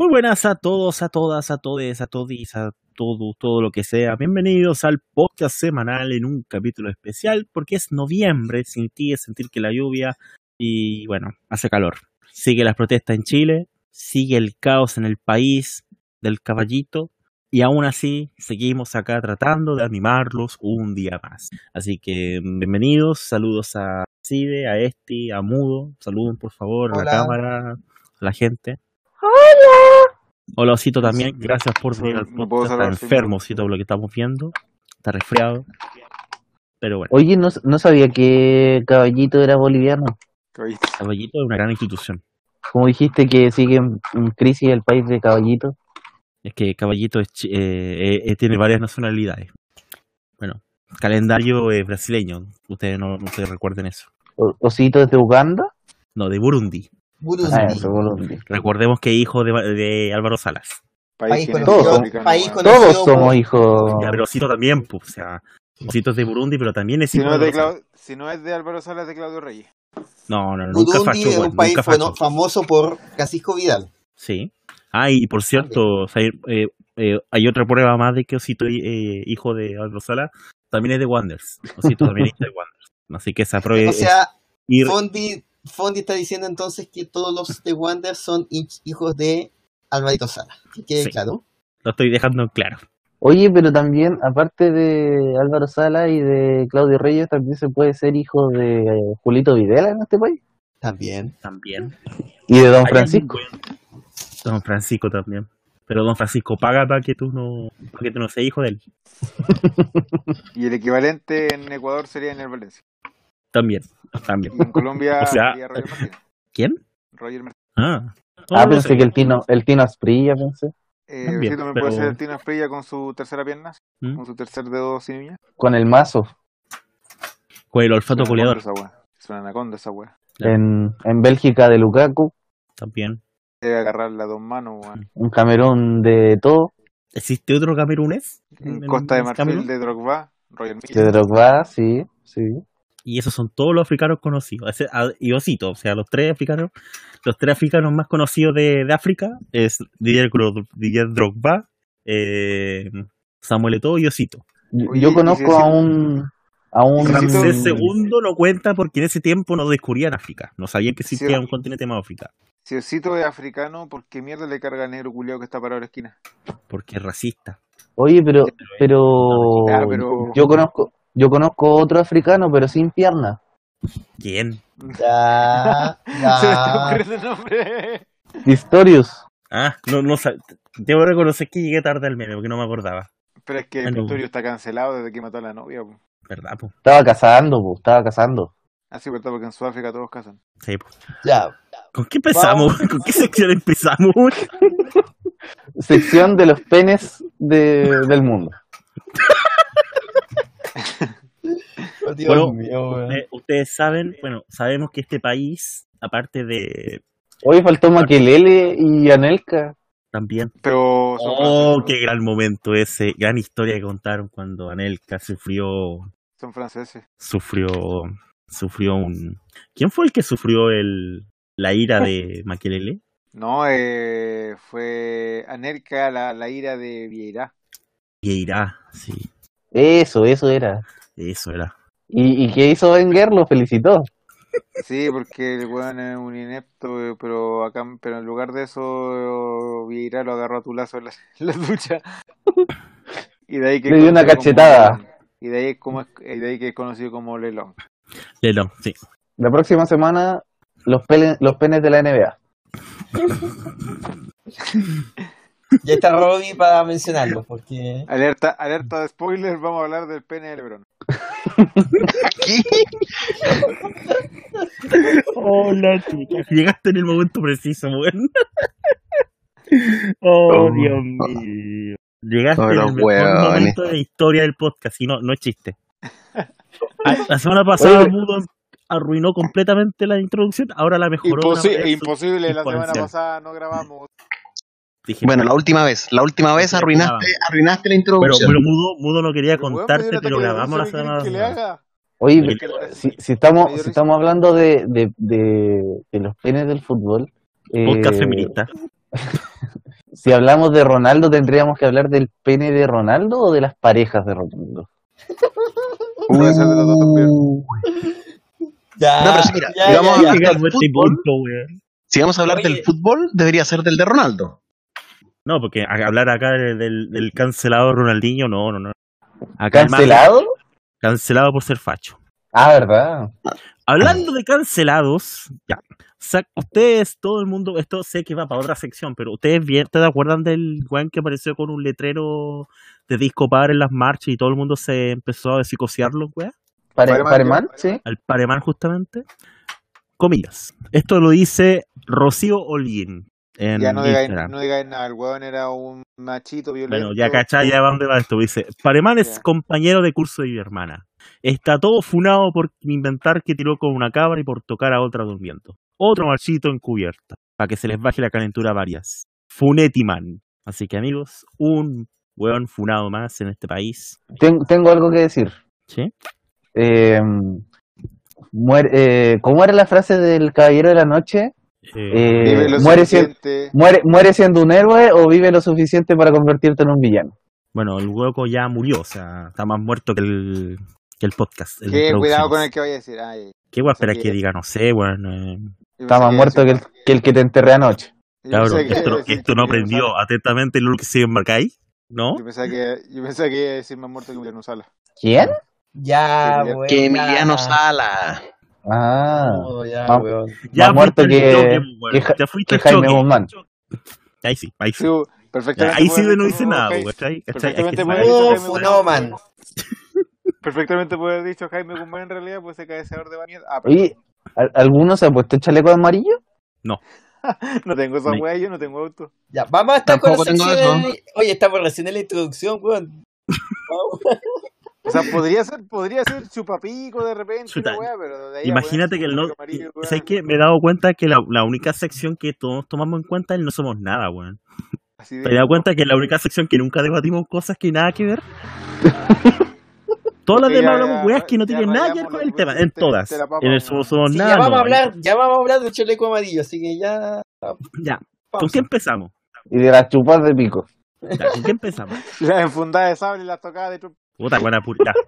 Muy buenas a todos, a todas, a todes, a todis, a todo, todo lo que sea. Bienvenidos al podcast semanal en un capítulo especial porque es noviembre, sin ti es sentir que la lluvia y bueno, hace calor. Sigue las protestas en Chile, sigue el caos en el país del caballito y aún así seguimos acá tratando de animarlos un día más. Así que bienvenidos, saludos a Cide, a Esti, a Mudo, saluden por favor a la cámara, a la gente. Hola. Hola Osito también, gracias por venir al No podcast. Está enfermo. Osito por lo que estamos viendo, está resfriado, pero bueno, Oye, no, no sabía que Caballito era boliviano. Caballito. Caballito es una gran institución. Como dijiste que sigue en, crisis el país de Caballito. Es que Caballito es eh, eh, eh, tiene varias nacionalidades. Bueno, calendario eh, brasileño, ustedes no, no se recuerden eso. Osito es de Uganda. No, de Burundi. Burundi. Ah, eso, Burundi. Recordemos que hijo de, de Álvaro Salas. País no es conocido- país conocido. Todos por- somos hijos. Ya, pero Osito también, pues, o sea, Osito es de Burundi, pero también es Si hijo no, es de Álvaro Salas. Clau- si no es de Álvaro Salas, es de Claudio Reyes. No, no, no, nunca Burundi facho, es un país nunca bueno, famoso por Francisco Vidal. Sí. Ah, y por cierto, o sea, eh, eh, hay otra prueba más de que Osito, eh, hijo de Álvaro Salas, también es de Wanderers. Osito también es de Wanderers. Así que esa prueba O sea, y- Fondi, Fondi está diciendo entonces que todos los de Wander son hij- hijos de Alvarito Sala. Que quede Sí. claro. lo estoy dejando claro. Oye, pero también, aparte de Álvaro Sala y de Claudio Reyes, también se puede ser hijo de eh, Julito Videla en este país. También. También. Y de Don Francisco. Don Francisco también. Pero Don Francisco paga para que tú no, para que tú no seas hijo de él. Y el equivalente en Ecuador sería en el Valencia. También. También. En Colombia O sea, sería Roger Martínez. ¿Quién? Roger Martínez. Ah. Ah, pensé sé. que el Tino, el Tino Asprilla, pensé. Eh, También, sí, también pero- puede ser el Tino Esprilla con su tercera pierna, ¿Mm? con su tercer dedo sin uña. Con el mazo. Con el olfato goleador. Es una anaconda esa wea. En, en Bélgica de Lukaku. También. Debe agarrarla a dos manos, weón. En Camerún de todo. ¿Existe otro camerunés? En Costa de Marfil Camerún? de Drogba, Roger De Milla. Drogba, sí, sí. Y esos son todos los africanos conocidos. Ese- a- Y Osito, o sea, los tres africanos, los tres africanos más conocidos de, de África es Didier, Drogba, eh, Samuel Eto'o y Osito. Yo, conozco a un a un Ramsés II no cuenta porque en ese tiempo no descubrían África. No sabían que existía Sí. un continente más África. Si Osito es africano, ¿por qué mierda le carga al negro culiao que está parado en la esquina? Porque es racista. Oye, pero pero Ya, pero- yo conozco yo conozco otro africano, pero sin pierna. ¿Quién? Ya, Se me está ocurriendo el nombre. Pistorius. Ah, no, no Debo reconocer que llegué tarde al meme porque no me acordaba. Pero es que Ah. Pistorio está cancelado desde que mató a la novia. po. ¿Verdad, po? Estaba cazando, po, estaba cazando. Así verdad, porque en Sudáfrica todos casan. Sí, po. Ya. ¿Con qué empezamos? ¿Con qué sección empezamos? Sección de los penes de, del mundo. Oh, Dios Bueno, mío, weón. Ustedes- ustedes saben, bueno, sabemos que este país, aparte de Hoy faltó Maquelele y Anelka. también Pero Oh, qué gran momento ese, gran historia que contaron cuando Anelka sufrió, Son franceses. sufrió, sufrió un... ¿Quién fue el que sufrió el, la ira de Maquelele? No, eh, fue Anelka la, la ira de Vieira. Vieira, sí, Eso, eso era. eso era. ¿Y, y qué hizo Wenger? Lo felicitó. Sí, porque el weón es un inepto, eh, pero acá, pero en lugar de eso, Vieira lo agarró a tu lazo en la, en la ducha. Y de ahí que Le dio una como- cachetada. y de ahí, como, y de ahí que es conocido como Lelón. Lelo, sí. La próxima semana, los, pele- los penes de la NBA. Ya está Robbie para mencionarlo, porque. Alerta, alerta de spoiler, vamos a hablar del pene de Lebron. Hola, chicas. Llegaste en el momento preciso, weón. Oh, Oh. Dios mío. Llegaste Oh, en el mejor momento de la historia del podcast, y no, no es chiste. Ah, La semana pasada. Mudo arruinó completamente la introducción, ahora la mejoró. Imposi- imposible, la semana pasada no grabamos. Dije, Bueno, la última vez, la última vez arruinaste, arruinaste la introducción. pero Mudo, Mudo no quería contarte, pero grabamos la risa, ¿qué semana pasada. Oye, si, si estamos, si estamos hablando de, de, de, de los penes del fútbol, eh, Podcast feminista. si hablamos de Ronaldo, ¿tendríamos que hablar del pene de Ronaldo o de las parejas de Ronaldo? Puede ser de los dos también. Ya, No, pero sí, mira, ya, fútbol. punto. Si vamos a hablar Oye. del fútbol, debería ser del de Ronaldo. No, porque a- hablar acá del, del- cancelado Ronaldinho, no, no, no. Acá ¿Cancelado? Cancelado por ser facho. Ah, ¿verdad? Hablando de cancelados, ya. Ustedes, todo el mundo, esto sé que va para otra sección, pero ustedes bien, ¿te acuerdan del weón que apareció con un letrero de disco padre en las marchas y todo el mundo se empezó a psicosearlo, weón? Pare- Pareman, Pareman, sí. Al Paremán justamente. Comillas. Esto lo dice Rocío Olguín en Ya no digáis, no digáis nada, el weón era un machito violento. Bueno, ya cachai, ya va dónde va esto. Dice, Paremán es compañero de curso de mi hermana. Está todo funado por inventar que tiró con una cabra y por tocar a otra durmiendo. Otro machito encubierta, para que se les baje la calentura a varias. Funetiman. Así que amigos, un weón funado más en este país. Ten- tengo algo que decir. ¿Sí? Eh, muere, eh, ¿Cómo era la frase del Caballero de la Noche? Eh, Vive lo muere, siendo, suficiente. muere, ¿Muere siendo un héroe o vive lo suficiente para convertirte en un villano? bueno, el hueco ya murió, o sea, está más muerto que el, que el podcast. el Que cuidado con el que vaya a decir. Ay, ¿Qué espera Sí. que diga? No sé, weón. eh, Está más muerto que a el, que el que te enterré anoche. que esto, a no- decir esto no que Emiliano aprendió Sala. atentamente lo que se embarcáis, ¿no? Yo pensaba que, yo pensaba que iba a decir más muerto que Emiliano Sala. ¿Quién? Ya, Que. Emiliano Sala. Ah, No, ya, weón. Ya muerto que- choque, weón. que Ja- Ya fuiste que al Jaime. Guzmán. Ahí sí, ahí sí. Sí, perfectamente. Ahí sí puede no dice nada, Perfectamente puede haber dicho Oh, Jaime Funoman. Guzmán. Perfectamente puede haber dicho Jaime Guzmán en realidad, pues ese cabeceador de bañez. Ah, Oye, ¿al- ¿alguno se ha puesto el chaleco amarillo? no tengo esa weá, yo no tengo auto. Ya, vamos a estar con la Tampoco tengo sección. Oye, estamos recién en la introducción, weón. O sea, podría ser, podría ser chupapico de repente, Chuta, la weá, pero de ahí Imagínate weá, que el no. amarillo. ¿Sabes qué? Me he dado cuenta que la, la única sección que todos tomamos en cuenta es no somos nada, weón. De- Me he dado cuenta que la única sección que nunca debatimos cosas que nada que ver. Todas las demás hablamos weas que no tienen nada que ver con el tema. En todas. En el somos, somos nada. ya vamos a hablar, ya vamos a hablar del chaleco amarillo, así que ya. Ya. ¿Con qué empezamos? Y de las chupas de pico. Ya, ¿Con qué empezamos? Las enfundadas de sable y las tocadas de. Puta, buena pura. Ya.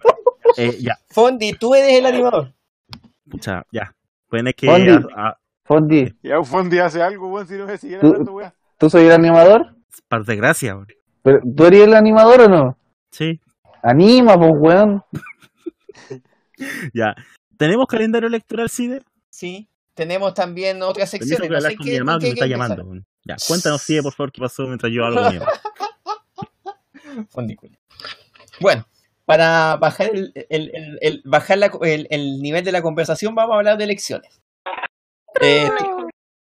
Eh, ya. Fondi, tú eres el animador. Pucha, ya. Pueden es que. Fondi. a- a- Fondi, Ya un fondi hace algo, weón, si no me siguiera hablando, weá. ¿tú soy el animador? par de gracia, weón. ¿Pero, ¿Tú eres el animador o no? Sí, Anima, pues, weón. ya. ¿Tenemos calendario electoral, Cide? Sí. Tenemos también otras secciones. que No hablar sé con qué, mi hermano que me está llamando. weón. Ya, cuéntanos, Cide, por favor, qué pasó mientras yo hago lo mío. Bueno, para bajar el, el- el- el- bajar la- el, el nivel de la conversación, vamos a hablar de elecciones. Eh,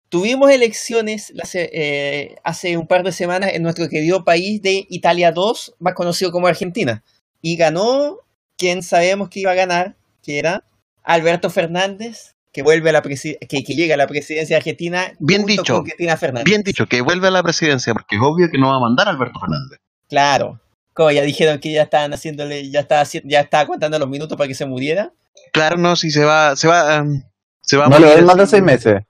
tuvimos elecciones eh, hace un par de semanas en nuestro querido país de Italia 2, más conocido como Argentina. Y ganó quien sabemos que iba a ganar, que era Alberto Fernández, que vuelve a la que, que llega a la presidencia de Argentina. Bien dicho. con Cristina Fernández. Bien dicho, que vuelve a la presidencia, porque es obvio que no va a mandar a Alberto Fernández. Claro. Como ya dijeron que ya estaban haciéndole, ya estaba, ya estaba contando los minutos para que se muriera. Claro, no, si se va, se va, um, se va a No le doy más de seis meses.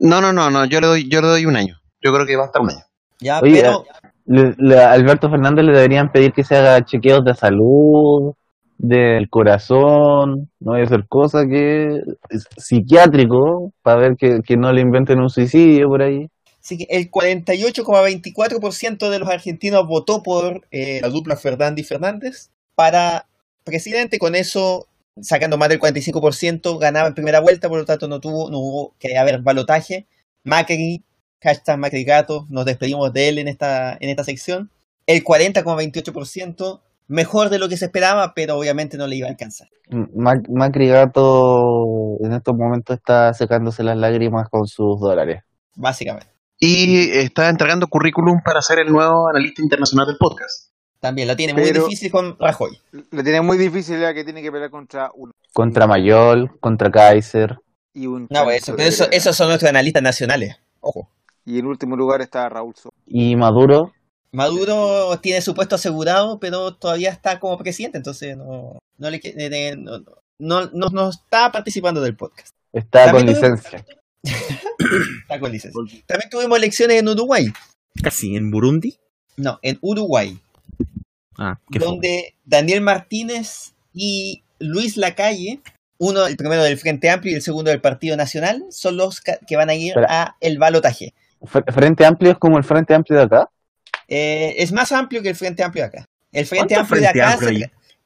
No, no, no, no, yo le doy, yo le doy un año. Yo creo que va a estar un año. Ya, Oye, pero Le- le- a Alberto Fernández le deberían pedir que se haga chequeos de salud, del corazón, no vaya a hacer cosas que es psiquiátrico para ver que, que no le inventen un suicidio por ahí. Sí que el 48,24% de los argentinos votó por eh, la dupla Fernández y Fernández para presidente. Con eso, sacando más del 45%, ganaba en primera vuelta, por lo tanto no tuvo, no hubo que haber balotaje. Macri, hashtag Macri Gato, nos despedimos de él en esta, en esta sección. El 40,28%, mejor de lo que se esperaba, pero obviamente no le iba a alcanzar. Mac- Macri Gato en estos momentos está secándose las lágrimas con sus dólares. Básicamente. Y está entregando currículum para ser el nuevo analista internacional del podcast. También lo tiene muy Pero- difícil con Rajoy. Le tiene muy difícil ya que tiene que pelear contra un Contra Mayol, contra Kaiser. y un No, pues, eso, pero esos son nuestros analistas nacionales. Ojo. Y en último lugar está Raúl So. Y Maduro, Maduro tiene su puesto asegurado, pero todavía está como presidente, entonces no, no, le, que- eh, no, no, no- no está participando del podcast. está con También licencia. También tuvimos elecciones en Uruguay. Casi en Burundi. No, en Uruguay, Ah, qué donde Daniel Martínez y Luis Lacalle, uno, el primero del Frente Amplio y el segundo del Partido Nacional, son los que van a ir Espera. a el balotaje. Fre- Frente Amplio es como el Frente Amplio de acá. Eh, es más amplio que el Frente Amplio de acá. El Frente ¿Cuánto Amplio Frente de acá, Amplio se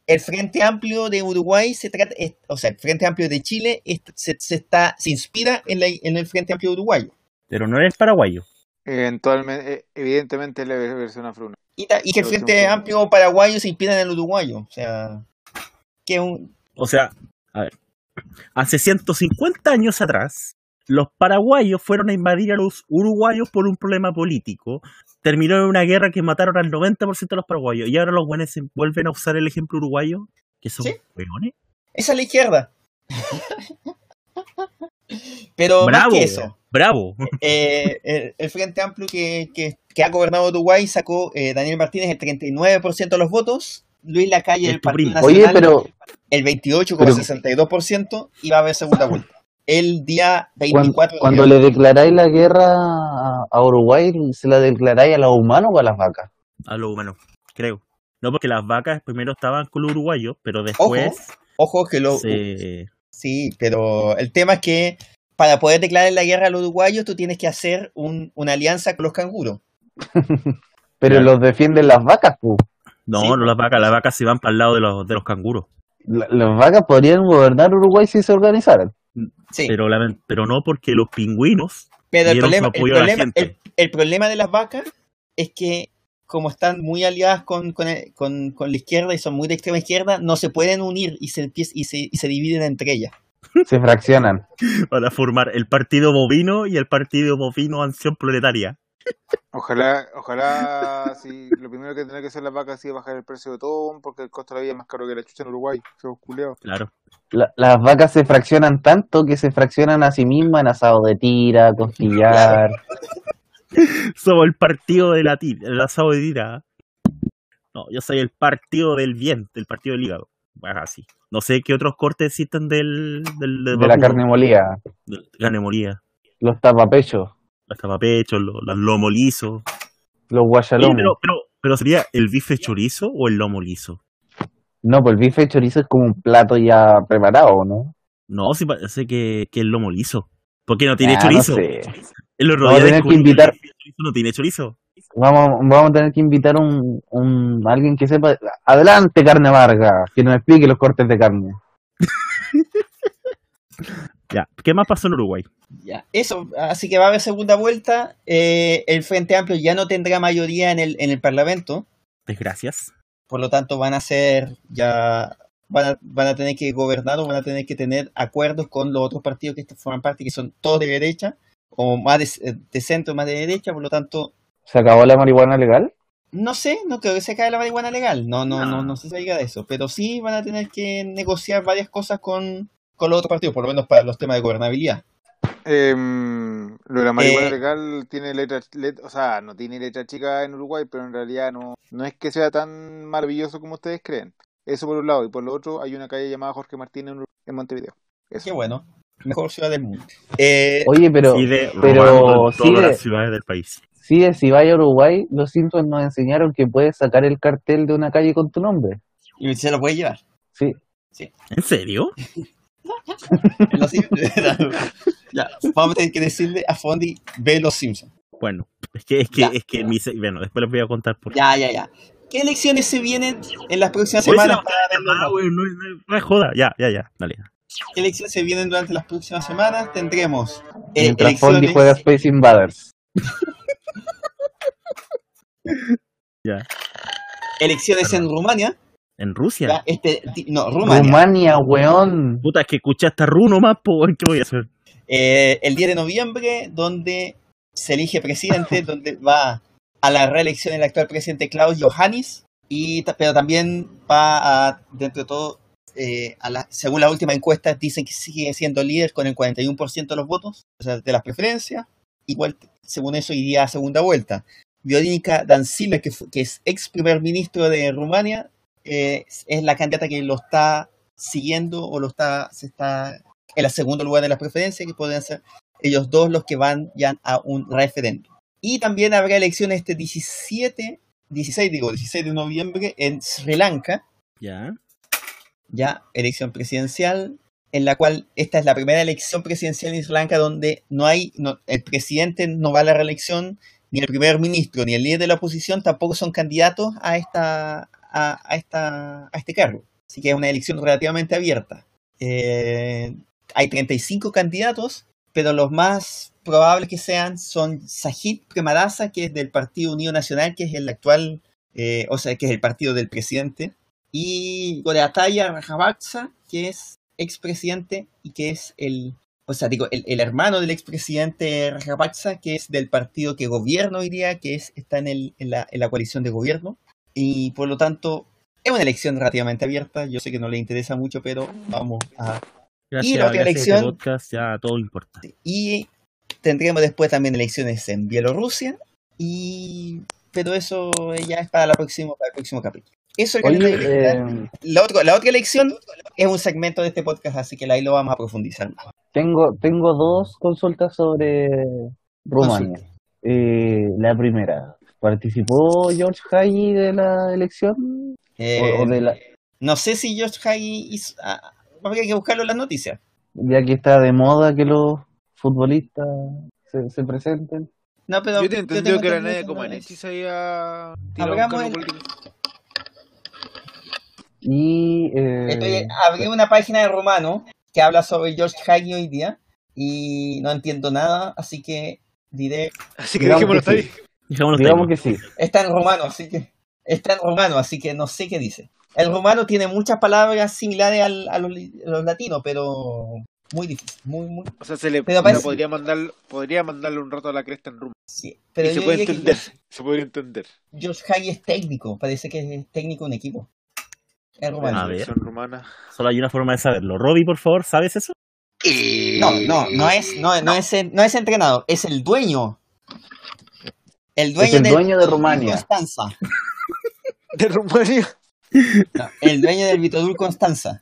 el Frente Amplio de Uruguay se trata, es- o sea, el Frente Amplio de Chile es- se, se está, se inspira en, la- en el Frente Amplio uruguayo. Pero no eres paraguayo. Eventualmente, eh, evidentemente es la versión afruna. Y, ta- y que el Frente Amplio paraguayo se inspira en el uruguayo. O sea, que es un, O sea, a ver, hace 150 años atrás, los paraguayos fueron a invadir a los uruguayos por un problema político. Terminó en una guerra que mataron al 90% de los paraguayos. Y ahora los buenos se vuelven a usar el ejemplo uruguayo, que son Sí. hueones. esa es la izquierda. Pero más Bravo, que eso, bravo. eh, el, el Frente Amplio que, que- que ha gobernado Uruguay sacó eh, Daniel Martínez el 39% de los votos, Luis Lacalle tu Partido primo. Oye, Nacional pero el 28,62% y va a haber segunda vuelta. El día cuan- 24 de cuando, le declaráis la guerra a, a Uruguay, ¿se la declaráis a los humanos o a las vacas? A lo humano, creo. No, porque las vacas primero estaban con los uruguayos, pero después Ojo que lo... se... Sí, pero el tema es que para poder declarar la guerra a los uruguayos tú tienes que hacer un- una alianza con los canguros. Pero Claro. los defienden las vacas, pu. No, Sí, no las vacas, las vacas se van para el lado de los, de los canguros. La- Las vacas podrían gobernar Uruguay si se organizaran. Sí, Pero, pero no porque los pingüinos pero el problema, el, apoyo a la problema, gente. el, el problema de las vacas es que como están muy aliadas con, con, el- con- con la izquierda y son muy de extrema izquierda, no se pueden unir y se, y se, y se dividen entre ellas. Se fraccionan. para formar el partido bovino y el partido bovino acción proletaria. Ojalá, ojalá, si lo primero que tendrá que hacer las vacas es bajar el precio de todo, porque el costo de la vida es más caro que la chucha en Uruguay. Claro. La- las vacas se fraccionan tanto que se fraccionan a sí mismas en asado de tira, costillar. Somos el partido de la tira, el asado de tira. No, yo soy el partido del bien, del partido del hígado. Bueno, así. No sé qué otros cortes existen del, del, del de la carne molida, de la carne molida. los tapapechos, Los tapapechos, los, los lomo liso. los Oye, guayalomos. pero, pero, pero sería el bife chorizo o el lomo liso? No, pues el bife chorizo es como un plato ya preparado, ¿no? No, sí parece que, que el lomo liso. ¿Por qué no tiene Ah, chorizo? no sé. Vamos a tener que invitar- no tiene chorizo. Vamos, vamos a tener que invitar un, un alguien que sepa. Adelante, carne amarga, que nos explique los cortes de carne. Ya, ¿qué más pasó en Uruguay? Ya, eso, así que va a haber segunda vuelta. eh, el Frente Amplio ya no tendrá mayoría en el, en el Parlamento, Desgracias. por lo tanto van a ser ya van a, van a tener que gobernar o van a tener que tener acuerdos con los otros partidos que forman parte, que son todos de derecha, o más de, de centro, más de derecha, por lo tanto, ¿Se acabó la marihuana legal? no sé, no creo que se caiga la marihuana legal, no, no, no, No. no, sé si diga de eso, pero sí van a tener que negociar varias cosas con, con los otros partidos, por lo menos para los temas de gobernabilidad. Em, lo de la marihuana Eh, legal tiene letra, let- o sea, no tiene letra chica en Uruguay, pero en realidad no, no es que sea tan maravilloso como ustedes creen. Eso por un lado, y por lo otro hay una calle llamada Jorge Martínez en, Montevideo. Eso. Qué bueno, mejor ciudad del mundo. Eh, Oye, pero, Sí, de pero sí todas de- las ciudades del país. sí de si vaya a Uruguay, los Simpsons nos enseñaron que puedes sacar el cartel de una calle con tu nombre. y se lo puede llevar. Sí. ¿En serio? En los Sim- ya, vamos a tener que decirle a Fondi, ve los Simpsons. Bueno, es que, es que, Ya. es que mi, se- bueno, después les voy a contar por qué. Ya, ya, ya. ¿Qué elecciones se vienen en las próximas semanas? se no, no, no es joda. Ya, ya, ya. Dale. ¿Qué elecciones se vienen durante las próximas semanas? Tendremos eh, Mientras Fondi elecciones, juega Space Invaders. Ya. elecciones en Rumania. En Rusia. ya, Este, no, Rumania. Rumania, weón. Puta, es que escuché hasta Ru nomás, po, ¿qué voy a hacer? Eh, el 10 de noviembre, donde se elige presidente, donde va a la reelección el actual presidente Klaus Johannes, y, pero también va a, dentro de todo, eh, a la, según la última encuesta, dicen que sigue siendo líder con el 41% de los votos, o sea, de las preferencias. Igual, según eso, iría a segunda vuelta. Viorinica Dancila, que, que es ex primer ministro de Rumania, eh, es la candidata que lo está siguiendo o lo está, se está en el segundo lugar de las preferencias, que podrían ser ellos dos los que van ya a un referéndum. Y también habrá elecciones este 17, 16 digo, 16 de noviembre en Sri Lanka, Ya. ya, elección presidencial, en la cual esta es la primera elección presidencial en Sri Lanka donde no hay, no- el presidente no va a la reelección, ni el primer ministro, ni el líder de la oposición tampoco son candidatos a esta, a, este cargo. Así que es una elección relativamente abierta. Eh, hay 35 candidatos, pero los más probables que sean son Sajid Premadasa, que es del Partido Unido Nacional, que es el actual, eh, o sea, que es el partido del presidente, y Goreataya Rajapaksa, que es expresidente y que es el, o sea, digo, el, hermano del expresidente Rajapaksa, que es del partido que gobierna hoy día, que es, está en la coalición de gobierno, y por lo tanto es una elección relativamente abierta, yo sé que no le interesa mucho, pero vamos a... Gracias, la otra a este elección- podcast ya todo importa. Y tendremos después también elecciones en Bielorrusia, y pero eso ya es para, la próxima, para el próximo capítulo. Eso es Oye, electoral. eh, La, otra, la otra elección es un segmento de este podcast, así que ahí lo vamos a profundizar más. tengo, tengo dos consultas sobre Rumania. Eh, la primera, ¿participó George Hagi de la elección? Eh, O- o de la, No sé si Josh Hagi hizo... ah, habría que buscarlo en las noticias. ya que está de moda que los futbolistas se, se presenten. No, pero Yo te entendido que era nadie como Alexis el- político. Y eh, Estoy- abrí una página de Romano que habla sobre George Hagi hoy día y no entiendo nada, así que diré... Así que dejémoslo ahí. Digamos que sí. Está en romano, así que... Está en romano, así que no sé qué dice. El romano tiene muchas palabras similares al- a, los, a los latinos, pero muy difícil, muy, muy... O sea, se le Pero parece- podría, mandar, podría mandarle un rato a la cresta en rumbo. Sí, pero y se puede entender. George, Se podría entender. George Hagi es técnico, parece que es técnico de un equipo. Es La romano. A ver. rumana. Solo hay una forma de saberlo. Robbie, por favor, ¿sabes eso? No, no, no es, no, no es, no es entrenador, es el dueño. El dueño, Es el del dueño de Rumania. Constanza. De Rumania. No, el dueño del Vitodul Constanza.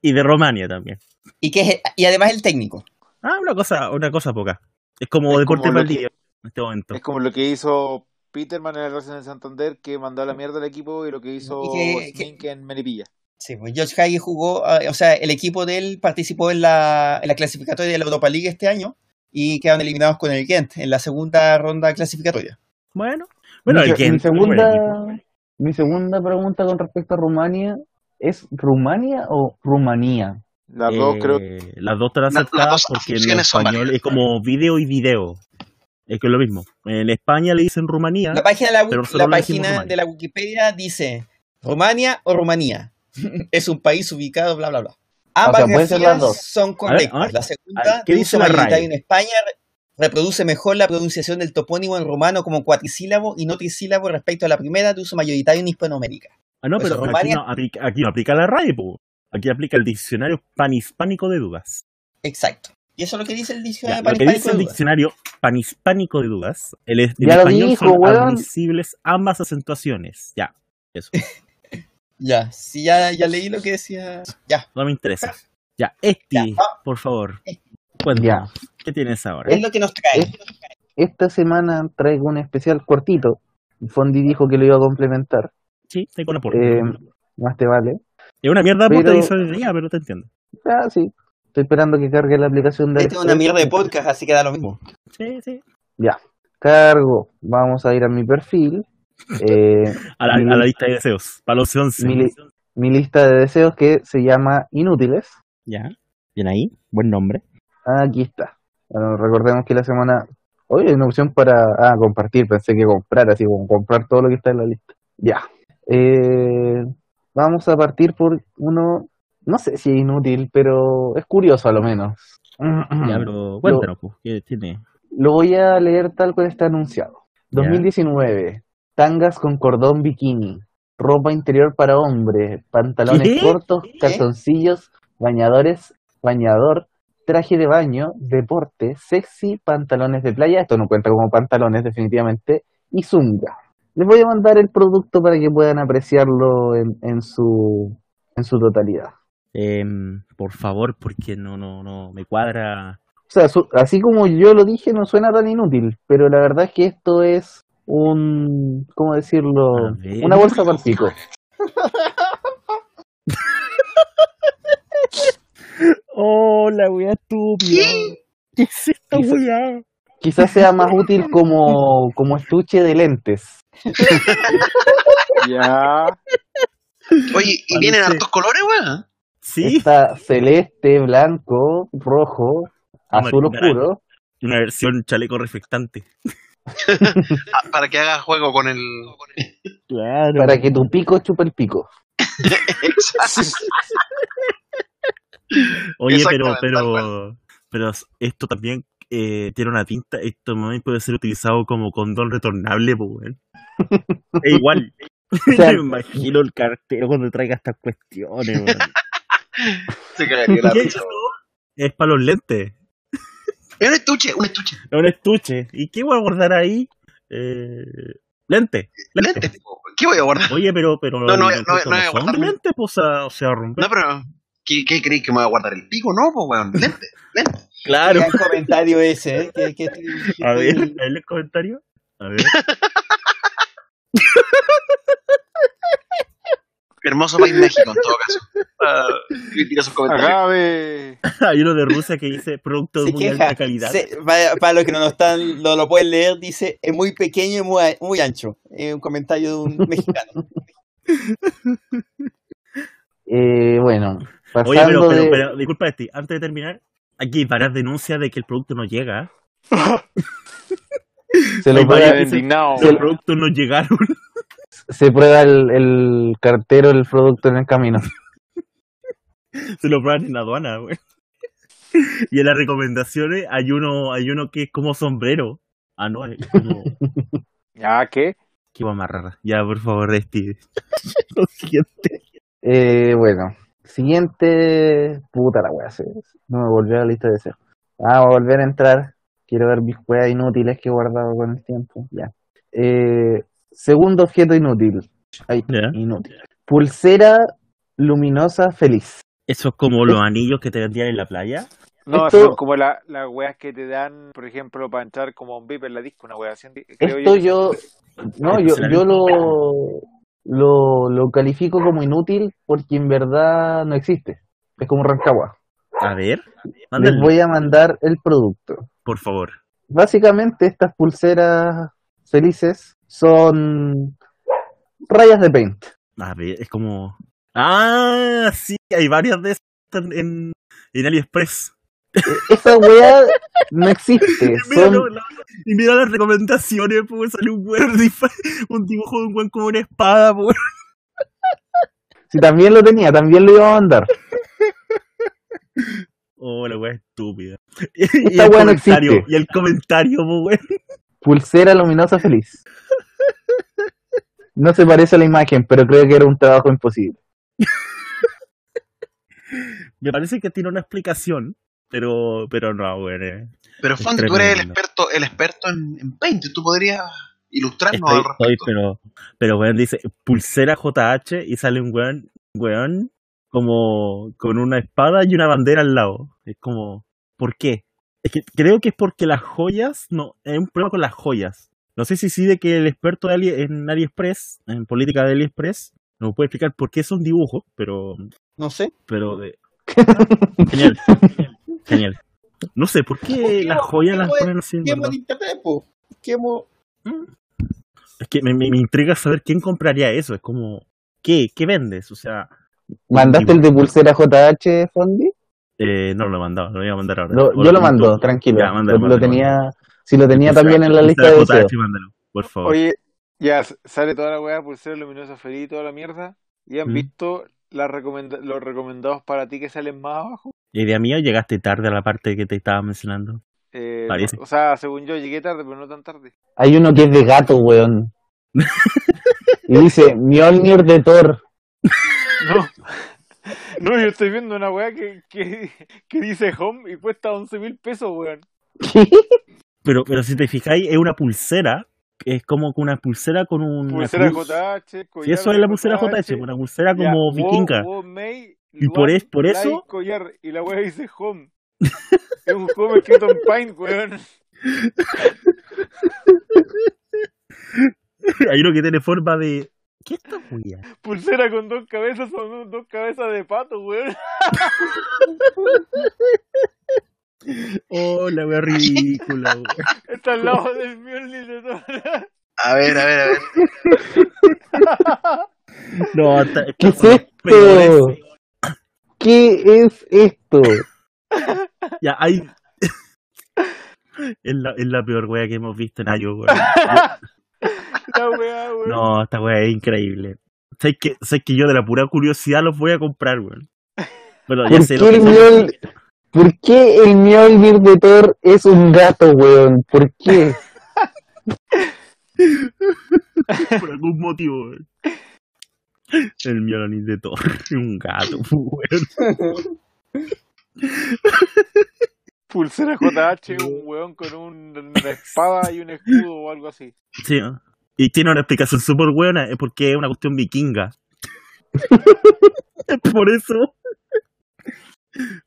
Y de Romania también. Y que es, y además el técnico. Ah, una cosa, una cosa poca. Es como Es deporte como en este momento. Es como lo que hizo Peterman en el Racing de Santander, que mandó a la mierda al equipo, y lo que hizo que- en Melipilla. Sí, pues George Hagi jugó, ah, o sea, el equipo de él participó en la, en la clasificatoria de la Europa League este año y quedaron eliminados con el Ghent en la segunda ronda clasificatoria. Bueno, bueno, mi, el que mi segunda, equipo. mi segunda pregunta con respecto a Rumania es ¿Rumania o Rumanía? Las dos creo Eh, Las dos están La- aceptadas dos porque en español es como video y video. Es que es lo mismo. En España le dicen Rumanía. La página, de la, Pero la página de la Wikipedia dice Rumania o Rumanía. es un país ubicado, bla, bla, bla. Ambas sea, pueden ser las grafías dos. son correctas. ver. La segunda, ¿qué de dice uso la en España, re- reproduce mejor la pronunciación del topónimo en rumano como cuatrisílabo y no trisílabo respecto a la primera de uso mayoritario en Hispanoamérica. Ah, no, Pues pero aquí no, aplica, aquí no aplica la RAE, po. Aquí aplica el diccionario panhispánico de dudas. Exacto. Y eso es lo que dice el Ya, diccionario lo que panhispánico dice de el dudas. diccionario panhispánico de dudas, el, Ya lo español dijo, son weón. admisibles ambas acentuaciones. Ya, eso. Ya, si ya, ya leí lo que decía. Ya. No me interesa. Ya, Esti, Ya, va. por favor. Esti. Cuéntanos, ¿qué tienes ahora? Es lo que nos trae. Esta semana traigo un especial cortito. Fondi dijo que lo iba a complementar. Sí, tengo la porra. Eh, más te vale. es una mierda de pero- día, pero te entiendo. Ah, sí. Estoy esperando que cargue la aplicación de Este es una mierda de podcast, así que da lo mismo. Sí, sí. Ya. Cargo. Vamos a ir a mi perfil. Eh, A la, mi, a la lista de deseos. Para los 11. mi li- mi lista de deseos que se llama Inútiles. Ya. Bien ahí. Buen nombre. Aquí está. Bueno, recordemos que la semana. Hoy hay una opción para ah, compartir. Pensé que comprar, así como comprar todo lo que está en la lista. Ya. Eh, vamos a partir por uno. No sé si es inútil, pero es curioso a lo menos. Ya, pero cuéntanos, pues, ¿qué tiene? Lo voy a leer tal cual está anunciado. Ya. 2019. Tangas con cordón bikini. Ropa interior para hombre. Pantalones ¿Qué? cortos, ¿Qué? calzoncillos, bañadores, bañador, traje de baño, deporte, sexy, pantalones de playa. Esto no cuenta como pantalones, definitivamente. Y zunga. Les voy a mandar el producto para que puedan apreciarlo en, en su, en su totalidad. Em, por favor, porque no, no, no me cuadra. sea, su- así como yo lo dije, no suena tan inútil, pero la verdad es que esto es un, ¿cómo decirlo? Una bolsa para el pico. Oh, la wea estúpida. ¿Qué es esta wea? Quizás sea más útil como, como estuche de lentes. Ya. Oye, ¿y Parece- vienen hartos colores, weón? Sí, Está celeste, blanco, rojo, azul oscuro. una versión chaleco reflectante. Para que haga juego con el. Claro. Para que tu pico chupe el pico. Oye, pero, pero, pero esto también eh, tiene una tinta. Esto también puede ser utilizado como condón retornable, pues, igual. sea, Me imagino el cartero cuando traiga estas cuestiones. Se la ¿Qué risa, es weón. Es para los lentes. Es un estuche, un estuche. Es un estuche. ¿Y qué voy a guardar ahí? Eh, lente. Lente. Lentes, po. ¿Qué voy a guardar? Oye, pero, pero No, no, no, no voy a son lentes, pues, o sea, o sea, romper. No, pero. ¿Qué, qué creéis que me voy a guardar el pico? No, pues, weón. Lente, lente. Claro. Gran comentario ese, ¿eh? A ver, a ver el comentario. A ver. Hermoso país México, en todo caso. Ah, critica sus comentarios. Hay uno de Rusia que dice producto de muy queja. alta calidad. Se- para, para los que no lo están, no lo pueden leer, dice es muy pequeño y muy, muy ancho. Es un comentario de un mexicano. Eh, bueno, pasando Oye, pero, pero, de... pero, disculpa, Esti, antes de terminar, aquí hay varias denuncias de que el producto no llega. se, lo hay varias- Vaya indignado. Los productos no llegaron. Se prueba el, el cartero el producto en el camino. Se lo prueban en la aduana, güey. Y en las recomendaciones hay uno, hay uno que es como sombrero. Ah, no, es como... ¿Ya qué? Qué va más rara. Ya, por favor, Esti. Lo siguiente. Eh, bueno, siguiente. Puta la wea, se- no me volvió a la lista de deseos. Ah, voy a volver a entrar. Quiero ver mis weas inútiles que he guardado con el tiempo. Ya. Eh, segundo objeto inútil. Ay, inútil. Pulsera luminosa feliz. Eso es como los anillos que te vendían en la playa. No, Esto- son como la- las weas que te dan, por ejemplo, para entrar como un VIP en la disco, una wea así. Esto yo. yo, no, yo, yo lo, lo, lo califico como inútil porque en verdad no existe. Es como Rancagua. A ver, Les voy a mandar el producto. por favor. Básicamente estas pulseras felices son rayas de paint. A ver, es como. Ah, sí, hay varias de estas en, en, AliExpress. Esa weá no existe. Mira, Son, no, la- y mira las recomendaciones, pues sale un weón, un dibujo de un weón como una espada, pues. si también lo tenía, también lo iba a mandar. Oh, la weá estúpida. Y, Esta el weá no existe. y el comentario, pues weón. Pulsera luminosa feliz. No se parece a la imagen, pero creo que era un trabajo imposible. Me parece que tiene una explicación, pero, pero no, weón. eh. Pero Fondy, tú eres el experto, el experto en, en Paint. Tú podrías ilustrarnos Estoy, al estoy, respecto. pero, pero weón dice pulsera JH y sale un weón, weón como con una espada y una bandera al lado. Es como, ¿por qué? Es que creo que es porque las joyas, no, es un problema con las joyas. No sé si sí de que el experto de Ali, en AliExpress, en política de AliExpress, nos puede explicar por qué son dibujos, pero, No sé. pero de... Genial, genial. No sé, ¿por qué las joyas las ponen así? en ¿Qué hemos verdad? de internet, po? ¿Qué hemos- Es que me, me, me intriga saber quién compraría eso. Es como, ¿qué? ¿Qué vendes? O sea, ¿Mandaste el de pulsera JH, Fondi? eh, no lo he mandado, lo voy a mandar ahora. Lo- yo lo mando, tranquilo. Ya, mándalo, lo, lo mándalo, tenía, mándalo. Si lo tenía también en la lista de deseos. por favor. Oye, ya sale toda la weá, pulsera luminosa feliz y toda la mierda. ¿Y han Mm. visto recomenda- los recomendados para ti que salen más abajo? Idea mía, llegaste tarde a la parte que te estaba mencionando. Eh, Parece. no- o sea, según yo llegué tarde, pero no tan tarde. Hay uno que es de gato, weón. y dice, Mjolnir de Thor. No. No, yo estoy viendo una weá que, que, que dice home y cuesta 11 mil pesos, weón. Pero, pero si te fijáis, es una pulsera. Es como una pulsera con un. Pulsera JH, collar. Y eso es la pulsera JH, una pulsera Ya, como Wo- vikinga. Wo Mei, Y por es- por Lai, eso- collar, y la weá dice home. Es un juego escrito en Paint, weón. Hay uno que tiene forma de. ¿Qué esta wea? Pulsera con dos cabezas son dos cabezas de pato, weón. Oh, la wea ridícula, wea. Está al lado del Mjolnir de. A ver, a ver, a ver. No, está, ¿Qué es esto? ¿Qué es esto? Ya, hay. Es la, es la peor wea que hemos visto en años, weón. La weá, weón. No, esta wea es increíble. Sé que, sé que yo de la pura curiosidad los voy a comprar, weón. Bueno, ya ¿Por sé lo que ¿Por qué el Mjolnir de Thor es un gato, weón? ¿Por qué? por algún motivo, weón. El Mjolnir de Thor, un gato, weón. Pulsera JH, un weón con un- una espada y un escudo o algo así. Sí, ¿no? y tiene una explicación súper buena, es porque es una cuestión vikinga. Es por eso.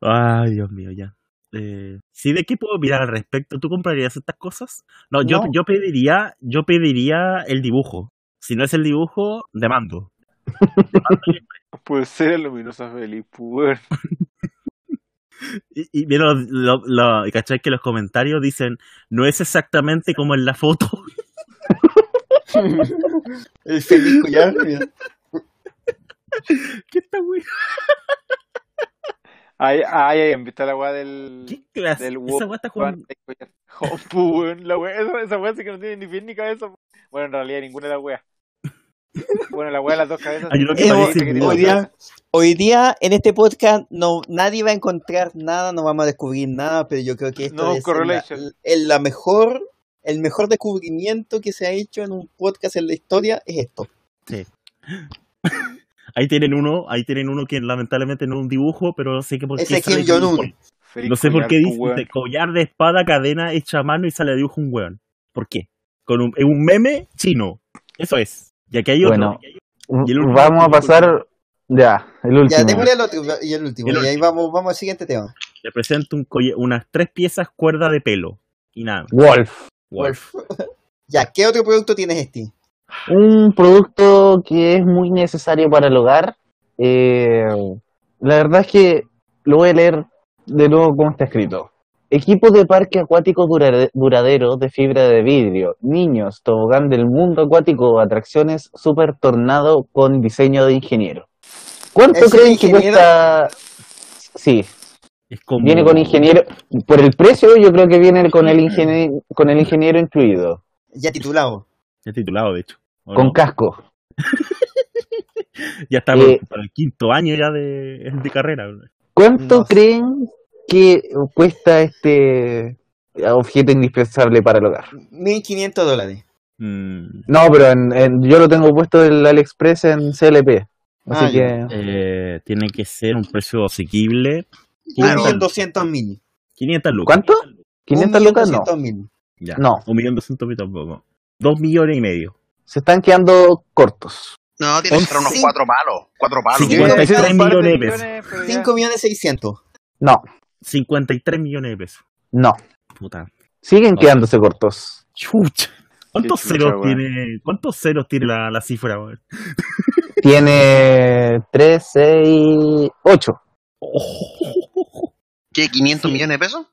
Ay, Dios mío, ya. Eh, ¿Sí de qué puedo mirar al respecto? ¿Tú comprarías estas cosas? No, yo, No. yo pediría, yo pediría el dibujo. Si no es el dibujo, demando. Pulsera luminosa feliz, weón. Y, y mira, lo, lo, lo- ¿cachai? Que los comentarios dicen, no es exactamente como en la foto. El feliz collar. ¿Qué está wey? Ahí, ahí, ahí, ¿viste la weá del. ¿Qué clase? del Esa weá está jugando. Oh, weón, la weá, esa, esa weá sí que no tiene ni pie ni cabeza. Bueno, en realidad ninguna de las weas. Bueno, la weá de las dos cabezas. Uno que sí, sí, hoy día, hoy día en este podcast no nadie va a encontrar nada, no vamos a descubrir nada, pero yo creo que esto No, es la, correlation. el- la mejor, el mejor descubrimiento que se ha hecho en un podcast en la historia es esto. Ahí tienen uno, ahí tienen uno que lamentablemente no es un dibujo, pero no sé qué por qué Ese es sale Kim un Jong-un. No sé por qué dice collar de espada, cadena hecha a mano y sale de dibujo un weón. ¿Por qué? Con un, es un meme chino. Eso es. Y aquí hay otro. Bueno, Y el último vamos a pasar. Ya, el Ya, último. démosle al otro y el último. El y ahí último. vamos, vamos al siguiente tema. Le presento un unas tres piezas cuerda de pelo. Y nada. Wolf. Wolf. Ya, ¿qué otro producto tienes, Esti? Un producto que es muy necesario para el hogar. Eh, la verdad es que lo voy a leer de nuevo como está escrito. Equipo de parque acuático duradero de fibra de vidrio. Niños, tobogán del mundo acuático, atracciones super tornado con diseño de ingeniero. ¿Cuánto ¿Es el creen que cuesta? Sí, Es como... viene con ingeniero. Por el precio, yo creo que viene con el ingeniero, con el ingeniero incluido, Ya titulado. Ya titulado, de hecho. ¿O con no? casco. Ya está Eh, por el quinto año ya de, de carrera. ¿Cuánto No sé. creen que cuesta este objeto indispensable para el hogar? 1500 dólares. Mm, No, pero en, en- yo lo tengo puesto en el AliExpress en CLP. Así Ah, que eh, tiene que ser un precio asequible. Claro. 500, 1.200.000. 500 lucas. ¿cuánto? 500 lucas no. 1.200.000. Ya. No. Un millón doscientos mil tampoco. Dos millones y medio. Se están quedando cortos. No, tiene que ser unos Once- cuatro palos. Cuatro palos. Sí, weón. 53 Un par millones de pesos. pero ya- 5 millones 600. No, 53 millones de pesos. no. Puta. Siguen No. quedándose cortos. Chucha. ¿Cuántos chucha, ceros weón. tiene? ¿Cuántos ceros tiene la, la cifra, weón? Tiene 3, 6, 8. Oh. ¿Qué? ¿500 Sí. millones de pesos?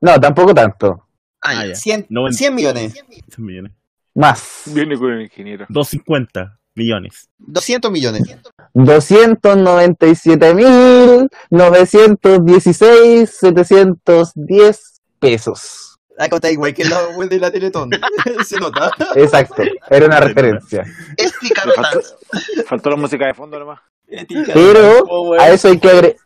No, tampoco tanto. Ah, ya. ya. 100, No, 100 millones. 100 millones. Más. Viene con el ingeniero. 250 millones. 200 millones. 297.916.710 pesos. La cosa igual que la web de la Teletón. Se nota. Exacto, era una referencia. Explícalo Me faltó, faltó la música de fondo nomás. Pero Oh, a eso hay que agregar.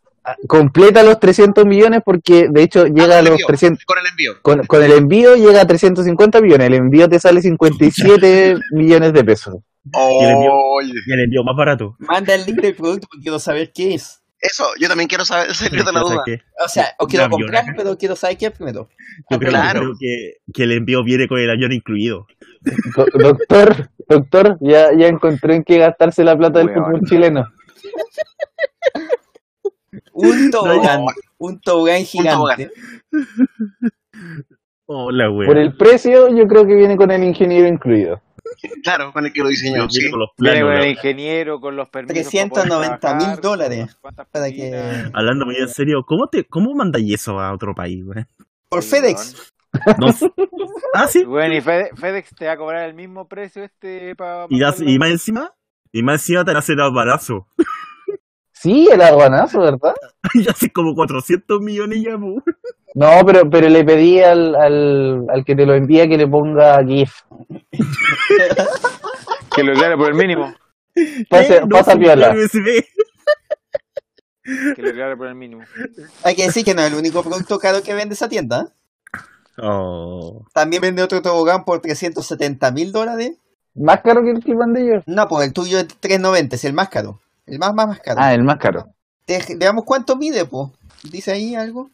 Completa los 300 millones porque de hecho llega Ah, a con el los envío, 300. Con el envío. Con, con el envío llega a 350 millones. El envío te sale 57 millones de pesos. Y el envío- Oye, Y el envío más barato. Manda el link del producto porque quiero saber qué es. Eso, yo también quiero saber, salir de la O sea duda. que- O sea, o quiero avión, comprar, ¿eh? pero quiero saber qué es primero. Yo creo, Claro. creo que, que el envío viene con el avión incluido. Do- doctor, doctor, ya, ya encontré en qué gastarse la plata del fútbol chileno. Un tobogán, Un tobogán gigante. Hola, güey. Por el precio, yo creo que viene con el ingeniero incluido. Claro, con el que lo diseñó. Sí. con los Viene planos, con el ingeniero, con los permisos. 390 para poder mil dólares para que-. Hablando muy en serio, ¿cómo te cómo mandáis eso a otro país, güey? Por FedEx. No sé. ah, sí. Bueno, y Fede- FedEx te va a cobrar el mismo precio este para. Y, más encima, y más encima te hacen barazo. Sí, el aduanazo, ¿verdad? y hace como 400 millones ya, po. No, pero, pero le pedí al, al, al que te lo envía que le ponga GIF. Que lo aclare por el mínimo. Pasa, No, pasa piola. Que lo aclare por el mínimo. Hay que decir que no es el único producto caro que vende esa tienda. Oh. También vende otro tobogán por 370 mil dólares. ¿Más caro que el que mandé yo? No, pues el tuyo es 390, es el más caro. El más, más, más caro. Ah, el más caro. Te- veamos cuánto mide, pues. ¿Dice ahí algo?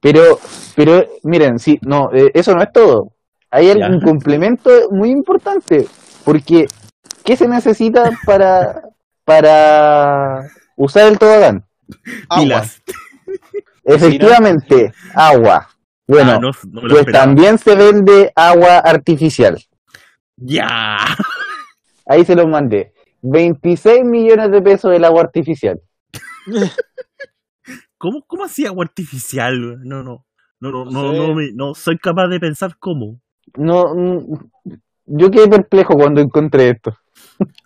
Pero, pero, miren, sí, no, eh, eso no es todo. Hay Ya. un complemento muy importante, porque ¿qué se necesita para, para usar el tobogán? Agua. Pilas. Efectivamente, agua. Bueno, Ah, no, no pues esperaba. también se vende agua artificial. Ya. Ahí se los mandé. 26 millones de pesos el agua artificial. ¿Cómo, cómo hacía agua artificial? No, no. No, no, no, No sé. no, soy capaz de pensar cómo. No, mm, yo quedé perplejo cuando encontré esto.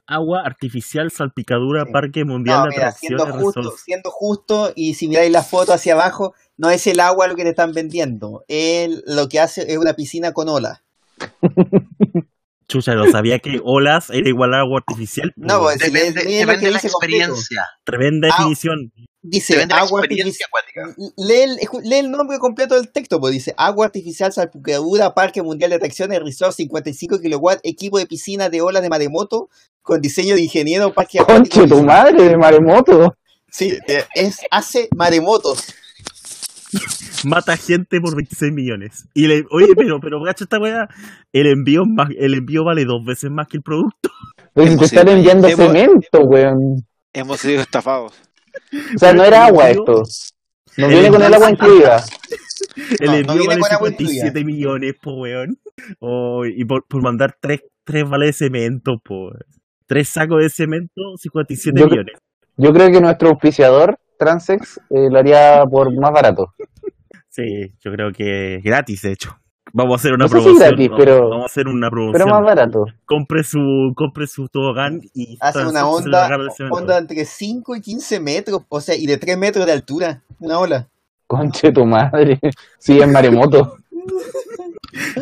Agua artificial, salpicadura, Sí. Parque Mundial No, de mira, siendo Atracciones. justo, siendo justo, y si miráis la foto hacia abajo, no es el agua lo que te están vendiendo. Es lo que hace es una piscina con olas. Chucha, no sabía que olas era igual a agua artificial. No, pues, Depende, lo depende de la dice completo. experiencia. Tremenda Ah, definición. Dice agua experiencia artificial. Lee el, lee el nombre completo del texto, pues dice agua artificial, salpicadura, parque mundial de atracciones, resort 55 kW, equipo de piscina de olas de maremoto, con diseño de ingeniero, parque. Conche tu madre de maremoto. Sí, eh, es, hace maremotos. Mata gente por 26 millones. Y le, oye, pero, pero, gacho, esta weá, el envío, es más, el envío vale dos veces más que el producto. Si te están enviando hemos- cemento, weón. Hemos sido estafados. O sea, no era agua envío- esto. No viene con el envío- agua incluida. El No, no envío viene vale con agua 57 millones, po, weón. Oh, y por, por mandar tres, tres vales de cemento, po. Tres sacos de cemento, 57 Yo- millones. Yo creo que nuestro auspiciador, Transex, eh, lo haría por más barato. Sí, yo creo que gratis, de hecho. Vamos a hacer una No sé si promoción. gratis, vamos- pero- vamos a hacer una Pero promoción. más barato. compre su compre su tobogán y Hace una onda, onda entre 5 y 15 metros, o sea, y de 3 metros de altura. Una ola. Conche tu madre. Sí, es maremoto.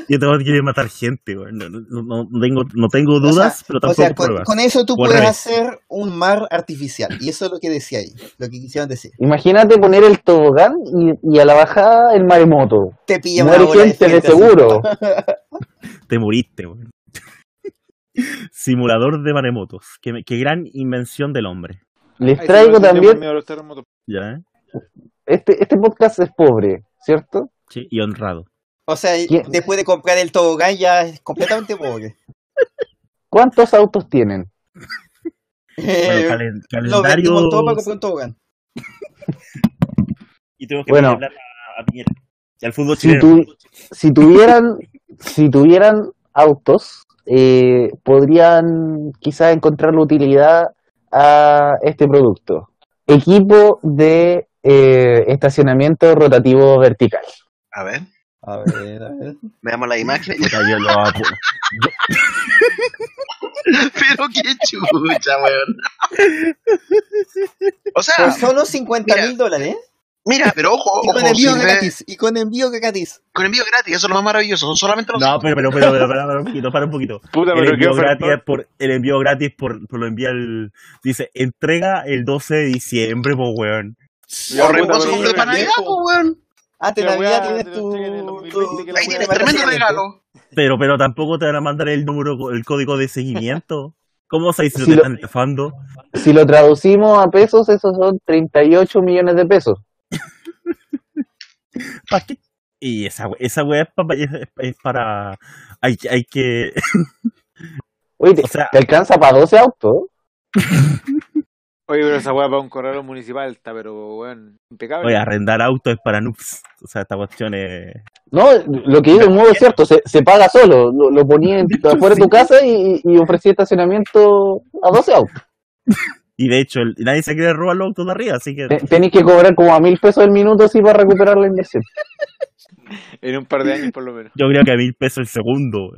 Y este weón quiere matar gente, weón. No, no- no- tengo, no tengo O dudas, sea, pero O tampoco sea, con, pruebas. con eso tú O puedes revés. hacer un mar artificial. Y eso es lo que decía ahí, lo que quisieron decir. Imagínate poner el tobogán y, y a la bajada el maremoto. Te pilla una gente de seguro. Te moriste, weón. Simulador de maremotos. Qué, qué gran invención del hombre. Les traigo también. ¿Ya? eh? este, este podcast es pobre, ¿cierto? Sí, y honrado. O sea, ¿Quién? después de comprar el tobogán ya es completamente pobre. ¿Cuántos autos tienen? Bueno, Eh, calen- lo todo para calendarios. comprar un tobogán. Y tengo que Bueno. a, a Piñera. Y al fútbol Si, tu- si tuvieran, si tuvieran autos, eh, podrían quizás encontrar la utilidad a este producto. Equipo de eh, estacionamiento rotativo vertical. A ver, A ver, a ver. veamos la imagen. Yo lo apu- Pero qué chucha, weón. O sea, Por solo 50 mil dólares, mira, pero ojo, Y con ojo, envío si ve- gratis. Y con envío gratis. con envío gratis, eso es lo más maravilloso, son solamente los No, pero, pero, pero, pero, para, para un poquito, para un poquito. Puta, El pero envío gratis es por, el envío gratis por, por lo envía el, dice, entrega el 12 de diciembre, po weón. O reembolso completo para Navidad, pues, weón. Ah, te La Navidad tienes tu... lo entregan en el 2020 tu- que la Ahí tienes de tremendo regalo. Pero, pero tampoco te van a mandar el número, el código de seguimiento. ¿Cómo sabes si no Si te lo- están estafando? Si lo traducimos a pesos, esos son 38 millones de pesos. ¿Para qué? Y esa, esa weá es, pa- es, es para, hay, que- hay que, Oye, te, O sea- te alcanza para 12 autos. Oye, pero esa weá para un correo municipal está, pero bueno, impecable. Oye, arrendar autos es para noobs. O sea, esta cuestión es. No, lo que dice el modo es cierto, se, se paga solo. Lo, lo ponía en- afuera de tu casa y, y ofrecía estacionamiento a 12 autos. Y de hecho, el- nadie se quiere robar los autos de arriba, así que. Te- Tenés que cobrar como a mil pesos el minuto así para recuperar la inversión. En un par de años por lo menos. Yo creo que a mil pesos el segundo.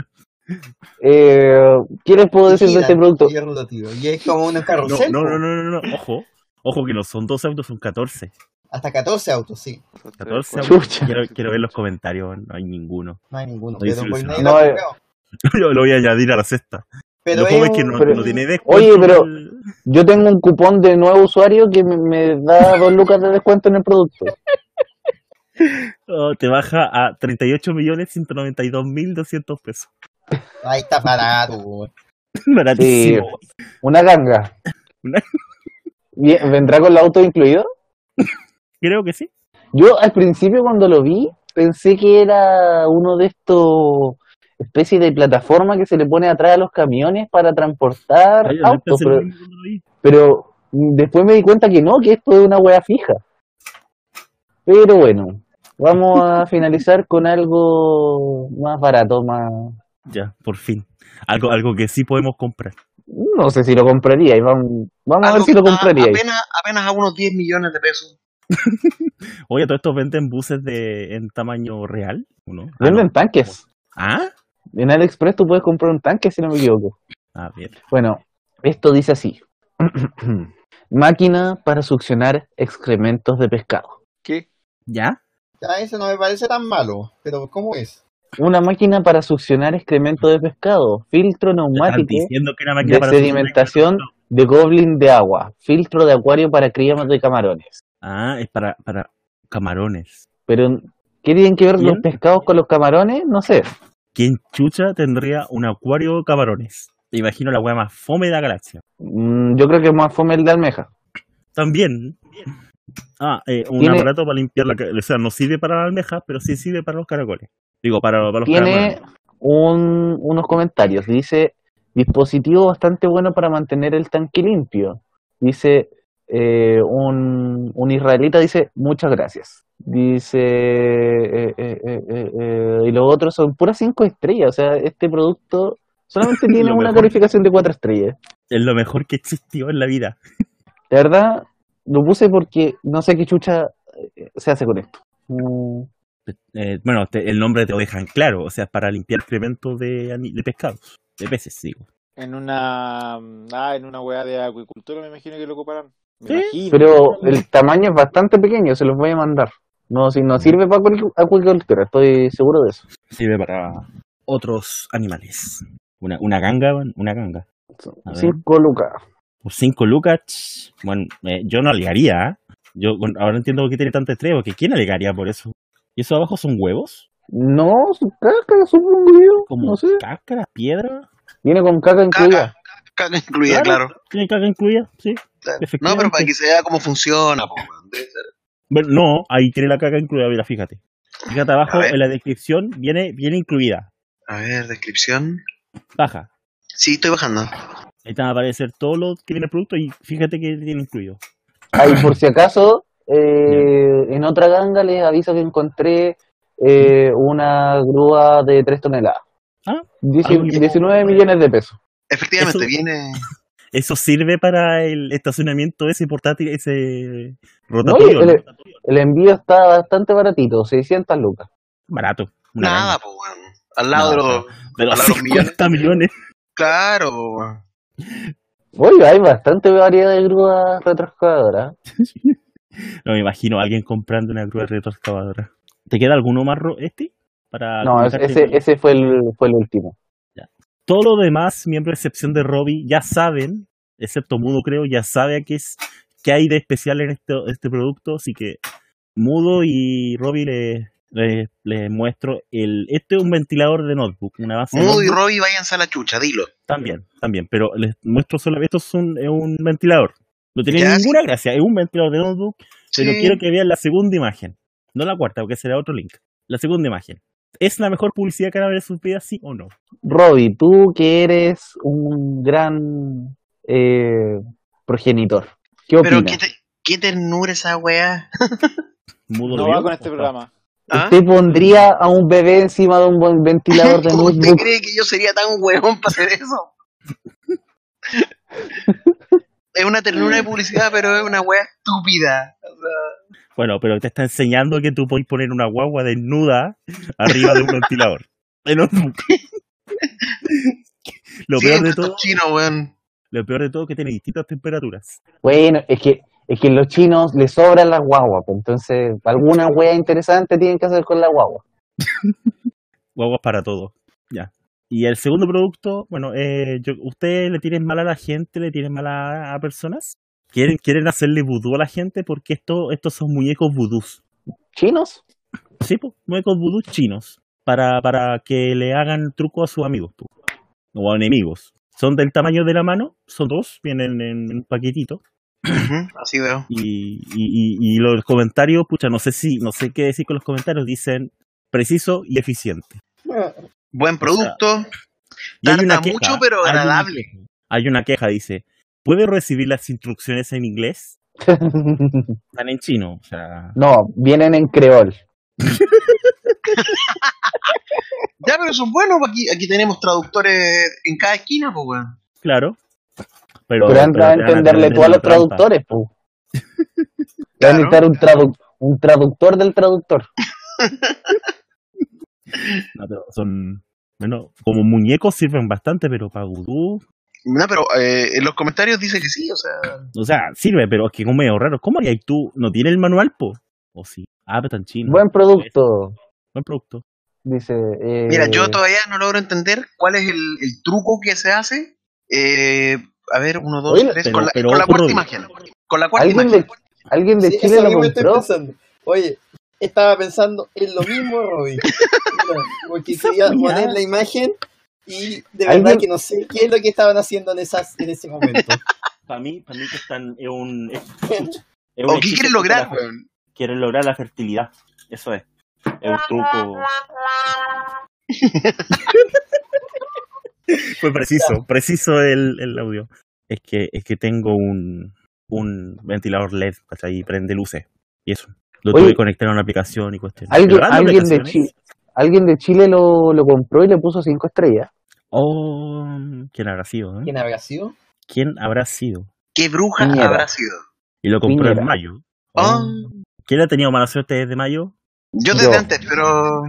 Eh, ¿Qué les puedo decir de este producto? rotativo. Y es como un No, carrusel. no, no, no, no, no, ojo. Ojo que no son 12 autos, son 14. Hasta 14 autos, sí. 14 Chucha. autos. Quiero, quiero ver los comentarios, no hay ninguno. No hay ninguno. Pero pues No. Yo lo voy a añadir a la cesta. Pero lo es es que no, pero- no tiene descuento. Oye, pero- el- Yo tengo un cupón de nuevo usuario que me, me da dos lucas de descuento en el producto. oh, te baja a 38.192.200 pesos. Ahí está barato. weón. Baratísimo. Una ganga. Una- ¿Vendrá con el auto incluido? Creo que sí. Yo al principio cuando lo vi pensé que era uno de estos especies de plataforma que se le pone atrás a los camiones para transportar Ay, autos, pero, después me di cuenta que no, que esto es una wea fija. Pero bueno, vamos a finalizar con algo más barato, más... Ya, por fin. Algo, algo que sí podemos comprar. No sé si lo compraría, vamos, vamos a ver si lo compraría. Apenas, apenas a unos 10 millones de pesos. Oye, ¿todos estos venden buses de en tamaño real? ¿O no? Ah, Venden no. tanques. ¿Ah? En AliExpress tú puedes comprar un tanque si no me equivoco. A ver. Bueno, esto dice así. Máquina para succionar excrementos de pescado. ¿Qué? ¿Ya? Ya, eso no me parece tan malo. Pero ¿cómo es? Una máquina para succionar excrementos de pescado. Filtro neumático diciendo que una máquina de para sedimentación de goblin de agua. Filtro de acuario para cría de camarones. Ah, es para, para camarones. Pero, ¿qué tienen que ver los pescados con los camarones? No sé. ¿Quién chucha tendría un acuario de camarones? Te imagino la weá más fome de la galaxia. Mm, yo creo que es más fome el de almeja. También. Ah, eh, un Tiene- aparato para limpiar la... O sea, no sirve para la almeja, pero sí sirve para los caracoles. Digo, para, para los Tiene un- unos comentarios. Dice, dispositivo bastante bueno para mantener el tanque limpio. Dice, eh, un, un israelita dice, muchas gracias. Dice, eh, eh, eh, y los otros son puras cinco estrellas. O sea, este producto solamente tiene una mejor. calificación de cuatro estrellas. Es lo mejor que existió en la vida. De verdad, lo puse porque no sé qué chucha se hace con esto. Mm, Eh, bueno, te- el nombre te lo dejan claro. O sea, es para limpiar excrementos de, de pescados. De peces, digo. En una. Ah, en una weá de acuicultura me imagino que lo ocuparán. Me Sí, imagino. Pero el tamaño es bastante pequeño, se los voy a mandar. No, si no sirve para acuic- acuicultura, estoy seguro de eso. Sirve para otros animales. Una, una ganga, una ganga. A ver. Cinco lucas. 5 lucas, bueno, eh, yo no alegaría. ¿ah? Yo bueno, ahora entiendo por qué tiene tanta estrella, porque ¿quién alegaría por eso? ¿Y eso abajo son huevos? No, su caca, supongo yo. ¿Como No sé. cáscara, piedra? Viene con caca incluida. Caca incluida, claro. ¿Tiene caca incluida? Sí. No, pero para que se vea cómo funciona, po. Bueno, no, ahí tiene la caca incluida, mira, fíjate. Fíjate abajo, en la descripción viene, viene incluida. A ver, descripción. Baja. Sí, estoy bajando. Ahí te va a aparecer todo lo que viene el producto y fíjate que tiene incluido. Ahí, por si acaso, eh, en otra ganga les aviso que encontré eh, una grúa de 3 toneladas. Ah, Dieci- ah, 19 millones de pesos. Efectivamente, Eso- viene. Eso sirve para el estacionamiento ese portátil, ese rotatorio. el, el envío está bastante baratito, 600 lucas. Barato. Nada, pues, weón. Al lado de los. De los al lado de los 50 millones. Claro, weón. Oye, hay bastante variedad de grúas retroexcavadoras. No me imagino a alguien comprando una grúa retroexcavadora. ¿Te queda alguno más, Ro- este? Para No, ese, ese fue, el, fue el último. Todo lo demás, miembros de excepción de Robbie, ya saben, excepto Mudo creo, ya sabe qué es qué hay de especial en este, este producto, así que Mudo y Robbie le, le, le muestro el este es un ventilador de notebook, una base de Moody y Robbie, váyanse a la chucha, dilo. también, también, pero les muestro solo esto es un, es un ventilador. No tiene Ya, ninguna gracia, es un ventilador de notebook, pero quiero que vean la segunda imagen, no la cuarta, porque será otro link. La segunda imagen. ¿Es la mejor publicidad que van a ver en sus vidas, sí o no? Robbie, tú que eres un gran eh, progenitor, ¿Qué Pero opina? qué, te- qué ternura esa weá. Mudo No vio, va con este programa. ¿Ah? ¿Usted pondría a un bebé encima de un buen ventilador de ¿Cómo usted notebook? cree que yo sería tan huevón para hacer eso? es una ternura de publicidad, pero es una weá estúpida. O sea, Bueno, pero te está enseñando que tú puedes poner una guagua desnuda arriba de un ventilador. Lo sí, peor de todo, chinos, weón. lo peor de todo es que tiene distintas temperaturas. Bueno, es que es que los chinos les sobran las guaguas, pues entonces alguna wea interesante tienen que hacer con la guagua. Guaguas para todo. Y el segundo producto, bueno, eh, yo, ¿ustedes le tienen mal a la gente? ¿Le tienen mal a, a personas? ¿Quieren, quieren hacerle vudú a la gente? Porque esto, estos son muñecos vudús. ¿Chinos? Sí, pues, muñecos vudús chinos. Para, para que le hagan truco a sus amigos. po. O a enemigos. Son del tamaño de la mano, son dos, vienen en un paquetito. Así veo. Y, y, y, y los comentarios, pucha, no sé si, no sé qué decir con los comentarios, dicen preciso y eficiente. Buen producto. Y hay una Tarda queja, mucho, pero hay una agradable. queja. Hay una queja, dice, ¿puedo recibir las instrucciones en inglés? Están en chino, o sea, no, vienen en creol. Ya, pero son buenos. Aquí, aquí tenemos traductores en cada esquina, pues, weón. claro. Pero, Pero anda a entenderle tener tú a los traductores, pues. Claro. necesitar un, tradu- un traductor del traductor. No, pero son, bueno, como muñecos sirven bastante, pero para vudú, No, pero eh, en los comentarios dice que sí, o sea. o sea, sirve, pero es que es medio raro. ¿Cómo harías tú? ¿No tiene el manual, po? ¿O sí? Ah, pero en chino. Buen producto, Buen producto. dice. eh, Mira, yo todavía no logro entender cuál es el, el truco que se hace. Eh, a ver, uno, dos, Oye, tres, pero- con la, pero con la ojo, cuarta imagen. Con la cuarta ¿Alguien imagen. de, ¿alguien de Sí, Chile lo compró? Oye, estaba pensando en lo mismo, Robin. Mira, porque quería poner la imagen y de verdad ¿Alguien- que no sé qué es lo que estaban haciendo en, esas, en ese momento. Para mí, para mí que están, es un... Es, es un ¿O qué quieren lograr, la- weón? Quieren lograr la fertilidad. Eso es. Es un truco. Fue preciso, preciso el, el audio. Es que, es que tengo un, un ventilador LED, ¿cachai? Y prende luces. Y eso. Lo Oye. tuve que conectar a una aplicación y cuestiones. ¿Alguien, de Chile, alguien de Chile lo, lo compró y le puso cinco estrellas. Oh, ¿quién habrá sido? eh? ¿Quién habrá sido? ¿Quién habrá sido? ¿Qué bruja Piñera. habrá sido? Y lo compró Piñera. en mayo. Ah. Oh. ¿Quién ha tenido mala suerte desde mayo? Yo desde Yo. antes, pero.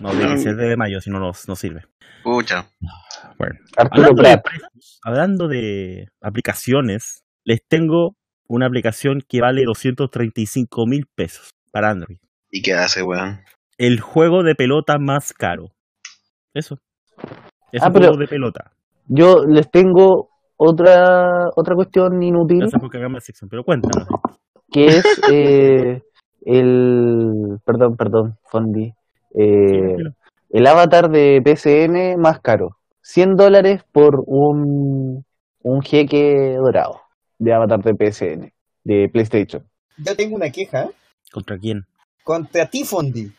No debe ser desde mayo, si no, no, no sirve. Pucha. Bueno. Arturo Hablando de, hablando de aplicaciones, les tengo una aplicación que vale 235 mil pesos para Android. ¿Y qué hace, weón? El juego de pelota más caro. Eso. Es Ah, un pero- juego de pelota. Yo les tengo otra otra cuestión inútil, Gracias por cagarme la sección, pero cuéntanos. que es eh, el... Perdón, perdón, Fondi. Eh, el avatar de PCN más caro. 100 dólares por un, un jeque dorado de avatar de PSN, de PlayStation. Yo tengo una queja ¿Contra quién? contra ti, Fondi.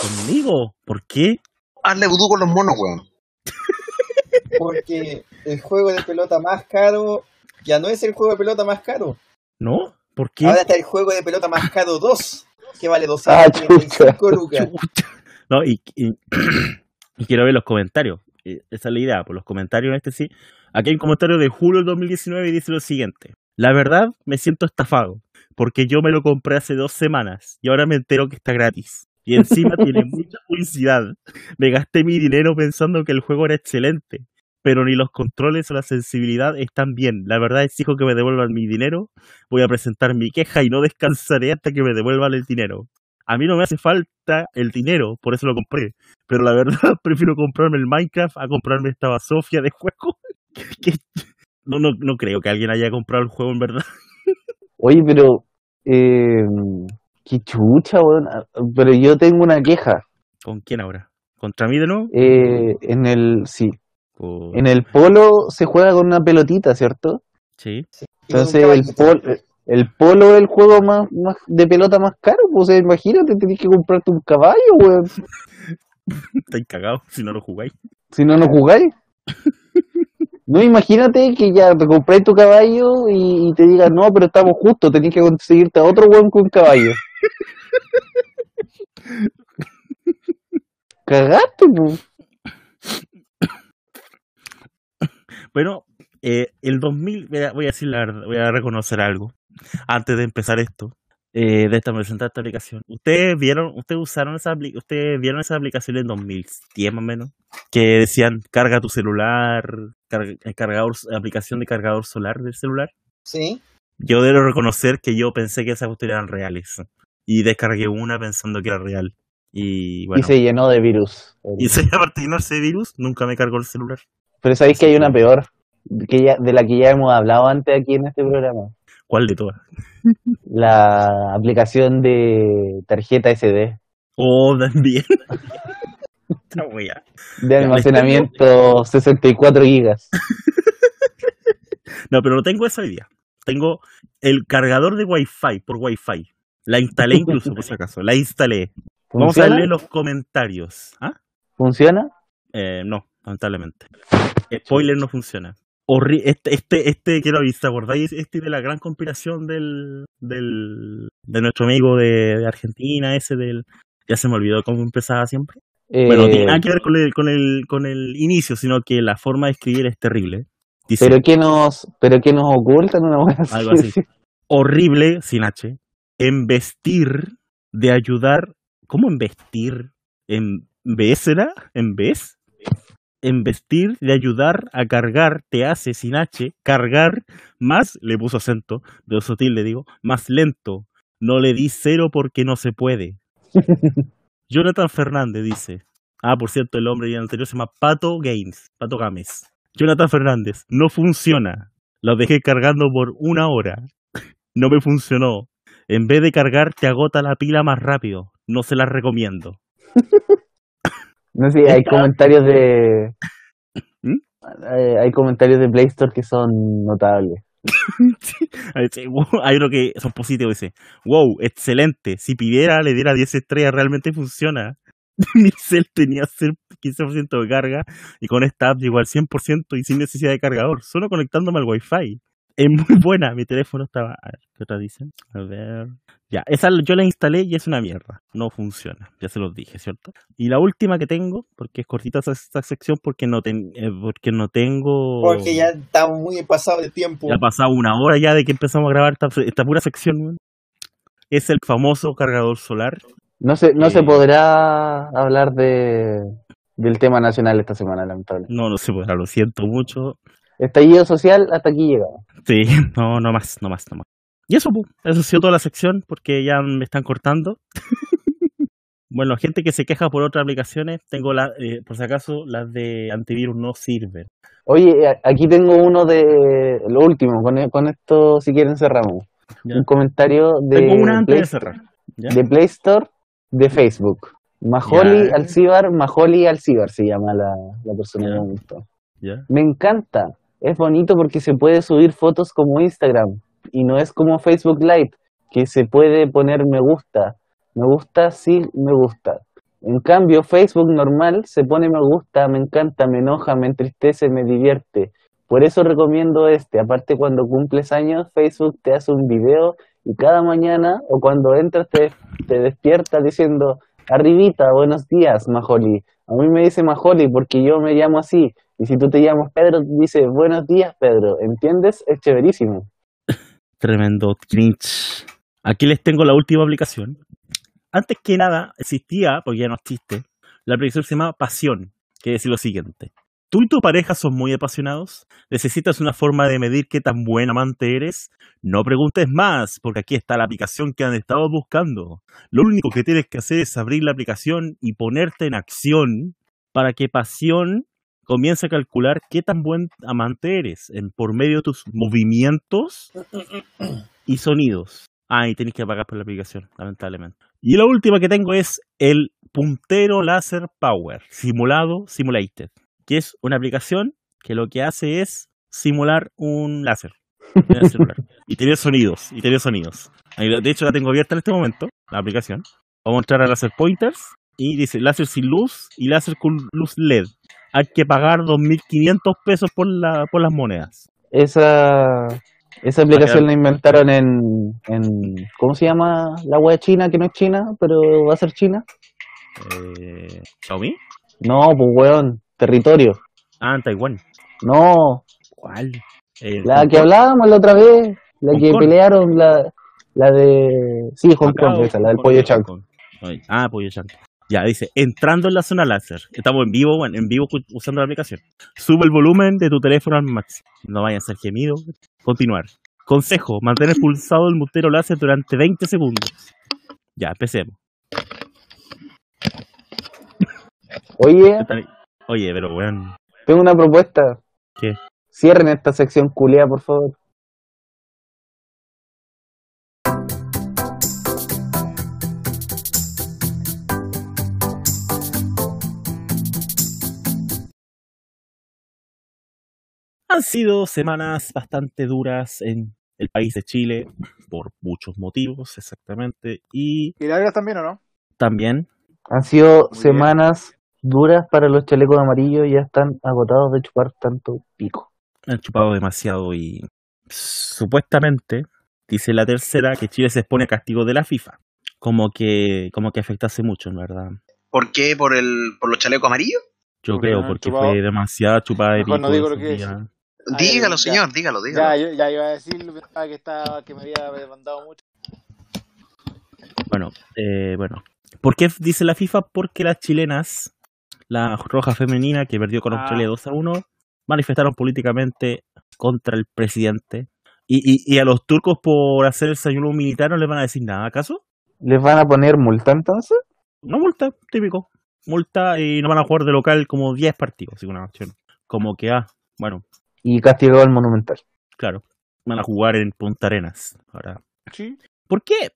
¿Conmigo? ¿Por qué? Hazle vudú con los monos, weón. Porque el juego de pelota más caro ya no es el juego de pelota más caro. ¿No? ¿Por qué? Ahora está el juego de pelota más caro 2, que vale Ah, 235 lucas. No, y, y- y quiero ver los comentarios. Eh, Esa es la idea, por los comentarios este sí. Aquí hay un comentario de julio del 2019 y dice lo siguiente. La verdad, me siento estafado, porque yo me lo compré hace dos semanas y ahora me entero que está gratis. Y encima tiene mucha publicidad. Me gasté mi dinero pensando que el juego era excelente, pero ni los controles o la sensibilidad están bien. La verdad exijo que me devuelvan mi dinero. Voy a presentar mi queja y no descansaré hasta que me devuelvan el dinero. A mí no me hace falta el dinero, por eso lo compré. Pero la verdad, prefiero comprarme el Minecraft a comprarme esta basofia de juego. Que- no, no, no creo que alguien haya comprado el juego en verdad. Oye, pero... Eh, qué chucha, weón. Ah, Pero yo tengo una queja. ¿Con quién ahora? ¿Contra mí de nuevo? Eh, en el... Sí. Con- En el polo se juega con una pelotita, ¿cierto? Sí. Entonces el polo, el polo es el juego más, más de pelota más caro. Pues o sea, imagínate, tenés que comprarte un caballo, weón. Estáis cagados si no lo jugáis. Si no, no jugáis. No, imagínate que ya te compré tu caballo y, y te digan, no, pero estamos justos, tenés que conseguirte a otro weón con caballo. Cagaste, pues. Bueno, eh, el 2000, voy a, voy a decir la verdad, voy a reconocer algo antes de empezar esto, eh, de esta presentar esta aplicación. ¿Ustedes vieron, ustedes usaron esa, ustedes vieron esa aplicación en 2010 más o menos? Que decían, carga tu celular, carga- eh, cargador, aplicación de cargador solar del celular. Sí. Yo debo reconocer que yo pensé que esas cuestiones eran reales. Y descargué una pensando que era real. Y bueno, Y se llenó de virus. y se a partir de ese virus, nunca me cargó el celular. Pero sabéis que hay una peor, que ya, de la que ya hemos hablado antes aquí en este programa. ¿Cuál de todas? La aplicación de tarjeta SD, Oh, también. De almacenamiento 64 gigas. No, pero no tengo esa idea. Tengo el cargador de Wi-Fi por Wi-Fi. La instalé incluso, por si acaso. La instalé. Vamos a ¿Funciona? leer los comentarios. ¿Ah? ¿Funciona? Eh, no, lamentablemente. Spoiler no funciona. Horri- este, este, este, quiero avisar, ¿te acordáis? Este de la gran conspiración del, del, de nuestro amigo de, de Argentina, ese del, ya se me olvidó cómo empezaba siempre. Bueno, no Eh, tiene nada que ver con el, con el, con el inicio, sino que la forma de escribir es terrible. Dice, pero qué nos, pero qué nos ocultan una buena Algo así. horrible, sin H, embestir de ayudar, ¿cómo embestir? ¿En vez será? ¿En vez? Embestir de ayudar a cargar te hace sin H, cargar más, le puso acento, de sutil le digo, más lento. No le di cero porque no se puede. Jonathan Fernández dice, ah, por cierto, el hombre anterior se llama Pato Games, Pato Games. Jonathan Fernández, no funciona. Lo dejé cargando por una hora. No me funcionó. En vez de cargar, te agota la pila más rápido. No se la recomiendo. No sé, hay comentarios de... ¿Mm? eh, hay comentarios de Play Store que son notables. Hay uno que son positivos. Dice: Wow, excelente. Si pidiera, le diera 10 estrellas. Realmente funciona. Mi cel tenía ser 15% de carga y con esta app llegó al 100% y sin necesidad de cargador. Solo conectándome al Wi-Fi. Es muy buena. Mi teléfono estaba. A ver, ¿qué otra dicen? A ver. Ya, esa yo la instalé y es una mierda. No funciona. Ya se los dije, ¿cierto? Y la última que tengo, porque es cortita esa, esta sección, porque no, ten- eh, porque no tengo. Porque ya estamos muy pasados de tiempo. Ya ha pasado una hora ya de que empezamos a grabar esta, esta pura sección. Es el famoso cargador solar. No se, no se Eh. podrá hablar de del tema nacional esta semana, lamentablemente. No, no se podrá, lo siento mucho. Estallido social hasta aquí llega. Sí, no, no más, no más, no más. Y eso, eso ha sido toda la sección porque ya me están cortando. bueno, gente que se queja por otras aplicaciones, tengo la, eh, por si acaso, las de antivirus no sirven. Oye, aquí tengo uno de lo último, con, con esto si quieren cerramos. Ya. Un comentario de Tengo una antes Play, de cerrar. ¿ya? de Play Store de Facebook. Majoli. Alcibar, Majoli Alcibar se llama la, la persona Ya. que me gustó. Me encanta. Es bonito porque se puede subir fotos como Instagram y no es como Facebook Live, que se puede poner me gusta. Me gusta, sí, me gusta. En cambio, Facebook normal se pone me gusta, me encanta, me enoja, me entristece, me divierte. Por eso recomiendo este. Aparte, cuando cumples años, Facebook te hace un video y cada mañana o cuando entras te, te despierta diciendo, arribita, buenos días, Majoli. A mí me dice Majoli porque yo me llamo así. Y si tú te llamas Pedro, dice buenos días, Pedro. ¿Entiendes? Es chéverísimo. Tremendo cringe. Aquí les tengo la última aplicación. Antes que nada, existía, porque ya no existe, la aplicación se llama Pasión, que dice lo siguiente. ¿Tú y tu pareja son muy apasionados? ¿Necesitas una forma de medir qué tan buen amante eres? No preguntes más, porque aquí está la aplicación que han estado buscando. Lo único que tienes que hacer es abrir la aplicación y ponerte en acción para que Pasión comience a calcular qué tan buen amante eres en, por medio de tus movimientos y sonidos. Ah, y tenéis que pagar por la aplicación, lamentablemente. Y la última que tengo es el puntero láser power, simulado, simulated, que es una aplicación que lo que hace es simular un láser y tener sonidos, y tener sonidos. De hecho, la tengo abierta en este momento, la aplicación. Vamos a mostrar a láser pointers y dice láser sin luz y láser con luz LED. Hay que pagar 2.500 pesos por, la, por las monedas. Esa, esa aplicación la inventaron en, en. ¿Cómo se llama la web china? Que no es china, pero va a ser china. Eh, ¿Xiaomi? No, pues weón, territorio. Ah, en Taiwán. No, ¿Cuál? Eh, la que hablábamos la otra vez, la Hong que Kong. pelearon, la, la de. Sí, Hong Macao, Kong, esa, la del pollo chanco. Ah, pollo chanco. Ya, dice, entrando en la zona láser. Estamos en vivo, bueno, en vivo usando la aplicación. Sube el volumen de tu teléfono al máximo. No vayan a ser gemidos. Continuar. Consejo, mantener pulsado el mutero láser durante 20 segundos. Ya, empecemos. Oye, Oye, pero weón. tengo una propuesta. ¿Qué? Cierren esta sección culia, por favor. Han sido semanas bastante duras en el país de Chile, por muchos motivos, exactamente. Y ¿Y largas también o no? también Han sido Muy semanas duras para los chalecos amarillos y ya están agotados de chupar tanto pico. han chupado demasiado y supuestamente dice la tercera que Chile se expone a castigo de la FIFA. Como que, como que afectase mucho, en verdad. ¿Por qué? ¿Por, el, por los chalecos amarillos? Yo Porque creo, porque chupado. fue demasiada chupada de pico. no digo lo que Ay, dígalo, ya. señor, dígalo, dígalo. Ya, yo, ya iba a decir que, estaba, que me había demandado mucho. Bueno, eh, bueno. ¿Por qué dice la FIFA? Porque las chilenas, la roja femenina que perdió con Ah. Australia 2 a 1, manifestaron políticamente contra el presidente. Y, y, y a los turcos por hacer el desayuno militar no les van a decir nada, ¿acaso? ¿Les van a poner multa entonces? Una multa, típico. Multa y no van a jugar de local como 10 partidos, así una acción. Como que, ah, bueno, Y castigado al Monumental. claro, van a jugar en Punta Arenas. Ahora, Sí. ¿por qué?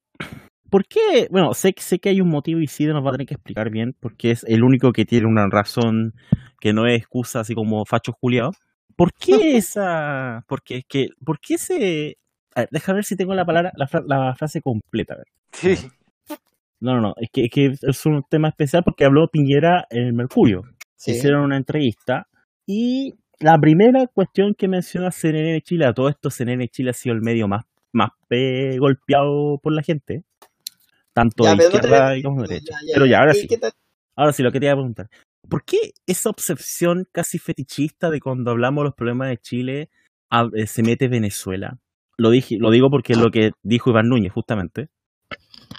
¿Por qué? Bueno, sé, sé que hay un motivo y sí nos va a tener que explicar bien, porque es el único que tiene una razón que no es excusa, así como facho juliado. ¿Por qué esa.? Porque es que. ¿Por qué ese.? A ver, déjame ver si tengo la palabra, la, fra- la frase completa. a ver. Sí. No, no, no, es que, es que es un tema especial porque habló Piñera en el Mercurio. Hicieron una entrevista y la primera cuestión que menciona CNN Chile, a todo esto CNN Chile ha sido el medio más, más pe- golpeado por la gente, tanto Ya, de pero no te- izquierda como derecha. Ya, ya, Pero ya, ahora ¿qué- sí, ahora sí, lo que te iba a preguntar. ¿Por qué esa obsesión casi fetichista de cuando hablamos de los problemas de Chile a- eh, se mete Venezuela? Lo, dije, lo digo porque es lo que dijo Iván Núñez, justamente.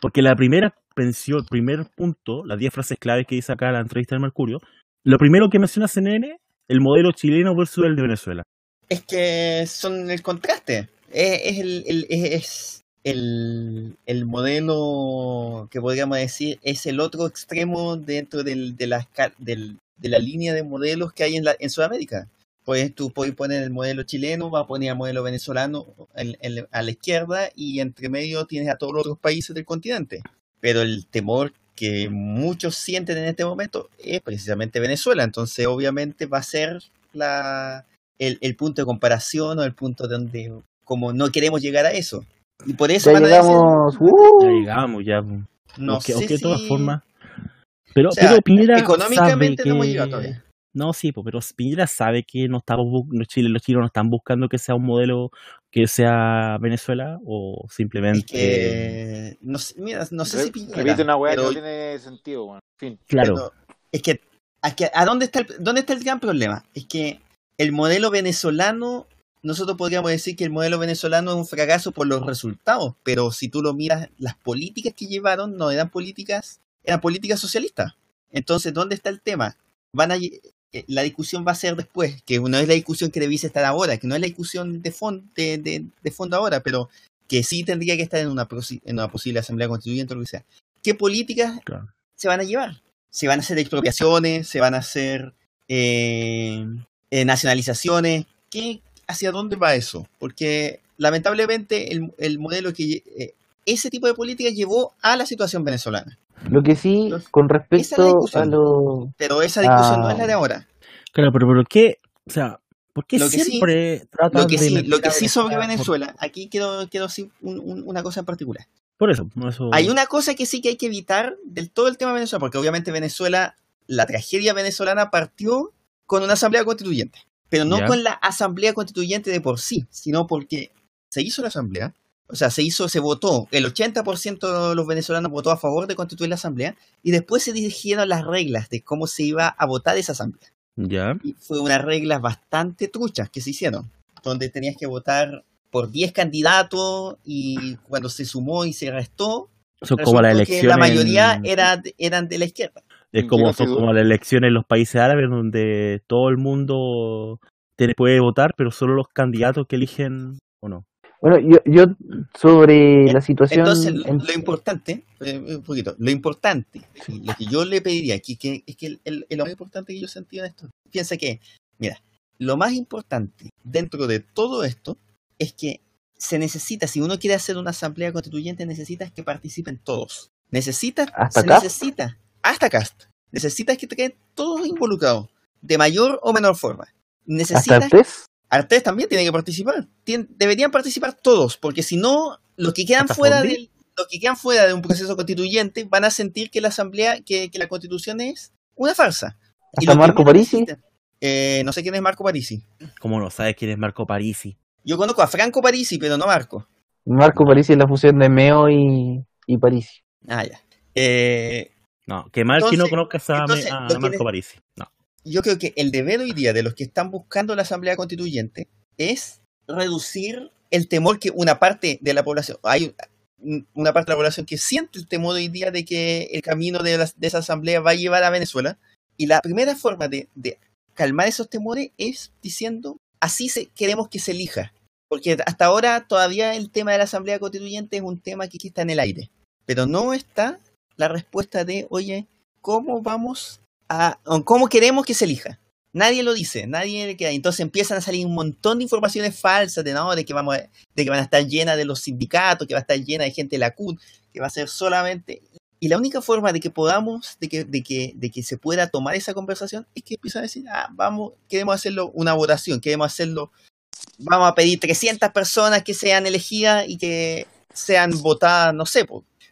Porque la primera pensión, el primer punto, las 10 frases claves que dice acá en la entrevista del Mercurio, lo primero que menciona CNN, el modelo chileno versus el de Venezuela. Es que son el contraste. Es, es el, el- es, el, el modelo que podríamos decir es el otro extremo dentro del, de, la, del- de la línea de modelos que hay en, la, en Sudamérica. Pues tú puedes poner el modelo chileno, va a poner el modelo venezolano en- en- a la izquierda y entre medio tienes a todos los otros países del continente. Pero el temor que muchos sienten en este momento es precisamente Venezuela. Entonces obviamente va a ser la, el, el punto de comparación o el punto donde como no queremos llegar a eso. Y por eso Ya van a decir, llegamos. Ya ¡uh! llegamos, ya. no sé de todas si- formas. Pero, o sea, pero Piñera económicamente sabe no hemos que- llegado todavía. No, sí, pero Piñera sabe que no estamos los Chile, los chilenos no están buscando que sea un modelo que sea Venezuela o Es simplemente que no sé, mira, no sé Re- si Piñera, Repite una weá que pero- no tiene sentido. En fin. claro, pero es que, es que ¿a dónde está el, dónde está el gran problema? Es que el modelo venezolano, nosotros podríamos decir que el modelo venezolano es un fracaso por los resultados, pero si tú lo miras, las políticas que llevaron no eran políticas, eran políticas socialistas. Entonces, ¿dónde está el tema? Van a, la discusión va a ser después, que no es la discusión que debiese estar ahora, que no es la discusión de, fon- de, de- de fondo ahora, pero que sí tendría que estar en una, prosi- en una posible asamblea constituyente o lo que sea. ¿Qué políticas Claro. se van a llevar? Se van a hacer expropiaciones, se van a hacer eh, eh, nacionalizaciones. ¿Qué, ¿Hacia dónde va eso? Porque lamentablemente el, el modelo que eh, ese tipo de política llevó a la situación venezolana. Lo que sí, Entonces, con respecto a lo. Pero esa discusión no Ah. es la de ahora. claro, pero ¿por qué? O sea, ¿por qué Lo que sí- siempre tratan Lo que de sí, lo que a sí sobre por- Venezuela, aquí quiero, quiero decir un- un- una cosa en particular. Por, eso. Hay una cosa que sí que hay que evitar del todo el tema de Venezuela, porque obviamente Venezuela, la tragedia venezolana partió con una asamblea constituyente. Pero no con la asamblea constituyente de por sí, sino porque se hizo la asamblea, o sea, se hizo, se votó, el 80% de los venezolanos votó a favor de constituir la asamblea, y después se dirigieron las reglas de cómo se iba a votar esa asamblea. Ya. Y fue unas reglas bastante truchas que se hicieron, donde tenías que votar por 10 candidatos y cuando se sumó y se restó, Son como las elecciones. la mayoría en- era, eran de la izquierda. Es ¿En como, son como las elecciones en los países árabes donde todo el mundo tiene- puede votar, pero solo los candidatos que eligen o no. Bueno, yo, yo sobre la situación... Entonces, lo, importante, eh, un poquito, lo importante, lo que yo le pediría aquí, que es que el, el- el- lo más importante que yo sentí en esto, piensa que, mira, lo más importante dentro de todo esto es que se necesita, si uno quiere hacer una asamblea constituyente, necesitas que participen todos. Necesitas, ¿Hasta se Cast? necesita, hasta cast, necesitas que te queden todos involucrados, de mayor o menor forma. ¿Hasta Necesitas Artés? Artés también tiene que participar. Tien- deberían participar todos, porque si no, los que quedan ¿Hasta fuera Fondi? del, los que quedan fuera de un proceso constituyente van a sentir que la asamblea, que, que la constitución es una farsa. ¿Hasta Marco Parisi? Eh, no sé quién es Marco Parisi. ¿Cómo no sabes quién es Marco Parisi? Yo conozco a Franco Parisi, pero no Marco. Marco Parisi es la fusión de Meo y, y Parisi. Ah, ya. Eh, No, qué mal que no Entonces- conozcas a, entonces, a Marco Parisi. No. Yo creo que el deber hoy día de los que están buscando la asamblea constituyente es reducir el temor que una parte de la población, hay un- una parte de la población que siente el temor hoy día de que el camino de, de esa asamblea va a llevar a Venezuela. Y la primera forma de, calmar esos temores es diciendo, así se, queremos que se elija. Porque hasta ahora todavía el tema de la asamblea constituyente es un tema que, que está en el aire. Pero no está la respuesta de, oye, ¿cómo vamos cómo queremos que se elija? Nadie lo dice, nadie que entonces empiezan a salir un montón de informaciones falsas de no, de que vamos de que van a estar llenas de los sindicatos, que va a estar llena de gente de la CUT, que va a ser solamente y la única forma de que podamos, de que, de que, de que se pueda tomar esa conversación es que empiezan a decir, ah, vamos, queremos hacerlo una votación, queremos hacerlo, vamos a pedir 300 personas que sean elegidas y que sean votadas, no sé,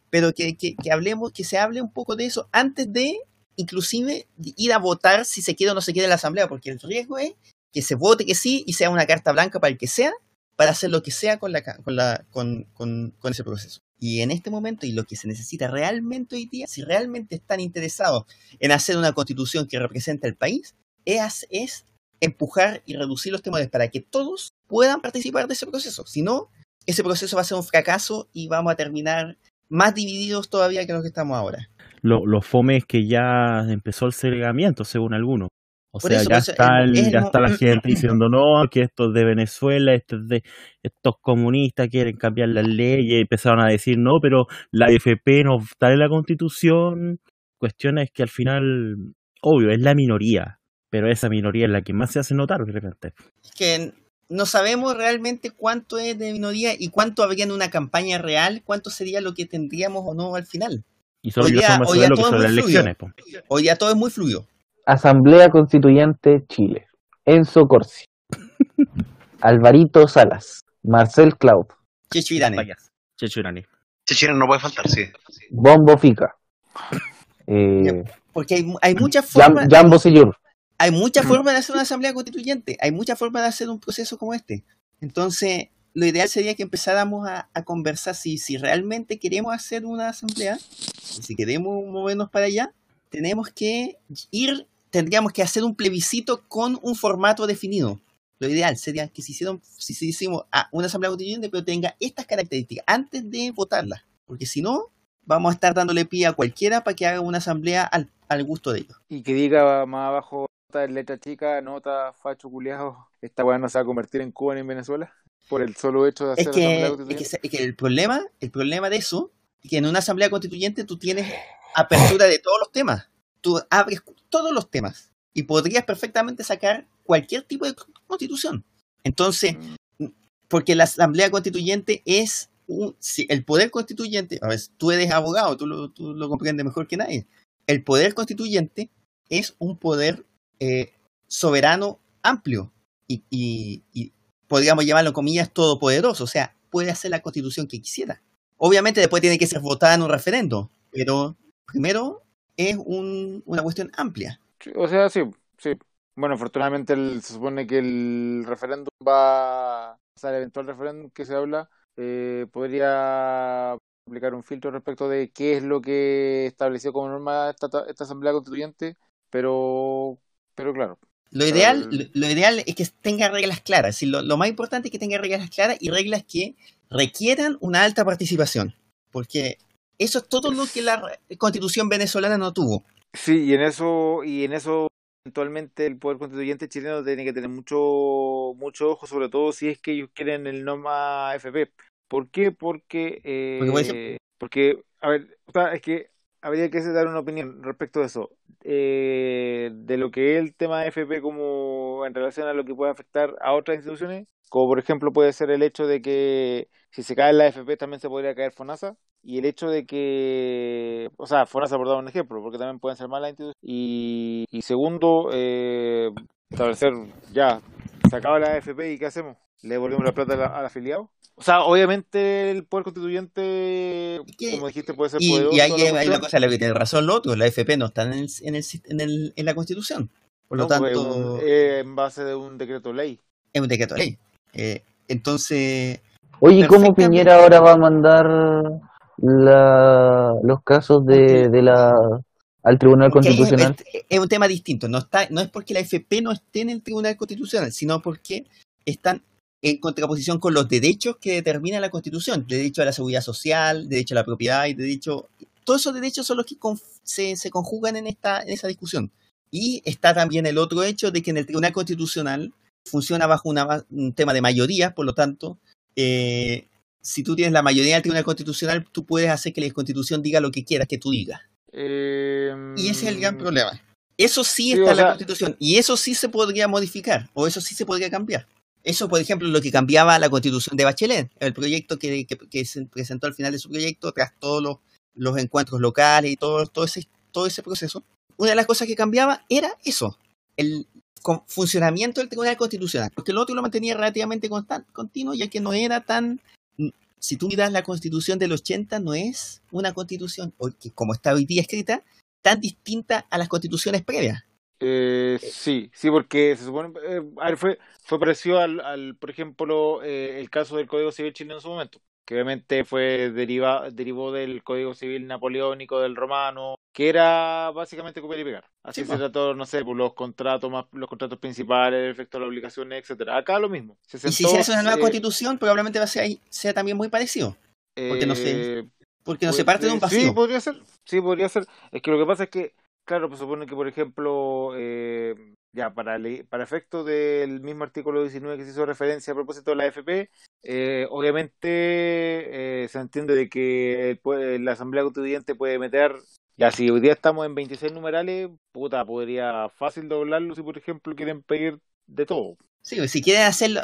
pero que, que hablemos, que se hable un poco de eso antes de inclusive ir a votar si se quiere o no se quiere en la asamblea, porque el riesgo es que se vote que sí y sea una carta blanca para el que sea, para hacer lo que sea con, la, con, la, con ese proceso. Y en este momento, y lo que se necesita realmente hoy día, si realmente están interesados en hacer una constitución que represente al país, es, es empujar y reducir los temores para que todos puedan participar de ese proceso. Si no, ese proceso va a ser un fracaso y vamos a terminar más divididos todavía que los que estamos ahora. Lo, lo fome es que ya empezó el segregamiento, según algunos. O Por sea, eso, ya, está, el- es ya está la gente diciendo no, que esto es de Venezuela, esto es de estos comunistas quieren cambiar las leyes, y empezaron a decir no, pero la AFP no está en la constitución. Cuestión es que al final, obvio, es la minoría, pero esa minoría es la que más se hace notar de repente. que no sabemos realmente cuánto es de minoría y cuánto habría en una campaña real, cuánto sería lo que tendríamos o no al final. Y solo Hoy día- hoy día saber lo que es las elecciones. po. Hoy día todo es muy fluido. Asamblea Constituyente Chile. Enzo Corsi. Alvarito Salas. Marcel Cloud. Checho Irane. Vayas. Chechurani. Chechira no puede faltar, sí. Bombo Fica. Eh, Porque hay, hay muchas formas. Jambo Seyur. hay muchas formas de hacer una asamblea constituyente, hay muchas formas de hacer un proceso como este. Entonces, lo ideal sería que empezáramos a, conversar si, si realmente queremos hacer una asamblea, si queremos movernos para allá, tenemos que ir, tendríamos que hacer un plebiscito con un formato definido. Lo ideal sería que se hicieron, si se hicimos una asamblea constituyente, pero tenga estas características antes de votarla. Porque si no, vamos a estar dándole pie a cualquiera para que haga una asamblea al, gusto de ellos. Y que diga más abajo, nota letra chica, nota facho culiado, esta weá no se va a convertir en Cuba ni en Venezuela. Por el solo hecho de hacer es que, asamblea es que, es el problema, el problema de eso, es que en una asamblea constituyente tú tienes apertura de todos los temas. Tú abres todos los temas y podrías perfectamente sacar cualquier tipo de constitución. Entonces, Mm. porque la asamblea constituyente es un, si el poder constituyente, a ver, tú eres abogado, tú lo, tú lo comprendes mejor que nadie. El poder constituyente es un poder eh, soberano amplio y, y- y podríamos llamarlo comillas todopoderoso, o sea, puede hacer la constitución que quisiera. Obviamente después tiene que ser votada en un referendo, pero primero es un- una cuestión amplia. O sea, sí, sí. Bueno, afortunadamente se supone que el referéndum va, o sea, el eventual referéndum que se habla, eh, podría aplicar un filtro respecto de qué es lo que estableció como norma esta, esta Asamblea Constituyente, pero, pero claro, Lo ideal, lo, lo ideal es que tenga reglas claras. y lo, lo más importante es que tenga reglas claras y reglas que requieran una alta participación. Porque eso es todo lo que la constitución venezolana no tuvo. Sí, y en eso, y en eso eventualmente el poder constituyente chileno tiene que tener mucho, mucho ojo, sobre todo si es que ellos quieren el NOMA FP. ¿Por qué? Porque, eh, Porque, por ejemplo- porque, a ver, o sea, es que habría que dar una opinión respecto de eso, eh, de lo que es el tema de FP como en relación a lo que puede afectar a otras instituciones, como por ejemplo puede ser el hecho de que si se cae la FP también se podría caer FONASA, y el hecho de que, o sea, FONASA por dar un ejemplo, porque también pueden ser malas instituciones, y, segundo, eh, establecer ya, se acaba la AFP y ¿qué hacemos? ¿Le devolvemos la plata al, al afiliado? O sea, obviamente el poder constituyente, ¿Qué? como dijiste, puede ser Y, poderoso. y hay, la hay una cosa, la que tiene razón lo otro, la FP no está en, el, en, el, en, el- en la constitución. Por lo No, porque tanto, un- eh, en base de un decreto ley. es un decreto de ley. Eh, entonces, Oye, ¿y ¿cómo. Piñera ahora va a mandar la, los casos de, de la al Tribunal es, Constitucional? es- es un tema distinto. No, está, no es porque la FP no esté en el Tribunal Constitucional, sino porque están en contraposición con los derechos que determina la Constitución. Derecho a la seguridad social, derecho a la propiedad y derecho... Todos esos derechos son los que se, se conjugan en, esta, en esa discusión. Y está también el otro hecho de que en el Tribunal Constitucional funciona bajo una un tema de mayoría, por lo tanto, eh, si tú tienes la mayoría del Tribunal Constitucional, tú puedes hacer que la Constitución diga lo que quieras que tú digas. Eh, Y ese es el gran problema. Eso sí está en la sea- Constitución y eso sí se podría modificar o eso sí se podría cambiar. Eso, por ejemplo, es lo que cambiaba la Constitución de Bachelet, el proyecto que, que- se presentó al final de su proyecto, tras todos los, los encuentros locales y todo, ese, todo ese proceso. Una de las cosas que cambiaba era eso, el funcionamiento del Tribunal Constitucional, porque el otro lo mantenía relativamente constan- continuo, ya que no era tan... Si tú miras la Constitución del 80, no es una Constitución, como está hoy día escrita, tan distinta a las constituciones previas. Eh, sí, sí, porque se supone, eh, a ver, fue, fue parecido al, al, por ejemplo, eh, el caso del Código Civil chileno en su momento, que obviamente fue deriva, derivó del Código Civil napoleónico, del romano, que era básicamente copiar y pegar. Así Sí, se trató, no sé, por los contratos más, los contratos principales, el efecto de las obligaciones, etcétera. Acá lo mismo. Se Y si se hace una nueva eh, constitución, probablemente va a ser, sea también muy parecido, porque no sé, eh, porque no Pues, se parte de un eh, Sí, vacío. podría ser. Sí, podría ser. Es que lo que pasa es que, claro, pues supone que, por ejemplo, eh, ya para, para efecto del mismo artículo 19 que se hizo referencia a propósito de la AFP, eh, obviamente eh, se entiende de que la Asamblea Constituyente puede meter, ya si hoy día estamos en 26 numerales, puta, podría fácil doblarlo si, por ejemplo, quieren pedir de todo. Sí, pues, si quieren hacerlo,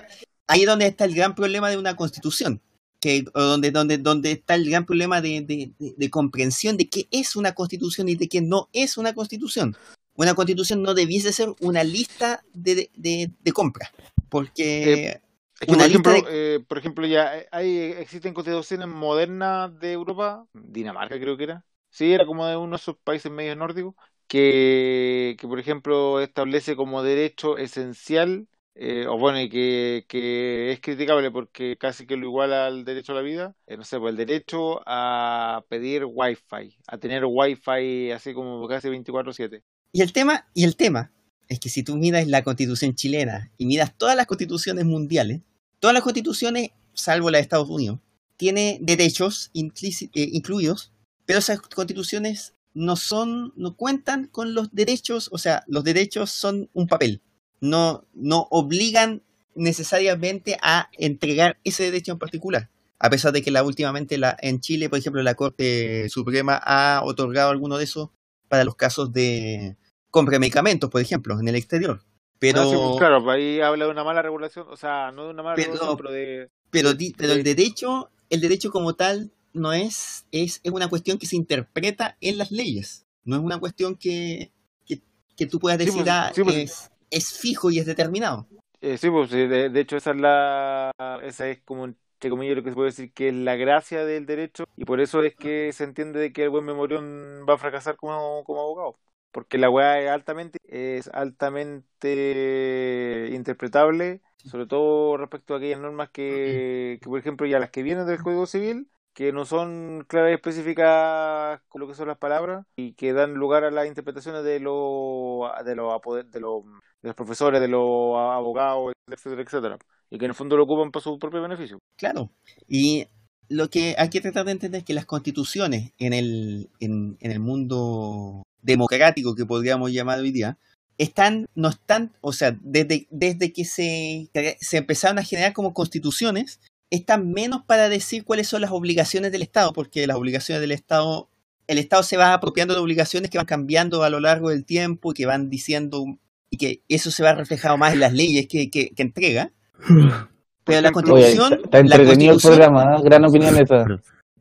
ahí es donde está el gran problema de una constitución, que donde, donde, donde está el gran problema de, de, de- de comprensión de qué es una constitución y de qué no es una constitución. Una constitución no debiese ser una lista de, de, compra, porque Una por lista ejemplo, eh, por ejemplo, ya eh, hay, existen constituciones modernas de Europa, Dinamarca creo que era, sí, era como de uno de esos países medio nórdicos, que, que por ejemplo establece como derecho esencial, eh, o bueno, y que, que es criticable porque casi que lo iguala al derecho a la vida, eh, no sé, pues el derecho a pedir wifi, a tener wifi así como casi 24/7. Y el tema, y el tema es que si tú miras la constitución chilena y miras todas las constituciones mundiales, todas las constituciones, salvo la de Estados Unidos, tiene derechos eh, incluidos, pero esas constituciones no son, no cuentan con los derechos, o sea, los derechos son un papel, no, no obligan necesariamente a entregar ese derecho en particular. A pesar de que la últimamente la, en Chile, por ejemplo, la Corte Suprema ha otorgado alguno de esos para los casos de compra de medicamentos, por ejemplo, en el exterior. Pero, Ah, sí, pues, claro, pues ahí habla de una mala regulación, o sea, no de una mala Pero- regulación, pero de... pero, pero el de- derecho, el derecho como tal no es, es, es una cuestión que se interpreta en las leyes. No es una cuestión que, que, que tú puedas Sí, decir, pues, ah, sí, pues. es, es fijo y es determinado. Eh, sí, pues sí, de, de hecho esa es la, esa es como entre comillas lo que se puede decir que es la gracia del derecho y por eso es que se entiende de que el buen memorión va a fracasar como, como abogado. porque la weá es altamente, es altamente interpretable, sobre todo respecto a aquellas normas que, que, por ejemplo, ya las que vienen del Código Civil, que no son claras y específicas con lo que son las palabras y que dan lugar a las interpretaciones de los de los de los, de los profesores, de los abogados, etcétera, etcétera, y que en el fondo lo ocupan para su propio beneficio. Claro. Y lo que hay que tratar de entender es que las constituciones en el, en, en el mundo democrático que podríamos llamar hoy día, están, no están, o sea, desde, desde que se, se empezaron a generar como constituciones, están menos para decir cuáles son las obligaciones del Estado, porque las obligaciones del Estado, el Estado se va apropiando de obligaciones que van cambiando a lo largo del tiempo y que van diciendo, y que eso se va reflejado más en las leyes que, que, que entrega. Pero la constitución... Oye, está, entretenido el programa, ¿eh? gran opinión esa.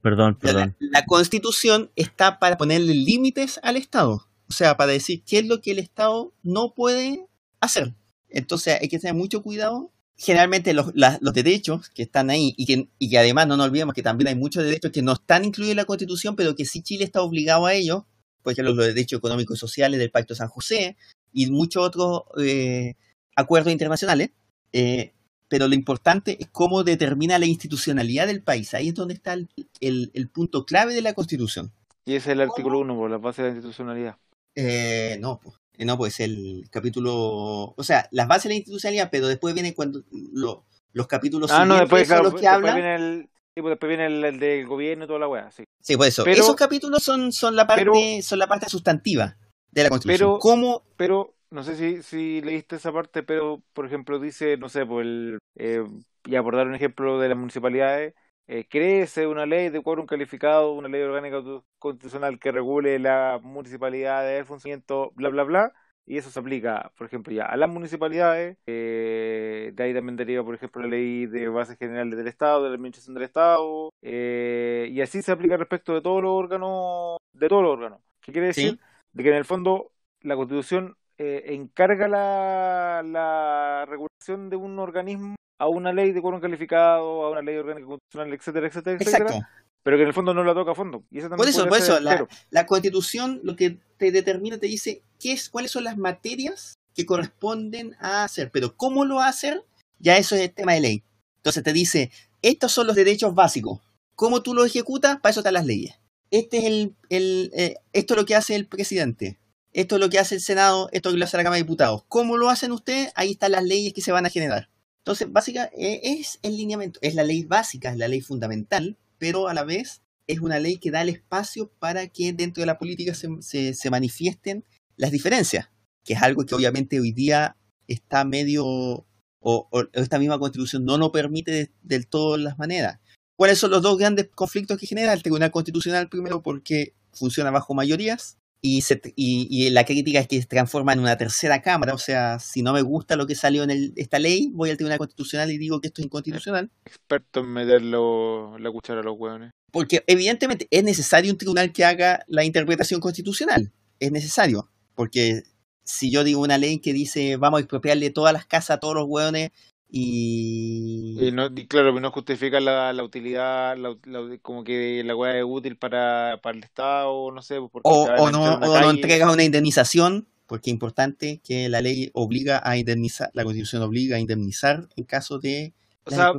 Perdón, perdón. La, la, constitución está para ponerle límites al Estado. O sea, para decir qué es lo que el Estado no puede hacer. Entonces hay que tener mucho cuidado. Generalmente los, la, los derechos que están ahí y que, y que además no nos olvidemos que también hay muchos derechos que no están incluidos en la Constitución, pero que sí Chile está obligado a ellos, por ejemplo los derechos económicos y sociales del Pacto de San José y muchos otros eh, acuerdos internacionales. Eh, pero lo importante es cómo determina la institucionalidad del país. Ahí es donde está el, el, el punto clave de la Constitución. Y ese es el artículo 1, por la base de la institucionalidad. Eh, no, pues, no, pues el capítulo, o sea, las bases de la institucionalidad, pero después viene cuando lo, los capítulos ah, no, después, claro, los que después hablan. viene el, pues después viene el, el del gobierno y toda la weá, sí. Sí, por eso. Pero- Esos capítulos son, son la parte, pero- son la parte sustantiva de la Constitución. Pero- ¿Cómo? Pero, no sé si, si leíste esa parte, pero, por ejemplo, dice, no sé, pues el, eh, ya por dar un ejemplo de las municipalidades, eh, crece una ley de quórum calificado, una ley orgánica tu- constitucional que regule la municipalidad, el funcionamiento, bla, bla, bla, y eso se aplica, por ejemplo, ya a las municipalidades, eh, de ahí también deriva, por ejemplo, la ley de bases generales del Estado, de la administración del Estado, eh, y así se aplica respecto de todos los órganos, de todos los órganos. ¿Qué quiere decir? Sí. De que en el fondo la Constitución eh, encarga la, la regulación de un organismo a una ley de quórum calificado, a una ley orgánica constitucional, etcétera, etcétera, etcétera, Exacto. pero que en el fondo no la toca a fondo. Y eso Por eso, por eso, la, Constitución lo que te determina, te dice qué es, cuáles son las materias que corresponden a hacer, pero cómo lo hacer, ya eso es el tema de ley. Entonces te dice, estos son los derechos básicos. ¿Cómo tú lo ejecutas? Para eso están las leyes. Este es el, el eh, esto es lo que hace el presidente. Esto es lo que hace el Senado, esto es lo que hace la Cámara de Diputados. ¿Cómo lo hacen ustedes? Ahí están las leyes que se van a generar. Entonces, básica, eh, es el lineamiento, es la ley básica, es la ley fundamental, pero a la vez es una ley que da el espacio para que dentro de la política se, se, se manifiesten las diferencias, que es algo que obviamente hoy día está medio, o, esta misma constitución no lo permite de, del todo las maneras. ¿Cuáles son los dos grandes conflictos que genera el Tribunal Constitucional? Primero, porque funciona bajo mayorías y, se, y, y, la crítica es que se transforma en una tercera cámara. O sea, si no me gusta lo que salió en el, esta ley, voy al Tribunal Constitucional y digo que esto es inconstitucional. Experto en meterlo, la cuchara a los hueones. Porque evidentemente es necesario un tribunal que haga la interpretación constitucional. Es necesario. Porque si yo digo una ley que dice vamos a expropiarle todas las casas a todos los hueones y... Y, no, y claro, no justifica la, la utilidad, la, la- como que la weá es útil para, para el Estado, no sé, porque o, no, o no calle. entrega una indemnización, porque es importante que la ley obliga a indemnizar, la constitución obliga a indemnizar en caso de O sea,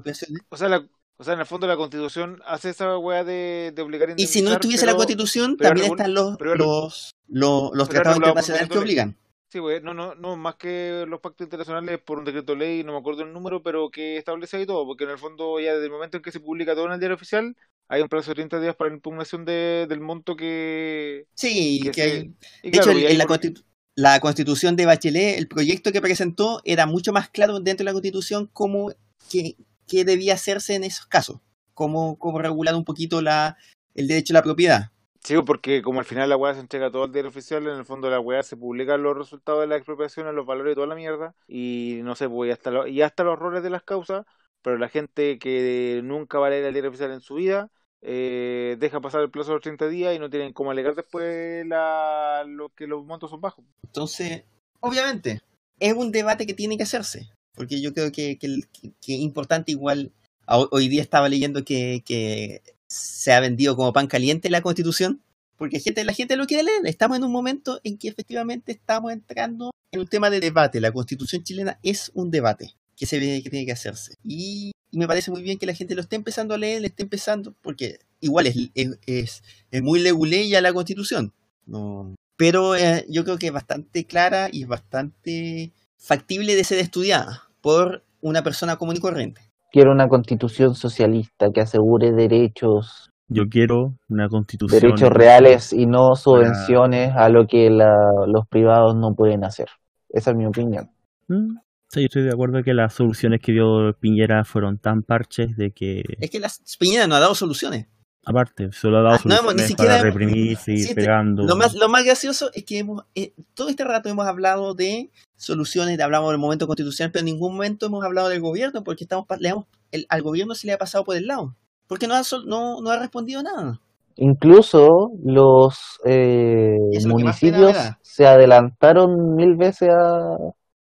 o sea, la- o sea, en el fondo la Constitución hace esa weá de, de obligar a Y si no estuviese la constitución, también están los, los, los, los tratados internacionales que obligan. Sí, pues, no, no, no, más que los pactos internacionales por un decreto ley, no me acuerdo el número, pero que establece ahí todo, porque en el fondo ya desde el momento en que se publica todo en el diario oficial, hay un plazo de 30 días para la impugnación de, del monto que... Sí, que que se- hay- y de claro, hecho, y en la, por- constitu- la constitución de Bachelet, el proyecto que presentó era mucho más claro dentro de la constitución cómo que, que debía hacerse en esos casos, cómo, cómo regular un poquito la, el derecho a la propiedad. Sí, porque como al final la weá se entrega todo al diario oficial, en el fondo la weá se publican los resultados de la expropiación, los valores y toda la mierda, y no sé, pues y hasta, lo- y hasta los errores de las causas, pero la gente que nunca va a leer el diario oficial en su vida, eh, deja pasar el plazo de los 30 días y no tienen cómo alegar después la, lo que los montos son bajos. Entonces, obviamente, es un debate que tiene que hacerse, porque yo creo que, que, que- que importante igual, hoy día estaba leyendo que, que se ha vendido como pan caliente la constitución, porque la gente lo quiere leer. Estamos en un momento en que efectivamente estamos entrando en un tema de debate. La constitución chilena es un debate que, se, que tiene que hacerse. Y, y me parece muy bien que la gente lo esté empezando a leer, le esté empezando, porque igual es, es, es, es muy leguleya la constitución. No, pero eh, yo creo que es bastante clara y es bastante factible de ser estudiada por una persona común y corriente. Quiero una constitución socialista que asegure derechos, Yo quiero una constitución. derechos reales y no subvenciones a lo que la- los privados no pueden hacer. Esa es mi opinión. Mm, Sí, yo estoy de acuerdo que las soluciones que dio Piñera fueron tan parches de que, Es que la Piñera no ha dado soluciones. Aparte, solo ha dado Ah, no hemos ni soluciones siquiera- para Sí, te- pegando. Lo más, lo más gracioso es que hemos, eh, todo este rato hemos hablado de soluciones, hablamos del momento constitucional, pero en ningún momento hemos hablado del gobierno, porque estamos le el- al gobierno se le ha pasado por el lado. Porque no ha, sol- no, no ha respondido nada. Incluso los eh, Y lo municipios se adelantaron mil veces a-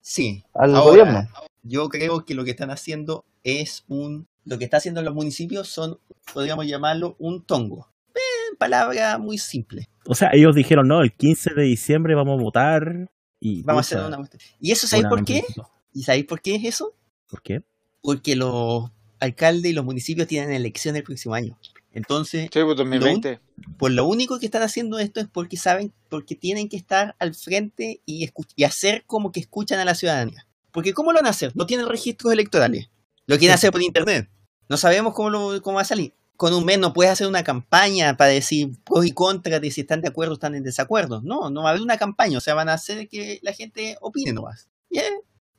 Sí. al Ahora, gobierno. Yo creo que lo que están haciendo es un. Lo que está haciendo los municipios son, podríamos llamarlo, un tongo. En palabra muy simple. O sea, ellos dijeron, no, el 15 de diciembre vamos a votar y... Vamos a hacer una. ¿Y eso sabéis por qué? ¿Y sabéis por qué es eso? ¿Por qué? Porque los alcaldes y los municipios tienen elecciones el próximo año. Entonces, Sí, pues 2020. pues lo único que están haciendo esto es porque saben, porque tienen que estar al frente y, y hacer como que escuchan a la ciudadanía. Porque ¿cómo lo van a hacer? No tienen registros electorales. Lo quieren hacer por internet. No sabemos cómo, lo, cómo va a salir. Con un mes no puedes hacer una campaña para decir pros y contras de si están de acuerdo o están en desacuerdo. No, no va a haber una campaña. O sea, van a hacer que la gente opine nomás. Yeah.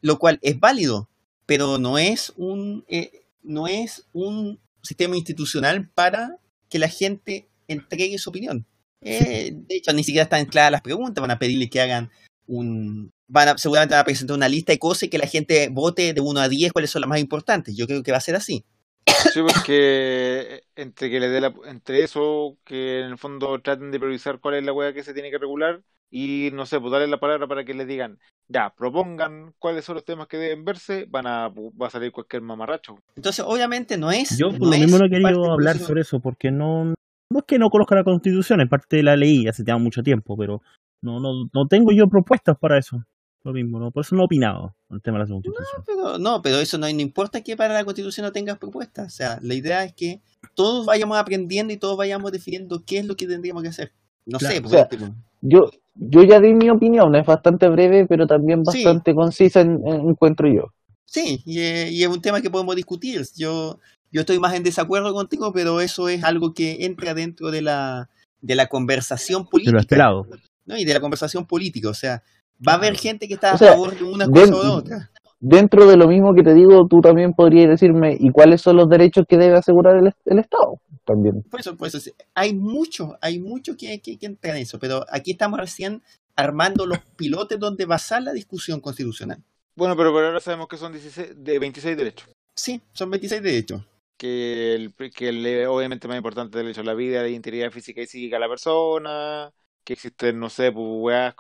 Lo cual es válido, pero no es un, eh, no es un sistema institucional para que la gente entregue su opinión. Eh, de hecho, ni siquiera están claras las preguntas. Van a pedirle que hagan un. Van a, seguramente van a presentar una lista de cosas y que la gente vote de 1 a 10 cuáles son las más importantes. Yo creo que va a ser así. Sí, porque entre que le dé la, entre eso, que en el fondo traten de priorizar cuál es la hueá que se tiene que regular y no sé, pues darle la palabra para que les digan, ya, propongan cuáles son los temas que deben verse, van a, va a salir cualquier mamarracho. Entonces, obviamente, no es. Yo por no lo es mismo no he querido hablar sobre eso, porque no, no es que no conozca la constitución, en parte la leí hace ya mucho tiempo, pero no, no, no tengo yo propuestas para eso. Lo mismo, ¿no? Por eso no he opinado con el tema de la constitución. Pero, no, pero eso no, no importa que para la constitución no tengas propuestas. O sea, la idea es que todos vayamos aprendiendo y todos vayamos definiendo qué es lo que tendríamos que hacer. No Claro. sé, O por sea, último. Yo, yo ya di mi opinión, es bastante breve, pero también Sí. bastante concisa, en- en- encuentro yo. Sí, y, y es un tema que podemos discutir. Yo, yo estoy más en desacuerdo contigo, pero eso es algo que entra dentro de la, de la conversación De política. lo esperado. ¿no? Y de la conversación política. O sea, va a haber gente que está O a sea, favor de una cosa o de otra. Dentro de lo mismo que te digo, tú también podrías decirme, ¿y cuáles son los derechos que debe asegurar el, el Estado? También. Por eso, por eso, hay mucho, hay mucho que, que, que entra en eso, pero aquí estamos recién armando los pilotes donde basar la discusión constitucional. Bueno, pero por ahora sabemos que son 16, de 26 derechos. Sí, son 26 derechos. Que, el, que el, obviamente más importante es el derecho a la vida, la integridad física y psíquica de la persona, que existen, no sé, pues weas,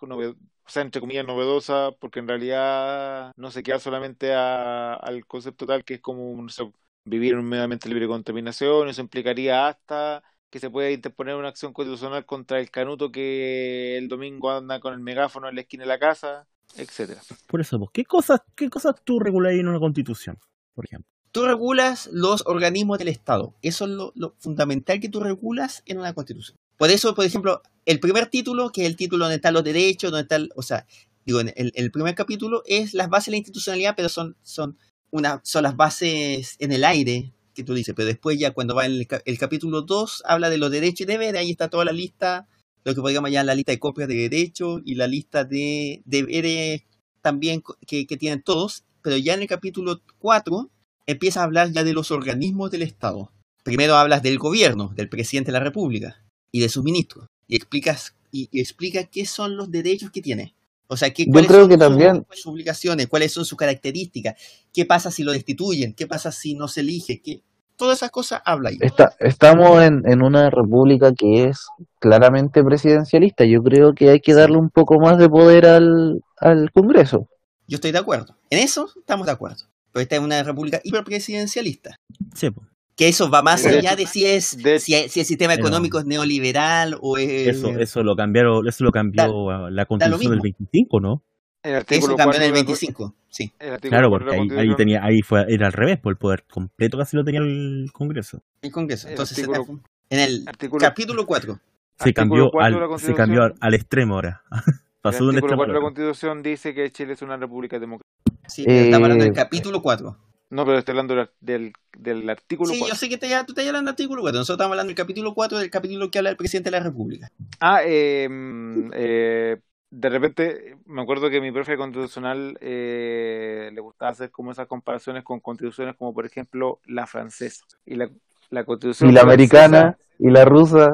o sea, entre comillas, novedosas, porque en realidad no se queda solamente a- al concepto tal que es como, no sé, vivir en un medio ambiente libre de contaminación, eso implicaría hasta que se pueda interponer una acción constitucional contra el canuto que el domingo anda con el megáfono en la esquina de la casa, etcétera. Por eso, ¿qué cosas, qué cosas tú regulas en una constitución, por ejemplo? Tú regulas los organismos del Estado. Eso es lo, lo fundamental que tú regulas en una constitución. Por eso, por ejemplo, el primer título, que es el título donde están los derechos, donde está, o sea, digo, el, primer capítulo es las bases de la institucionalidad, pero son, son, una, son las bases en el aire que tú dices. Pero después ya cuando va en el, el capítulo 2, habla de los derechos y deberes, ahí está toda la lista, lo que podríamos llamar la lista de copias de derechos y la lista de deberes también que, que tienen todos. Pero ya en el capítulo 4 empieza a hablar ya de los organismos del Estado. Primero hablas del gobierno, del presidente de la República y de sus ministros. Y explicas y, y explica qué son los derechos que tiene. O sea, qué, Yo cuáles creo son que sus- también- sus obligaciones, cuáles son sus características, qué pasa si lo destituyen, qué pasa si no se elige, qué... todas esas cosas habla ahí. Está, estamos en, en una república que es claramente presidencialista. Yo creo que hay que Sí. darle un poco más de poder al, al Congreso. Yo estoy de acuerdo. En eso estamos de acuerdo. Pero esta es una república hiperpresidencialista. Sí, pues. Que eso va más De allá hecho- de si es de- si, si el sistema económico es neoliberal o es Eso, eso lo cambiaron, eso lo cambió Da- la constitución del mismo. 25, ¿no? El eso artículo cambió en 4 el de la- 25, sí. el Claro, 4 de porque ahí, ahí tenía, ahí fue, era al revés, por el poder completo casi lo tenía el Congreso. El Congreso. El Entonces, artículo- en el artículo- capítulo 4. Se cambió, 4 de la al, se cambió al, al extremo ahora. Pasó de un el artículo extremo 4 de la. Constitución dice que Chile es una república democrática. Sí, pero estamos hablando del Eh, capítulo 4. No, pero estoy hablando del, del, del artículo Sí, 4. yo sé que te, tú estás hablando del artículo 4. Nosotros estamos hablando del capítulo 4 del capítulo que habla del presidente de la República. Ah, eh, mm, eh, de repente me acuerdo que mi profe constitucional eh, le gustaba hacer como esas comparaciones con constituciones como por ejemplo la francesa y la, la constitución Y la francesa- americana y la rusa.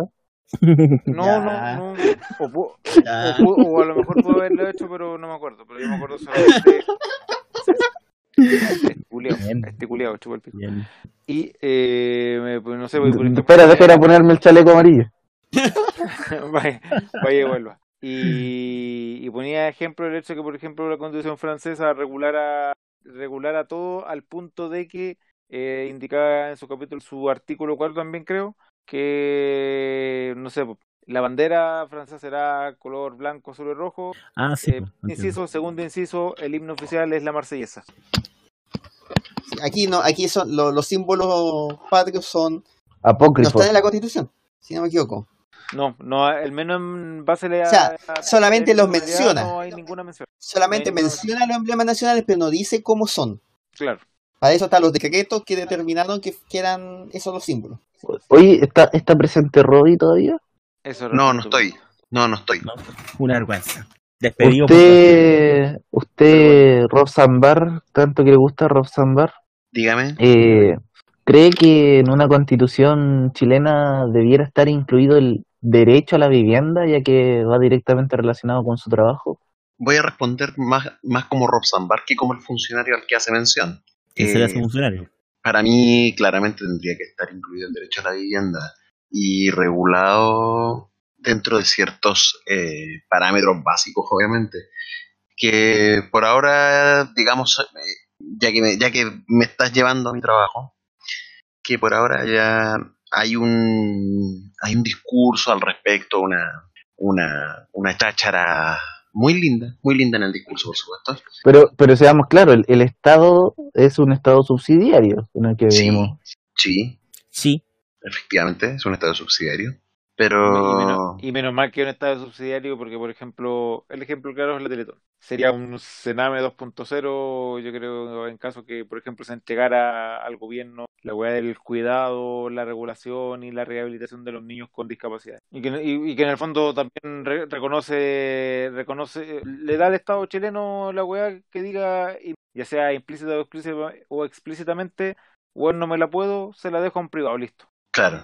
No, Ya. no, no. O, o a lo mejor puedo haberlo hecho, pero no me acuerdo. Pero yo me acuerdo solamente. Este culiao, este culiao, chupa el pico. Bien. Y, eh, pues, no sé, por ejemplo, Espera, déjame ponerme el chaleco amarillo. vaya, vaya y vuelva. Y, y ponía ejemplo el hecho de que, por ejemplo, la constitución francesa regulara, regulara todo al punto de que eh, indicaba en su capítulo, su artículo 4 también creo, que, no sé, la bandera francesa será color blanco, azul y rojo. Ah, sí. Eh, inciso, segundo inciso, el himno oficial es la marsellesa. Sí, Aquí no, aquí son lo- los símbolos patrios son no Apócrifo. están en la Constitución, si no me equivoco. No, no, al menos en base a... O sea, a- solamente en los menciona. No hay ninguna mención. Solamente No hay ninguna- menciona los emblemas nacionales, pero no dice cómo son. Claro. Para eso están los decretos que determinaron que, que eran esos los símbolos. Oye, ¿está, ¿está presente Rodi todavía? Eso No, no estoy. No, no estoy. Una vergüenza. Despedido por Usted, usted, Rob Zambar, tanto que le gusta Rob Zambar, Dígame. eh, ¿cree que en una constitución chilena debiera estar incluido el derecho a la vivienda, ya que va directamente relacionado con su trabajo? Voy a responder más, más como Rob Zambar que como el funcionario al que hace mención. ¿Quién sería Eh, ese funcionario? para mí, claramente tendría que estar incluido el derecho a la vivienda y regulado dentro de ciertos eh, parámetros básicos, obviamente. Que por ahora, digamos, eh, ya que, me, ya que me estás llevando a mi trabajo, que por ahora ya hay un, hay un discurso al respecto, una, una, una cháchara muy linda, muy linda en el discurso, por supuesto. Pero, pero seamos claros, el, el Estado es un Estado subsidiario en el que Sí, vivimos. sí, Sí. Efectivamente, es un estado subsidiario. Y menos, Pero y menos mal que un estado subsidiario, porque, por ejemplo, el ejemplo claro es la Teletón. Sería un Sename 2.0, yo creo, en caso que, por ejemplo, se entregara al gobierno la hueá del cuidado, la regulación y la rehabilitación de los niños con discapacidad. Y que, y, y que en el fondo también re- reconoce, reconoce, le da al Estado chileno la hueá que diga, ya sea implícita o, explícita- o explícitamente, bueno, no me la puedo, se la dejo en privado, listo. Claro.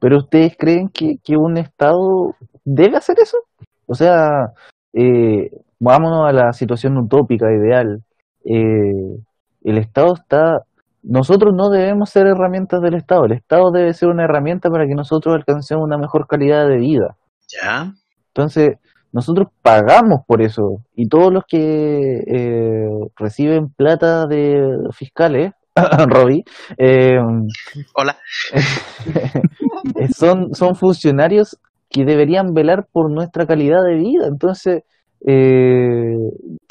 Pero ustedes creen que, que un Estado debe hacer eso? O sea, eh, vámonos a la situación utópica, ideal. Eh, el Estado está... Nosotros no debemos ser herramientas del Estado. El Estado debe ser una herramienta para que nosotros alcancemos una mejor calidad de vida. Ya. Entonces, nosotros pagamos por eso. Y todos los que eh, reciben plata de fiscales, Robbie, eh, Hola. son, son funcionarios que deberían velar por nuestra calidad de vida. Entonces, eh,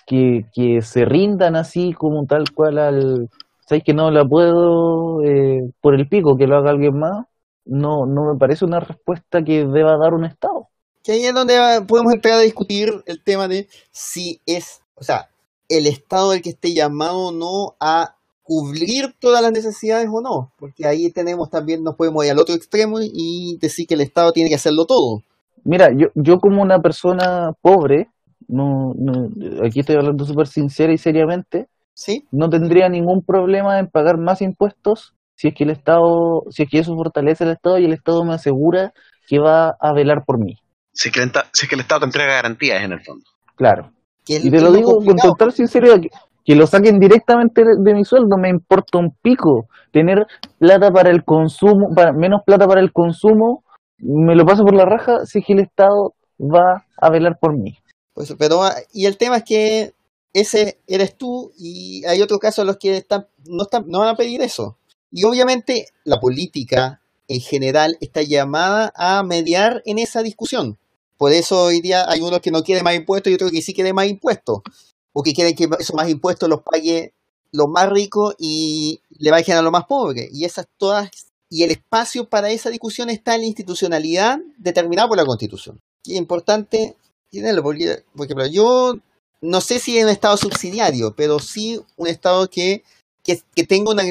que, que se rindan así como tal cual al... ¿Sabes que no la puedo eh, por el pico que lo haga alguien más? No, no me parece una respuesta que deba dar un Estado. Que ahí es donde podemos entrar a discutir el tema de si es, o sea, el Estado el que esté llamado o no a cubrir todas las necesidades o no. Porque ahí tenemos también, nos podemos ir al otro extremo y decir que el Estado tiene que hacerlo todo. Mira, yo, yo como una persona pobre, no, no, aquí estoy hablando súper sincera y seriamente, ¿Sí? no tendría ningún problema en pagar más impuestos si es que el Estado, si es que eso fortalece el Estado y el Estado me asegura que va a velar por mí. Si es, que el, si es que el Estado te entrega garantías en el fondo. Claro. Y te lo digo con total sinceridad, que, lo saquen directamente de, mi sueldo, me importa un pico. Tener plata para el consumo, menos plata para el consumo, me lo paso por la raja si el Estado va a velar por mí. Pues, pero, ah, y el tema es que ese eres tú y hay otros casos en los que están, no, están, no van a pedir eso. Y obviamente la política en general está llamada a mediar en esa discusión. Por eso hoy día hay unos que no quieren más impuestos y otros que sí quieren más impuestos. O que quieren que esos más impuestos los pague los más ricos y le bajen a los más pobres. Y esas todas y el espacio para esa discusión está en la institucionalidad determinada por la Constitución. Y es importante porque, por ejemplo, yo no sé si es un Estado subsidiario, pero sí un Estado que, que, tenga una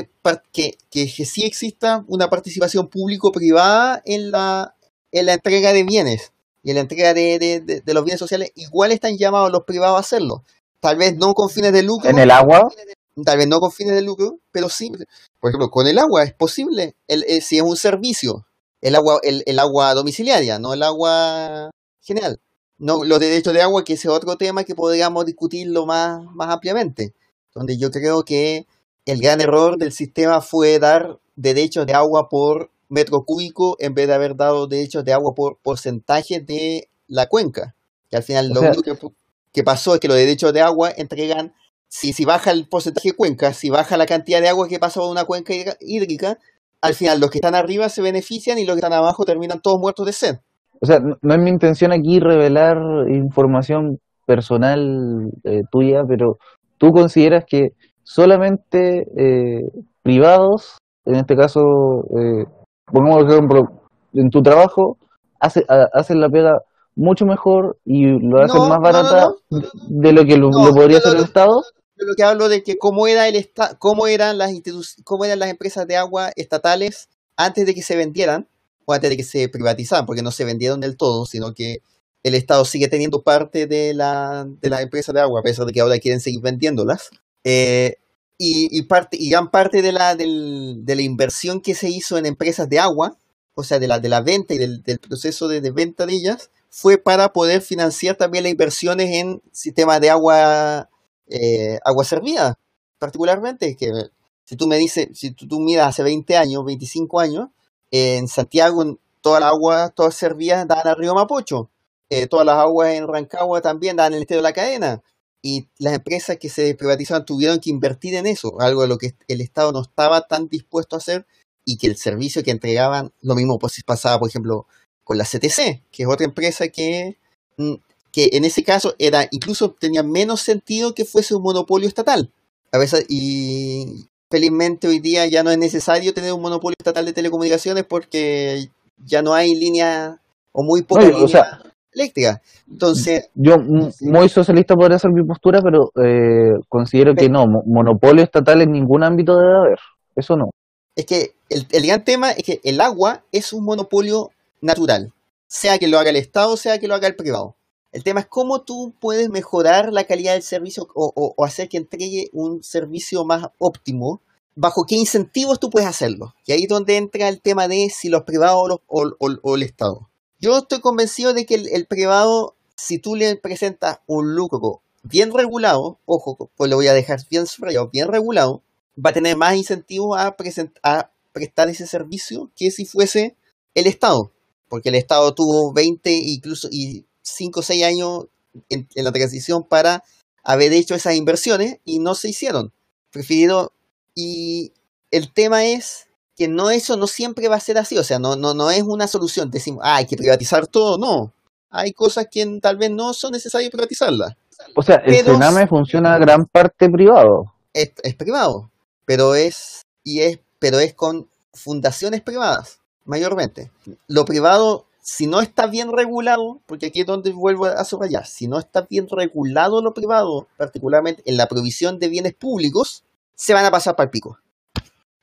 que, que, sí exista una participación público-privada en la, en la entrega de bienes y en la entrega de, de, de, los bienes sociales. Igual están llamados los privados a hacerlo. Tal vez no con fines de lucro. ¿En el agua? tal vez no con fines de lucro, pero sí, por ejemplo, con el agua es posible, el, eh, si es un servicio, el agua, el, el, agua domiciliaria, no el agua general. No, los derechos de agua, que ese es otro tema que podríamos discutirlo más, más ampliamente, donde yo creo que el gran error del sistema fue dar derechos de agua por metro cúbico en vez de haber dado derechos de agua por porcentaje de la cuenca. Que al final lo único que, que pasó es que los derechos de agua entregan si, si baja el porcentaje de cuenca, si baja la cantidad de agua que pasa por una cuenca hídrica, al final los que están arriba se benefician y los que están abajo terminan todos muertos de sed. O sea, no es mi intención aquí revelar información personal eh, tuya, pero tú consideras que solamente eh, privados, en este caso, eh, pongamos ejemplo, en tu trabajo, hace, hacen la pega mucho mejor y lo hacen más barata de lo que lo podría hacer el Estado. lo que hablo de que cómo era el cómo eran las cómo eran las empresas de agua estatales antes de que se vendieran o antes de que se privatizaran, porque no se vendieron del todo, sino que el Estado sigue teniendo parte de la de las empresas de agua, a pesar de que ahora quieren seguir vendiéndolas. Eh, y, parte, y gran parte de la, del, de la inversión que se hizo en empresas de agua, o sea, de la, de la venta y del, del proceso de, de, venta de ellas, fue para poder financiar también las inversiones en sistemas de agua eh, agua servida, particularmente, que si tú me dices, si tú, miras hace 20 años, 25 años, en Santiago todas las aguas, todas servidas dan al río Mapocho, eh, todas las aguas en Rancagua también dan el estero de la cadena, y las empresas que se privatizaban tuvieron que invertir en eso, algo de lo que el Estado no estaba tan dispuesto a hacer, y que el servicio que entregaban, lo mismo pues, pasaba, por ejemplo, con la CTC, que es otra empresa que mm, que en ese caso era incluso tenía menos sentido que fuese un monopolio estatal. A veces, y felizmente hoy día ya no es necesario tener un monopolio estatal de telecomunicaciones porque ya no hay línea o muy poca línea eléctrica. Entonces, yo muy socialista podría ser mi postura, pero eh, considero que no, monopolio estatal en ningún ámbito debe haber. Eso no. Es que el, el gran tema es que el agua es un monopolio natural, sea que lo haga el Estado, sea que lo haga el privado. El tema es cómo tú puedes mejorar la calidad del servicio o, hacer que entregue un servicio más óptimo, bajo qué incentivos tú puedes hacerlo. Y ahí es donde entra el tema de si los privados o, el Estado. Yo estoy convencido de que el, privado, si tú le presentas un lucro bien regulado, ojo, pues lo voy a dejar bien subrayado, bien regulado, va a tener más incentivos a, a prestar ese servicio que si fuese el Estado. Porque el Estado tuvo 20 incluso y 5 o 6 años en, la transición para haber hecho esas inversiones y no se hicieron. Preferido. Y el tema es que no eso no siempre va a ser así, o sea, no, no, no es una solución. Decimos, ah, hay que privatizar todo, no. Hay cosas que tal vez no son necesarias privatizarlas. O sea, el Sename funciona gran parte privado. Es, es, privado, pero es, y es, pero es con fundaciones privadas, mayormente. Lo privado si no está bien regulado, porque aquí es donde vuelvo a subrayar, si no está bien regulado lo privado, particularmente en la provisión de bienes públicos, se van a pasar para el pico.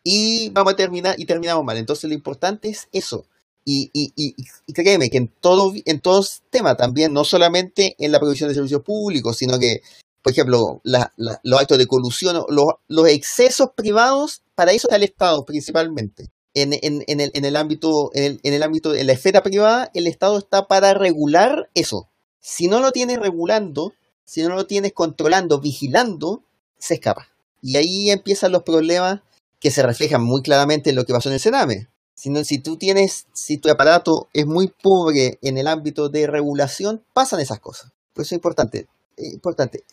Y vamos a terminar, y terminamos mal. Entonces lo importante es eso. Y, y, créeme que en todo, en todos temas también, no solamente en la provisión de servicios públicos, sino que, por ejemplo, los actos de colusión, los, los excesos privados, para eso está el Estado principalmente en, en, en, el, en el ámbito, el, en el ámbito, en la esfera privada, el Estado está para regular eso. Si no lo tienes regulando, si no lo tienes controlando, vigilando, se escapa. Y ahí empiezan los problemas que se reflejan muy claramente en lo que pasó en el Sename. Si, si tú tienes, si tu aparato es muy pobre en el ámbito de regulación, pasan esas cosas. Por eso es importante, es importante,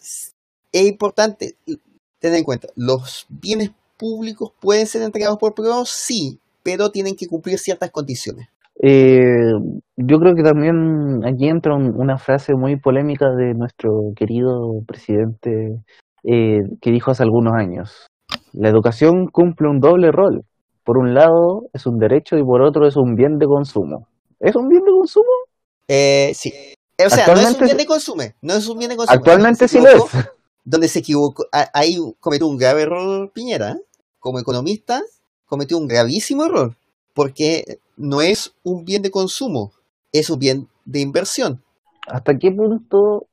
es importante tener en cuenta, los bienes públicos pueden ser entregados por privados, sí, pero tienen que cumplir ciertas condiciones. Eh, yo creo que también aquí entra un- una frase muy polémica de nuestro querido presidente eh, que dijo hace algunos años. La educación cumple un doble rol. Por un lado es un derecho y por otro es un bien de consumo. ¿Es un bien de consumo? Eh, sí. O sea, no es un bien de consumo, no es un bien de consumo. Actualmente sí lo es. Donde se equivocó, ahí cometió un grave error Piñera. ¿eh? Como economista, cometió un gravísimo error, porque no es un bien de consumo, es un bien de inversión. ¿Hasta qué punto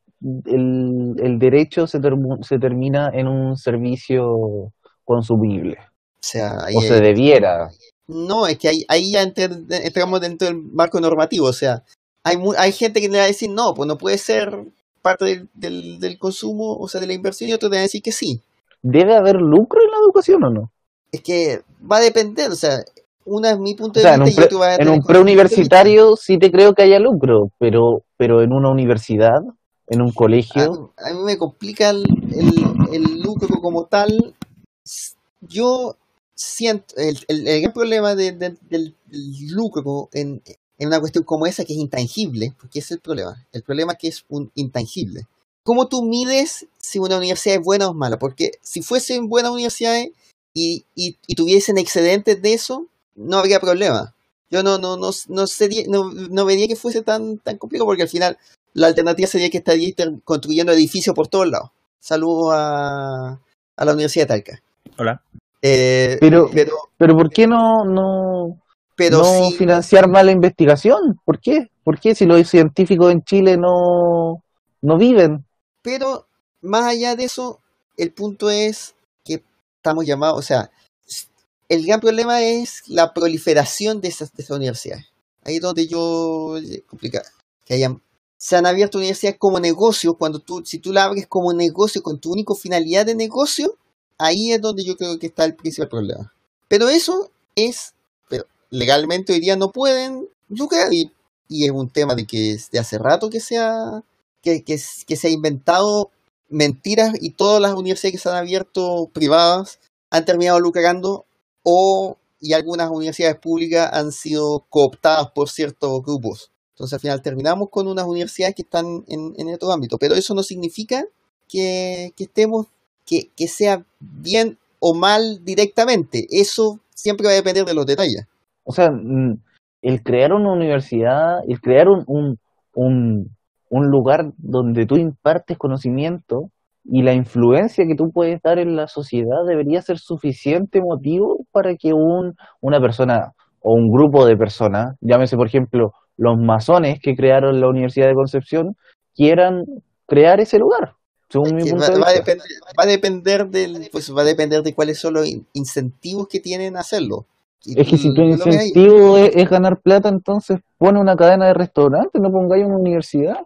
el, el derecho se, termu- se termina en un servicio consumible? O sea, se debiera. No, es que ahí, ahí ya entramos dentro del marco normativo. O sea, hay, hay gente que le va a decir, no, pues no puede ser parte del, del, del consumo, o sea, de la inversión, y otros le van a decir que sí. ¿Debe haber lucro en la educación o no? Es que va a depender, o sea, una es mi punto O de sea, en vista un, y pre- en un de preuniversitario sí te creo que haya lucro, pero, pero en una universidad, en un colegio, A, a mí me complica el, el- el lucro como tal. Yo siento el, el- el gran problema de- de- del lucro en, en una cuestión como esa que es intangible, porque ese es el problema. El problema es que es un intangible. ¿Cómo tú mides si una universidad es buena o es mala? Porque si fuesen buenas universidades y, y, y tuviesen excedentes de eso, no habría problema. Yo no, no, no, no, sería, no, no vería que fuese tan, tan complicado porque al final la alternativa sería que estaría construyendo edificios por todos lados. Saludos a, a la Universidad de Talca. Hola. Eh, Pero- pero, pero ¿por qué no, no, pero no financiar más la investigación? ¿Por qué? ¿Por qué si los científicos en Chile no, no viven? pero más allá de eso, el punto es estamos llamados, o sea, el gran problema es la proliferación de esas, de esas universidades. Ahí es donde yo eh, complica que se han abierto universidades como negocio, cuando tú, si tú la abres como negocio con tu única finalidad de negocio, ahí es donde yo creo que está el principal problema. Pero eso es, pero legalmente hoy día no pueden lucrar y, y es un tema de que de hace rato que se que, que se ha inventado mentiras y todas las universidades que se han abierto privadas han terminado lucrando o y algunas universidades públicas han sido cooptadas por ciertos grupos. Entonces al final terminamos con unas universidades que están en, en otro ámbito, pero eso no significa que, que estemos, que, que sea bien o mal directamente. Eso siempre va a depender de los detalles. O sea, mm, el crear una universidad, el crear un, un, un, un lugar donde tú impartes conocimiento y la influencia que tú puedes dar en la sociedad debería ser suficiente motivo para que un, una persona o un grupo de personas, llámese por ejemplo los masones que crearon la Universidad de Concepción, quieran crear ese lugar, según mi Que punto va, de va a depender, va a depender del, pues va a depender de cuáles son los in- incentivos que tienen a hacerlo. Y Es que si tu incentivo es, es ganar plata, entonces pone una cadena de restaurantes, no pongáis una universidad.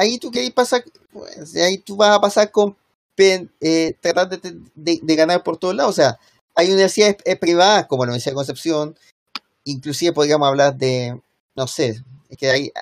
Ahí tú querés pasar, pues, ahí tú vas a pasar con eh, tratar de, de- de ganar por todos lados. O sea, hay universidades eh, privadas como la Universidad de Concepción, inclusive podríamos hablar de, no sé, es que ahí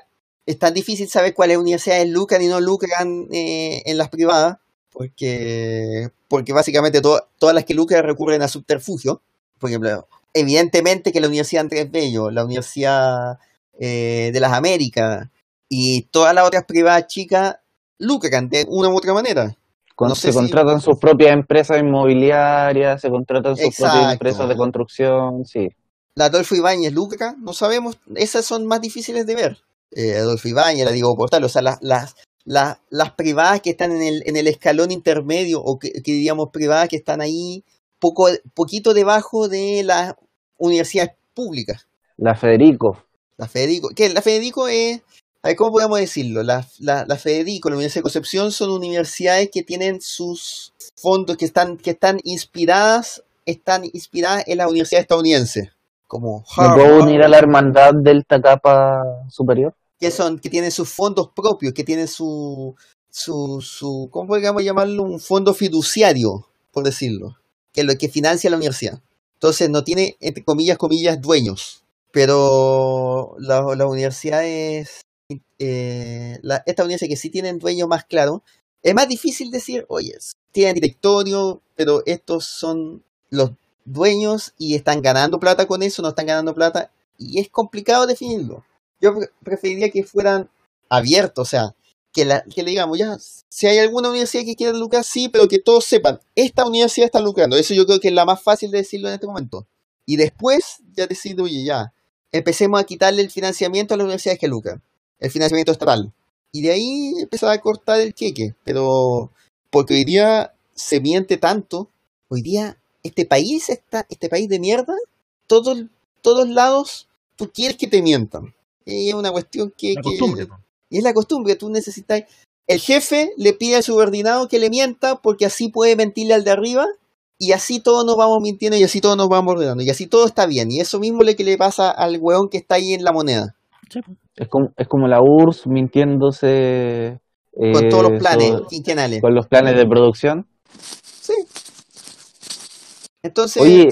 es tan difícil saber cuáles universidades lucran y no lucran eh, en las privadas, porque, porque básicamente to- todas las que lucran recurren a subterfugio. Por ejemplo, evidentemente que la Universidad Andrés Bello, la Universidad eh, de las Américas, y todas las otras privadas chicas lucran de una u otra manera. Con- No sé se si- contratan sus propias empresas inmobiliarias, se contratan sus propias Exacto. empresas de construcción, sí. La Adolfo Ibáñez lucra, no sabemos, esas son más difíciles de ver. Eh, Adolfo Ibáñez, la Diego Portal, o sea, las, las, las, las privadas que están en el, en el escalón intermedio, o que, que diríamos privadas que están ahí poco, poquito debajo de las universidades públicas. La Federico, La Federico, que la Federico es, a ver, ¿cómo podemos decirlo? La, la, la Federico, la Universidad de Concepción son universidades que tienen sus fondos, que están, que están inspiradas, están inspiradas en la universidad estadounidense, como ¿me puedo Harvard, unir a la hermandad del Tacapa Superior? que son, que tienen sus fondos propios, que tienen su, su, su, ¿cómo podríamos llamarlo? Un fondo fiduciario, por decirlo, que es lo que financia la universidad. Entonces no tiene, entre comillas, comillas, dueños. Pero la- las universidades, eh, la- estas universidades que sí tienen dueños más claros, es más difícil decir, oye, tienen directorio, pero estos son los dueños y están ganando plata con eso, no están ganando plata, y es complicado definirlo. Yo pre- preferiría que fueran abiertos, o sea, que, la, que le digamos, ya, si hay alguna universidad que quiera lucrar, sí, pero que todos sepan, esta universidad está lucrando. Eso yo creo que es la más fácil de decirlo en este momento. Y después ya decir, oye, ya, empecemos a quitarle el financiamiento a las universidades que lucran, el financiamiento estatal. Y de ahí empezar a cortar el queque. Pero, porque hoy día se miente tanto, hoy día este país está, este país de mierda, todos, todos lados, tú quieres que te mientan. Y es una cuestión que, La que- costumbre. po. y es la costumbre, tú necesitas... El jefe le pide al subordinado que le mienta porque así puede mentirle al de arriba y así todos nos vamos mintiendo y así todos nos vamos ordenando y así todo está bien. Y eso mismo es lo que le pasa al weón que está ahí en la moneda. Sí. Es como, es como la URSS mintiéndose Con eh, todos los planes quinquenales. con los planes de producción. Sí. Entonces, Oye,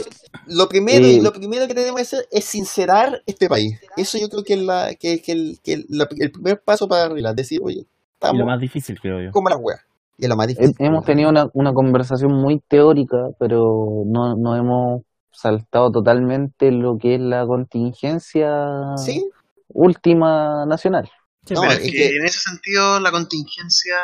lo primero, eh, lo primero que tenemos que hacer es sincerar este país. Eso yo creo que es, la, que, que el, que la- el primer paso para arreglar. Decir, oye, Y estamos lo más difícil, creo yo. como las weas. Y es lo más difícil. hemos tenido una, una conversación muy teórica, pero no, no hemos saltado totalmente lo que es la contingencia Sí, última nacional. Sí, No, es es que que- en ese sentido la contingencia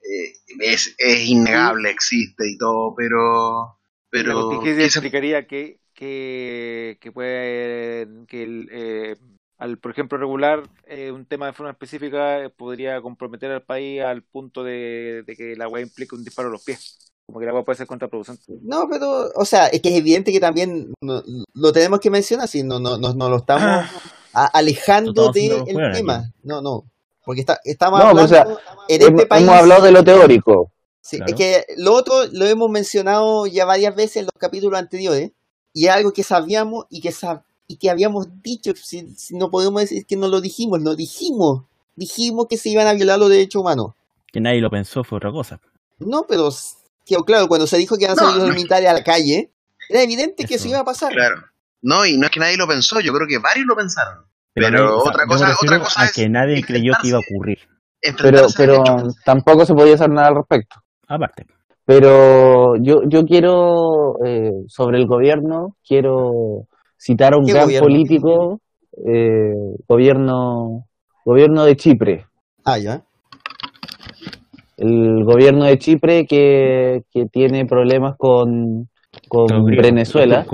eh, es, es innegable, existe y todo, pero... la pero contingencia ¿qué se- explicaría que, que, que puede que el, eh, al por ejemplo regular eh, un tema de forma específica eh, podría comprometer al país al punto de, de que la weá implique un disparo a los pies como que la weá puede ser contraproducente No, pero, o sea, es que es evidente que también no- lo tenemos que mencionar, si no, no, no, no lo estamos. a- alejando del juego aquí. tema. No, no, porque está, estamos No, hablando o sea, en Hemos, este país. hemos hablado de lo teórico. Sí, Claro. es que lo otro lo hemos mencionado ya varias veces en los capítulos anteriores, y es algo que sabíamos y que, sab- y que habíamos dicho, si, si no podemos decir que no lo dijimos, lo dijimos, dijimos que se iban a violar los derechos humanos. Que nadie lo pensó, fue otra cosa. No, pero que, claro, cuando se dijo que iban a No, salir los no. militares a la calle, era evidente que Eso. iba a pasar. Claro. No, y no es que nadie lo pensó, yo creo que varios lo pensaron. Pero otra cosa- otra cosa a es que nadie creyó que iba a ocurrir. Pero, pero tampoco se podía hacer nada al respecto. Aparte. Pero yo, yo quiero, eh, sobre el gobierno, quiero citar a un ¿Qué gran gobierno? político, eh, gobierno, gobierno de Chipre. Ah, ya. El gobierno de Chipre que, que tiene problemas con, con Venezuela.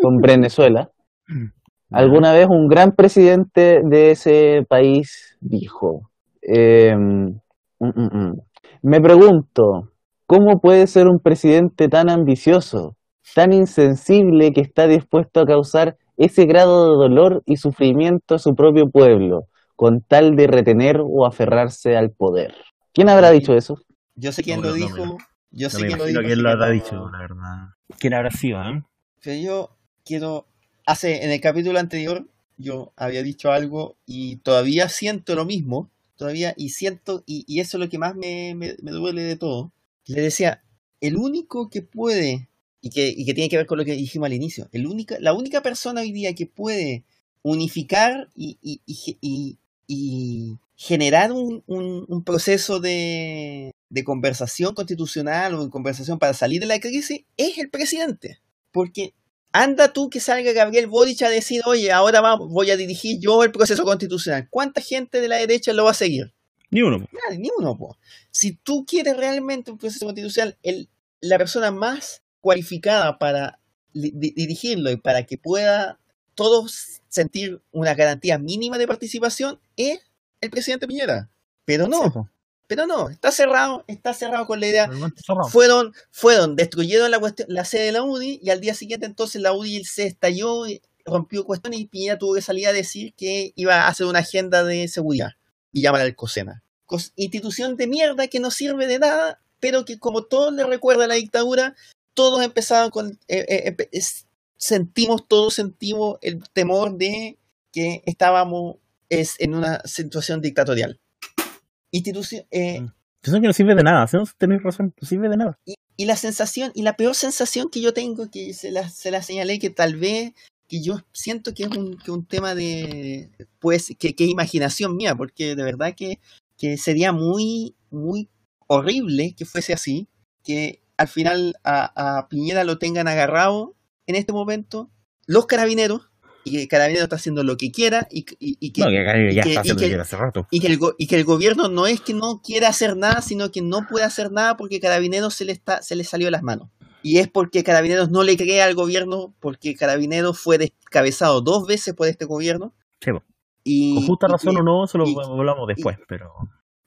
Con Venezuela. Mm. Alguna vez un gran presidente de ese país dijo, eh, mm, mm, mm. me pregunto, ¿cómo puede ser un presidente tan ambicioso, tan insensible que está dispuesto a causar ese grado de dolor y sufrimiento a su propio pueblo, con tal de retener o aferrarse al poder? ¿Quién habrá dicho eso? Yo sé quién No, lo no, dijo. no, Yo No sé quién lo dijo. quién sé lo habrá dicho, la verdad. ¿Quién habrá sido, eh? Pero yo quiero. Hace, en el capítulo anterior, yo había dicho algo y todavía siento lo mismo. Todavía, y siento, y, y eso es lo que más me, me, duele de todo. Le decía, el único que puede, y que, y que tiene que ver con lo que dijimos al inicio, el única, la única persona hoy día que puede unificar y, y, y, y- generar un, un, un proceso de, de conversación constitucional o de conversación para salir de la crisis es el presidente. Porque anda tú que salga Gabriel Boric a decir, oye, ahora vamos, voy a dirigir yo el proceso constitucional. ¿Cuánta gente de la derecha lo va a seguir? Ni uno. po. Nadie, ni uno, po. Si tú quieres realmente un proceso constitucional, el, la persona más cualificada para li- di- dirigirlo y para que pueda todos sentir una garantía mínima de participación es el presidente Piñera. Pero no. Pero no, está cerrado, está cerrado con la idea fueron, fueron, destruyeron la, cuestión- la sede de la UDI y al día siguiente entonces la UDI se estalló, y rompió cuestiones y Piñera tuvo que salir a decir que iba a hacer una agenda de seguridad y llamar al COSENA. Cos- institución de mierda que no sirve de nada, pero que como todos le recuerda a la dictadura, todos empezaron con... eh, eh, sentimos, todos sentimos el temor de que estábamos es, en una situación dictatorial. Institución, eh, Mm. Que no sirve de nada, tenéis razón, no sirve de nada. y, y la sensación, y la peor sensación que yo tengo, que se la, se la señalé, que tal vez, que yo siento que es un, que un tema de, pues, que, que imaginación mía, porque de verdad que, que sería muy, muy horrible que fuese así, que al final a, a Piñera lo tengan agarrado en este momento los carabineros y que el carabinero está haciendo lo que quiera y, y- y que, No, que ya y que- está haciendo que- hace rato. y que el, go- y que el gobierno no es que no quiera hacer nada, sino que no puede hacer nada porque Carabineros se le, está, se le salió de las manos. Y es porque Carabineros no le cree al gobierno, porque Carabineros fue descabezado dos veces por este gobierno. Sí. Y, Con justa y razón que- o no, eso lo y- hablamos después, pero.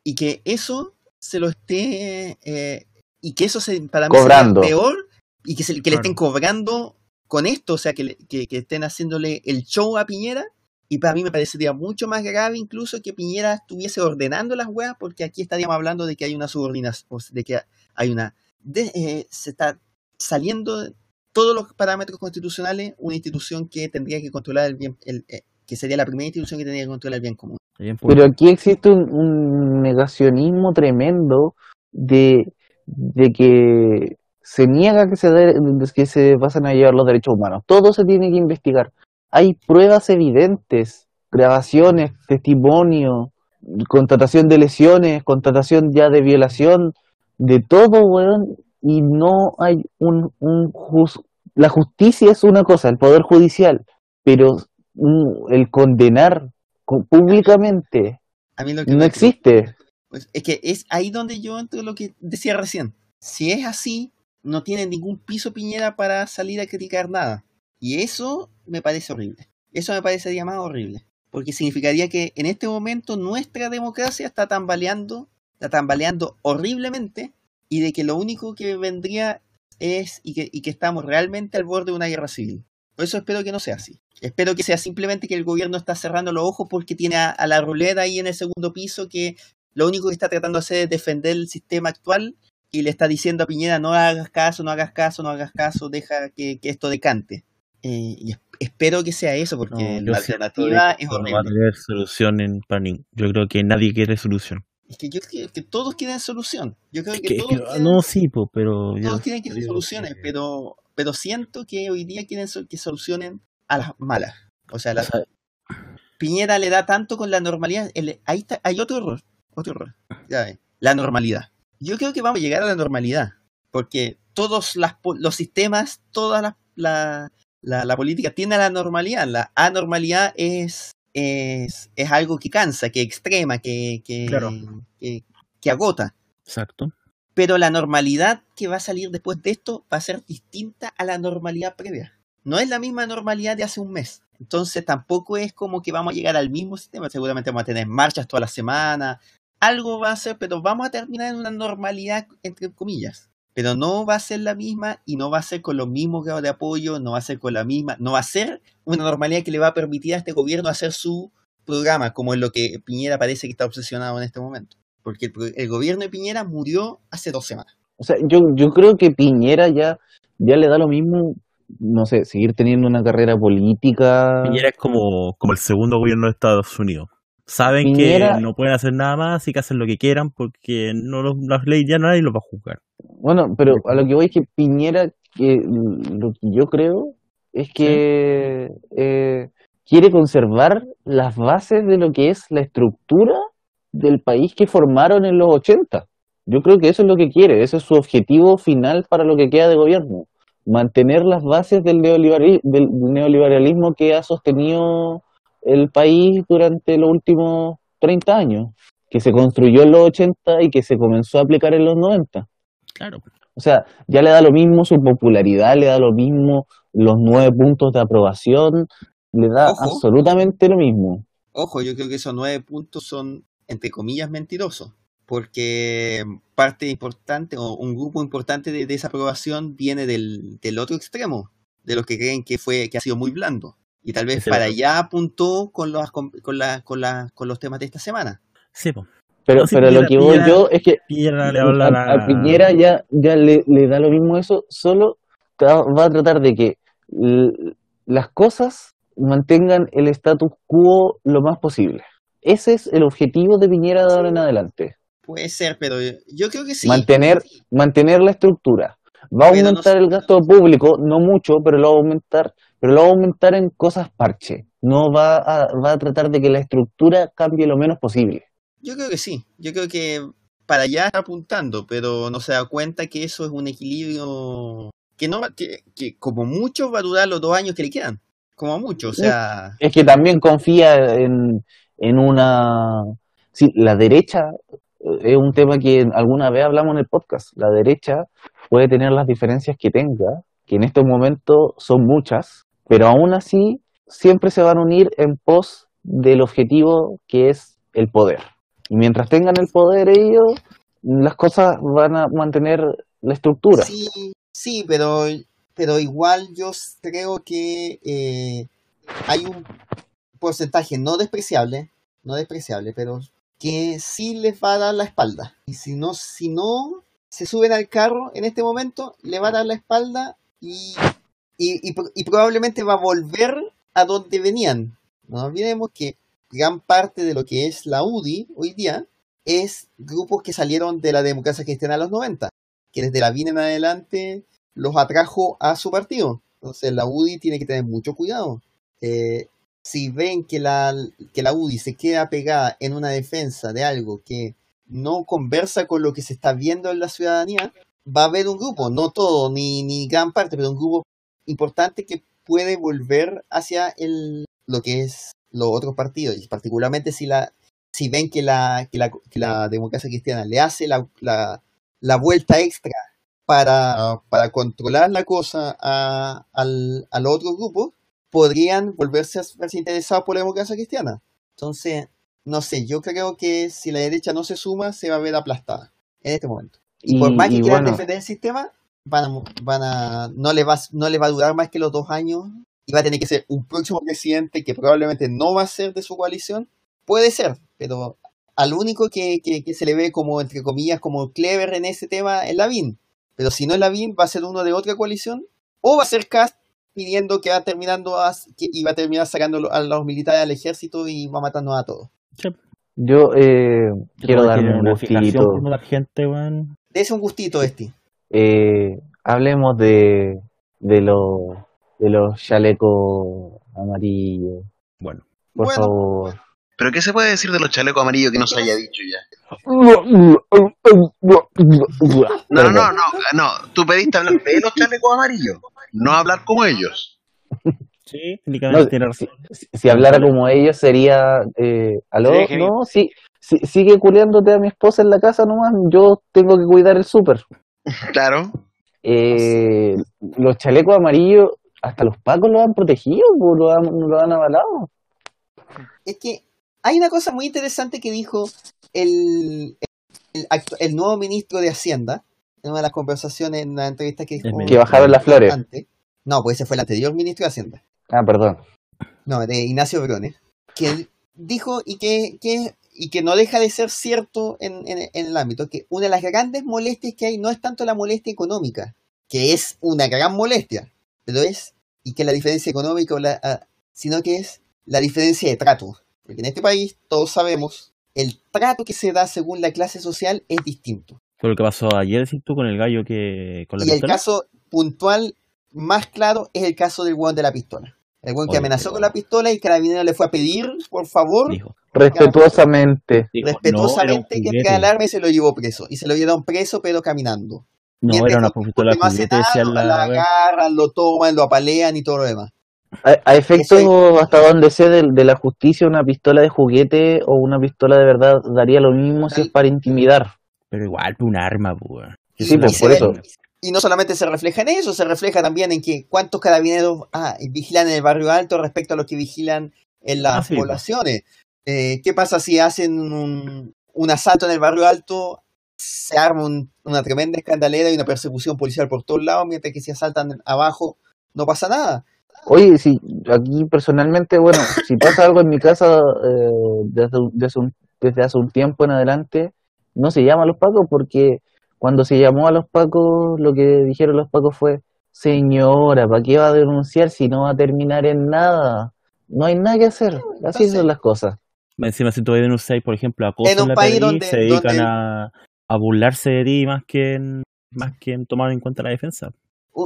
y que eso se lo esté eh, y que eso se, para mí Cobrando. sería peor y que, se, que le estén cobrando con esto, o sea, que, le- que, que estén haciéndole el show a Piñera. Y para mí me parecería mucho más grave incluso que Piñera estuviese ordenando las weas, porque aquí estaríamos hablando de que hay una subordinación, o sea, de que hay una... de- eh, se está saliendo de todos los parámetros constitucionales una institución que tendría que controlar el bien, el, eh, que sería la primera institución que tendría que controlar el bien común. Pero aquí existe un, un negacionismo tremendo de, de que se niega que se, de- que se pasen a llevar los derechos humanos. Todo se tiene que investigar. Hay pruebas evidentes, grabaciones, testimonio, contratación de lesiones, contratación ya de violación, de todo, weón, y no hay un, un la justicia es una cosa, el poder judicial, pero un- el condenar co- públicamente A mí lo que no existe. Es que es ahí donde yo entro lo que decía recién. Si es así, no tiene ningún piso Piñera para salir a criticar nada. Y eso me parece horrible. Eso me parecería más horrible. Porque significaría que en este momento nuestra democracia está tambaleando, está tambaleando horriblemente, y de que lo único que vendría es y que, y que estamos realmente al borde de una guerra civil. Por eso espero que no sea así. Espero que sea simplemente que el gobierno está cerrando los ojos porque tiene a, a la ruleta ahí en el segundo piso que lo único que está tratando de hacer es defender el sistema actual y le está diciendo a Piñera no hagas caso, no hagas caso, no hagas caso, deja que, que esto decante. Eh, y es- espero que sea eso porque No, la alternativa es esto no va a horrible. tener solución en planning. Yo creo que nadie quiere solución. Es que yo creo que todos quieren solución. Yo creo Es que, que- todos, que- quieren, no, sí, po, pero. todos quieren que soluciones, que- pero, pero siento que hoy día quieren sol- que solucionen a las malas. O sea, o la- sea, Piñera le da tanto con la normalidad. el- ahí está, hay otro error. Otro error. Ya ven, la normalidad. Yo creo que vamos a llegar a la normalidad. Porque todos las, po- los sistemas, toda la, la, la- la política tiene la normalidad. La anormalidad es, es, es algo que cansa, que extrema, que, que, Claro. que, que agota. exacto. Pero la normalidad que va a salir después de esto va a ser distinta a la normalidad previa. No es la misma normalidad de hace un mes. Entonces tampoco es como que vamos a llegar al mismo sistema. Seguramente vamos a tener marchas toda la semana. Algo va a ser, pero vamos a terminar en una normalidad, entre comillas. Pero no va a ser la misma y no va a ser con los mismos grados de apoyo, no va a ser con la misma, no va a ser una normalidad que le va a permitir a este gobierno hacer su programa, como es lo que Piñera parece que está obsesionado en este momento. Porque el, pro- el gobierno de Piñera murió hace dos semanas. O sea, yo, yo creo que Piñera ya, ya le da lo mismo, no sé, seguir teniendo una carrera política. Piñera es como, como el segundo gobierno de Estados Unidos. Saben Piñera- que no pueden hacer nada más y que hacen lo que quieran porque no los- las leyes ya nadie los va a juzgar. Bueno, pero a lo que voy es que Piñera, que lo que yo creo es que eh, quiere conservar las bases de lo que es la estructura del país que formaron en los 80. Yo creo que eso es lo que quiere, ese es su objetivo final para lo que queda de gobierno. Mantener las bases del, del neoliberalismo que ha sostenido el país durante los últimos 30 años, que se construyó en los 80 y que se comenzó a aplicar en los 90. Claro. O sea, ya le da lo mismo su popularidad, le da lo mismo los nueve puntos de aprobación, le da Ojo. absolutamente lo mismo. Ojo, yo creo que esos nueve puntos son, entre comillas, mentirosos. Porque parte importante o un grupo importante de, de esa aprobación viene del, del otro extremo, de los que creen que fue que ha sido muy blando. Y tal vez para allá apuntó con los, con, con, la, con, la, con los temas de esta semana. Sí, po. Pero, No, sí, pero lo Piñera- que voy Piñera- yo es que Piñera le habla a, la... a Piñera ya, ya le, le da lo mismo eso, solo va a tratar de que las cosas mantengan el status quo lo más posible. Ese es el objetivo de Piñera de ahora en adelante. Puede ser, pero yo creo que sí. Mantener, mantener la estructura. Va a Pero no aumentar sé- el gasto público, no mucho, pero lo va a aumentar, pero lo va a aumentar en cosas parche. No va a, va a tratar de que la estructura cambie lo menos posible. Yo creo que sí. Yo creo que para allá está apuntando, pero no se da cuenta que eso es un equilibrio que no que, que como mucho va a durar los dos años que le quedan. Como mucho, o sea. Es que también confía en, en una... Sí, la derecha eh, es un tema que alguna vez hablamos en el podcast. La derecha puede tener las diferencias que tenga, que en estos momentos son muchas, pero aún así siempre se van a unir en pos del objetivo que es el poder. Y mientras tengan el poder ellos, las cosas van a mantener la estructura. Sí, sí, pero, pero igual yo creo que eh, hay un porcentaje no despreciable, no despreciable, pero que sí les va a dar la espalda. Y si no, si no se suben al carro en este momento, le va a dar la espalda y, y, y pro- y probablemente va a volver a donde venían. No olvidemos que gran parte de lo que es la UDI hoy día es grupos que salieron de la democracia cristiana en los 90 que desde la VIN en adelante los atrajo a su partido. Entonces la UDI tiene que tener mucho cuidado. Eh, si ven que la, que la UDI se queda pegada en una defensa de algo que no conversa con lo que se está viendo en la ciudadanía, va a haber un grupo, no todo, ni, ni gran parte, pero un grupo importante que puede volver hacia el, lo que es los otros partidos, y particularmente si la si ven que la, que la, que la democracia cristiana le hace la, la, la vuelta extra para, para controlar la cosa a, al, al otro grupo, podrían volverse a verse interesados por la democracia cristiana. Entonces, no sé, yo creo que si la derecha no se suma, se va a ver aplastada en este momento. Y, por más que y quieran bueno, defender el sistema, van a, van a, no, le va, no le va a durar más que los dos años y va a tener que ser un próximo presidente que probablemente no va a ser de su coalición. Puede ser, pero al único que, que, que se le ve como, entre comillas, como clever en ese tema es Lavín. Pero si no es Lavín, va a ser uno de otra coalición o va a ser Cast pidiendo que va terminando a- que, y va a terminar sacando a los militares al ejército y va matando a todos. yo eh, quiero Yo darme tengo un gustito. gente. Dese un gustito, este. Eh, hablemos de, de, los de los chalecos amarillos, Bueno. por Bueno. favor. ¿Pero qué se puede decir de los chalecos amarillos que no se haya dicho ya? No, no, no, no, no. Tú pediste hablar de los chalecos amarillos, no hablar como ellos. Sí, técnicamente No, tiene si, razón. si- si hablara como ellos sería, eh, ¿aló? Sí, no, sí, sí, sigue culiándote a mi esposa en la casa nomás, yo tengo que cuidar el súper. Claro. Eh, los chalecos amarillos, hasta los pacos los han protegido, los han, los han avalado. es que hay una cosa muy interesante que dijo el, el, nuevo ministro de Hacienda en una de las conversaciones, en la entrevista que dijo Que bajaron las flores. antes. No, pues ese fue el anterior ministro de Hacienda. Ah, perdón. No, de Ignacio Briones. Que dijo y que, que- y que no deja de ser cierto en, en- en el ámbito, que una de las grandes molestias que hay no es tanto la molestia económica, que es una gran molestia, pero es, y que la diferencia económica, o la, ah, sino que es la diferencia de trato. Porque en este país, todos sabemos, el trato que se da según la clase social es distinto. Fue lo que pasó ayer, decís tú, con el gallo que. con la Y el caso puntual más claro es el caso del weón de la pistola. El weón que Oye, amenazó con la pistola y el carabinero le fue a pedir, por favor, Dijo. Respetuosamente. dijo, respetuosamente no, que era un entrara al juguete. arma y se lo llevó preso. Y se lo llevaron preso, pero caminando. No, Mientras era una el pistola no hace juguete, nada, la. la agarran, lo toman, lo apalean y todo lo demás. A, a efecto, Eso hasta donde sé de, de la justicia, una pistola de juguete o una pistola de verdad daría lo mismo si es para intimidar. Pero igual, un arma, pues. Sí, pues, por eso. Y no solamente se refleja en eso, se refleja también en que cuántos carabineros ah, vigilan en el barrio alto respecto a los que vigilan en las Ah, sí, poblaciones. Eh, ¿Qué pasa si hacen un, un asalto en el barrio alto? Se arma un- una tremenda escandalera y una persecución policial por todos lados, mientras que si asaltan abajo no pasa nada. Oye, si aquí personalmente, bueno, si pasa algo en mi casa eh, desde, un- desde, un- desde hace un tiempo en adelante, no se llama a los pacos porque cuando se llamó a los pacos, lo que dijeron los pacos fue, señora, ¿para qué va a denunciar si no va a terminar en nada? No hay nada que hacer, así son las cosas. Encima, si tú vas a denunciar, por ejemplo, acoso En en, un la país PDI, donde- se dedican donde- a, a burlarse de ti más que en, más que en tomar en cuenta la defensa.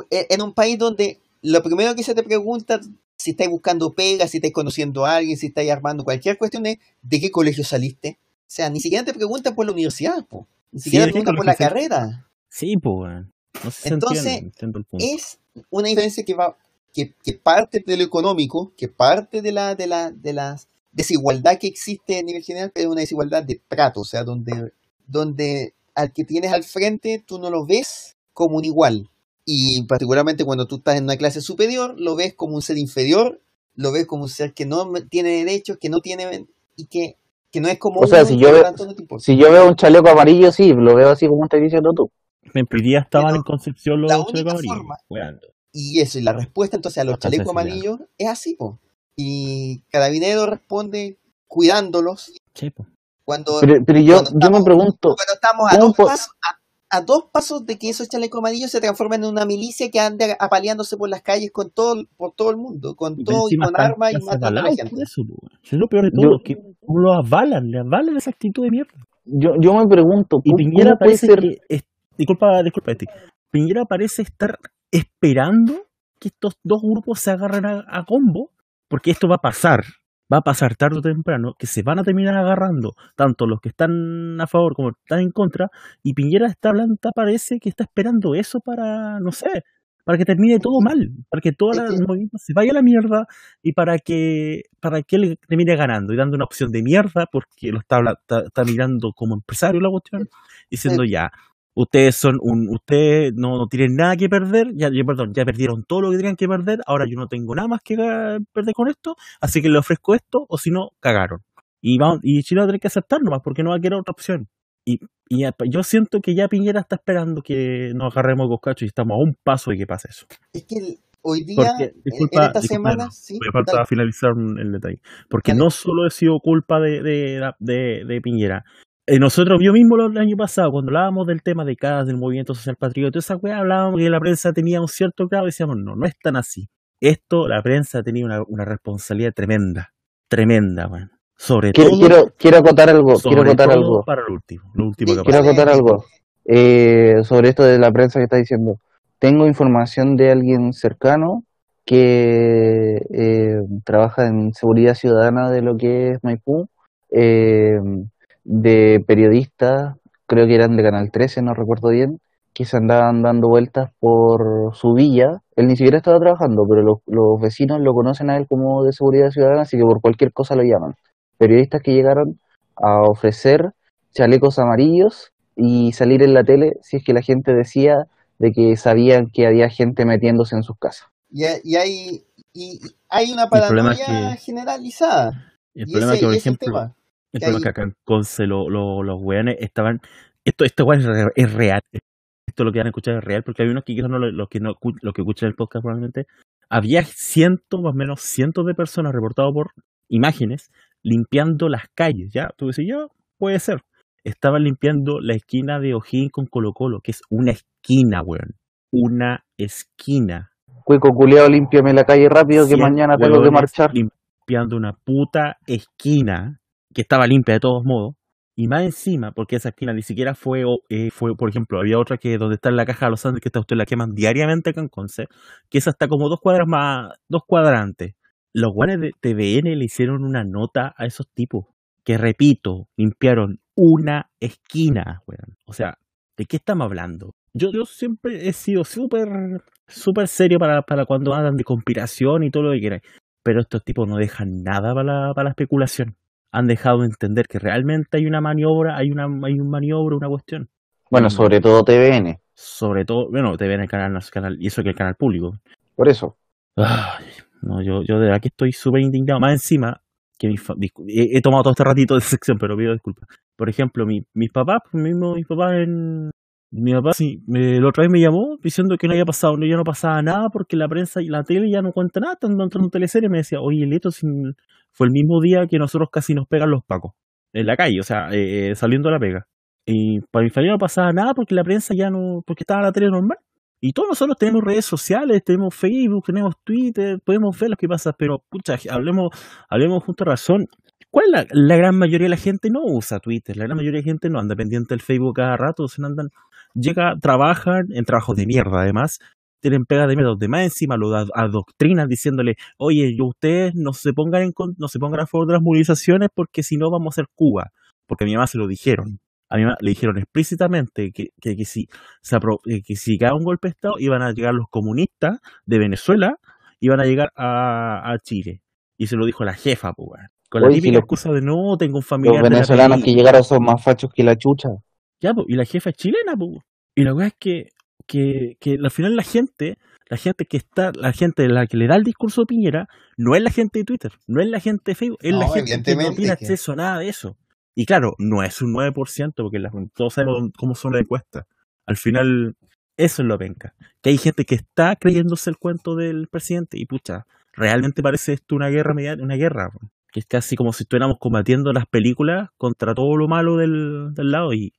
E- En un país donde lo primero que se te pregunta si estáis buscando pega, si estáis conociendo a alguien, si estáis armando cualquier cuestión es ¿de qué colegio saliste? O sea, ni siquiera te preguntan por la universidad, po. Ni siquiera ¿de te qué preguntan por la carrera. Sí, pues. No sé si Entonces, entiende, entiendo el punto. es una diferencia que va que, que parte de lo económico, que parte de la de la de la desigualdad que existe a nivel general, pero es una desigualdad de trato, o sea, donde donde al que tienes al frente tú no lo ves como un igual y particularmente cuando tú estás en una clase superior lo ves como un ser inferior, lo ves como un ser que no tiene derechos, que no tiene y que que no es como O sea, si yo veo-. Si yo veo un chaleco amarillo, sí, lo veo así como estás diciendo tú. Hoy día estaban Pero en Concepción los chalecos amarillos. Y eso, y la respuesta entonces a los chalecos amarillos es así, po. Y Carabinero responde cuidándolos Sí, po. cuando, Pero, pero yo, cuando yo me pregunto, cuando estamos a ¿cómo dos, pasos, a, a dos pasos de que esos chalecos amarillos se transformen en una milicia que ande apaleándose por las calles con todo, por todo el mundo, con Y todo y con armas y matando a la gente. eso, es lo peor de Yo- todo, que lo avalan, le avalan esa actitud de mierda. yo, yo me pregunto, Y ¿cómo, Piñera parece ser? que. es- disculpa, disculpa, Eti. Piñera parece estar esperando que estos dos grupos se agarren a, a combo, porque esto va a pasar. Va a pasar tarde o temprano, que se van a terminar agarrando, tanto los que están a favor como los que están en contra, y Piñera está hablando, parece que está esperando eso para, no sé, para que termine todo mal, para que todo el movimiento se vaya a la mierda y para que para que él termine ganando y dando una opción de mierda porque lo está, está mirando como empresario la cuestión diciendo ya ustedes son un ustedes no, no tienen nada que perder ya, ya, perdón ya perdieron todo lo que tenían que perder ahora yo no tengo nada más que perder con esto así que le ofrezco esto o si no cagaron y vamos, y Chile va a tener que aceptar nomás porque no va a querer otra opción y, y yo siento que ya Piñera está esperando que nos agarremos coscacho y estamos a un paso de que pase eso Es que el- hoy día, porque, en- esta disculpa, semana, no, sí, me falta dale. finalizar el detalle. Porque Dale. no solo ha sido culpa de, de, de Piñera. Eh, nosotros, yo mismo el año pasado, cuando hablábamos del tema de CAS, del movimiento social patriota, esa weá, hablábamos que la prensa tenía un cierto grado y decíamos, no, no es tan así. Esto, la prensa tenía una, una responsabilidad tremenda, tremenda, weón. Sobre Quiero, todo, quiero, quiero acotar algo, quiero acotar algo. para lo último, lo último que Quiero acotar algo eh, sobre esto de la prensa que está diciendo. Tengo información de alguien cercano que eh, trabaja en seguridad ciudadana de lo que es Maipú, eh, de periodistas, creo que eran de Canal 13, no recuerdo bien, que se andaban dando vueltas por su villa. Él ni siquiera estaba trabajando, pero los, los vecinos lo conocen a él como de seguridad ciudadana, así que por cualquier cosa lo llaman. Periodistas que llegaron a ofrecer chalecos amarillos y salir en la tele si es que la gente decía de que sabían que había gente metiéndose en sus casas. Y, hay- y hay, y, hay una paranoia es que- generalizada. El Y problema ese, es que, por ejemplo. El problema es que acá en Conce lo- lo- los weones estaban. Esto, esto weón es, re- es real. Esto lo que van a escuchar es real, porque hay unos que quizás no lo- los que no los que escuchan el podcast probablemente. Había cientos, más o menos cientos de personas reportadas por imágenes limpiando las calles. Ya, tú decís, yo, puede ser. Estaban limpiando la esquina de O'Higgins con Colo Colo, que es una esquina, weón. Una esquina. Cuico culeado, límpiame la calle rápido que mañana tengo que marchar. Limpiando una puta esquina que estaba limpia de todos modos. Y más encima, porque esa esquina ni siquiera fue, eh, fue por ejemplo, había otra que donde está la caja de los Andes, que está usted la queman diariamente acá en que esa está como dos cuadras más, dos cuadrantes. Los guanes de TVN le hicieron una nota a esos tipos, que repito, limpiaron una esquina, weón. O sea, ¿de qué estamos hablando? Yo, yo siempre he sido súper, súper serio para, para cuando hablan de conspiración y todo lo que quieran. Pero estos tipos no dejan nada para la, para la especulación. Han dejado de entender que realmente hay una maniobra, hay una hay un maniobra, una cuestión. Bueno, sobre todo TVN, Sobre todo, bueno, te ven el canal nacional, y eso que el canal público. por eso. Ay, no, yo, yo de verdad que estoy súper indignado. Más encima, que mi he, he tomado todo este ratito de sección, pero pido disculpas. Por ejemplo, mi, mis papás, pues, mismo mis papás en... Mi papá sí, me, la otra vez me llamó diciendo que no había pasado, no, ya no pasaba nada porque la prensa y la tele ya no cuenta nada, están entrando en teleseries. Me decía, oye, Leto, sin- fue el mismo día que nosotros casi nos pegan los pacos, en la calle, o sea, eh, saliendo a la pega. Y para mi familia no pasaba nada porque la prensa ya no, porque estaba la tele normal. Y todos nosotros tenemos redes sociales, tenemos Facebook, tenemos Twitter, podemos ver lo que pasa, pero pucha, hablemos, hablemos junto a razón. ¿Cuál es la, gran mayoría de la gente no usa Twitter? La gran mayoría de la gente no anda pendiente del Facebook cada rato, se andan, llega, trabajan en trabajos de mierda además, tienen pega de mierda, donde más encima lo ad- adoctrinan diciéndole, oye, yo ustedes no se pongan en no se pongan a favor de las movilizaciones porque si no vamos a hacer Cuba, porque a mi mamá se lo dijeron. A mí le dijeron explícitamente que, que, que si se eh, que si llegaba un golpe de Estado iban a llegar los comunistas de Venezuela, iban a llegar a, a Chile. Y se lo dijo la jefa, pues. Con la Oye, si típica los- excusa de no, tengo un Los familiar de la venezolanos PDI". que llegaron son más fachos que la chucha. Ya, po, y la jefa es chilena, po. Y la weá es que, que, que al final la gente, la gente que está, la gente la que le da el discurso de Piñera, no es la gente de Twitter, no es la gente de Facebook, es la gente que no tiene que- acceso a nada de eso. Y claro, no es un 9%, porque la- todos sabemos cómo son las encuestas. Al final, eso es lo penca. Que hay gente que está creyéndose el cuento del presidente y pucha, realmente parece esto una guerra media- una guerra. Que es casi como si estuviéramos combatiendo las películas contra todo lo malo del, del lado y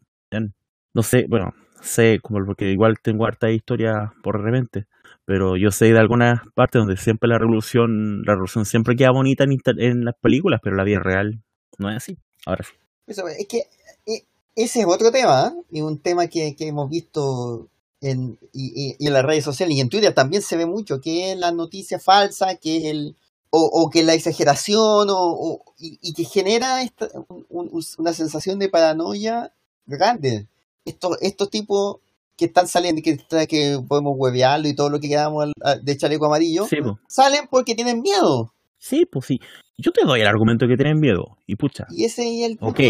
no sé, bueno, sé como porque igual tengo harta historia por repente, pero yo sé de algunas partes donde siempre la revolución, la revolución siempre queda bonita en, las películas, pero la vida real no es así. Ahora sí. Es que eh, ese es otro tema, ¿eh? y un tema que, que hemos visto en, y, y- en las redes sociales y en Twitter también se ve mucho, que es la noticia falsa, que es el o, o que la exageración o, o- y, y que genera esta- un- una sensación de paranoia grande. Estos, estos tipos que están saliendo, que, que podemos huevearlo y todo lo que quedamos de chaleco amarillo, Sí, po. salen porque tienen miedo. sí, pues sí. Yo te doy el argumento que tienen miedo, y pucha, Y ese es el punto.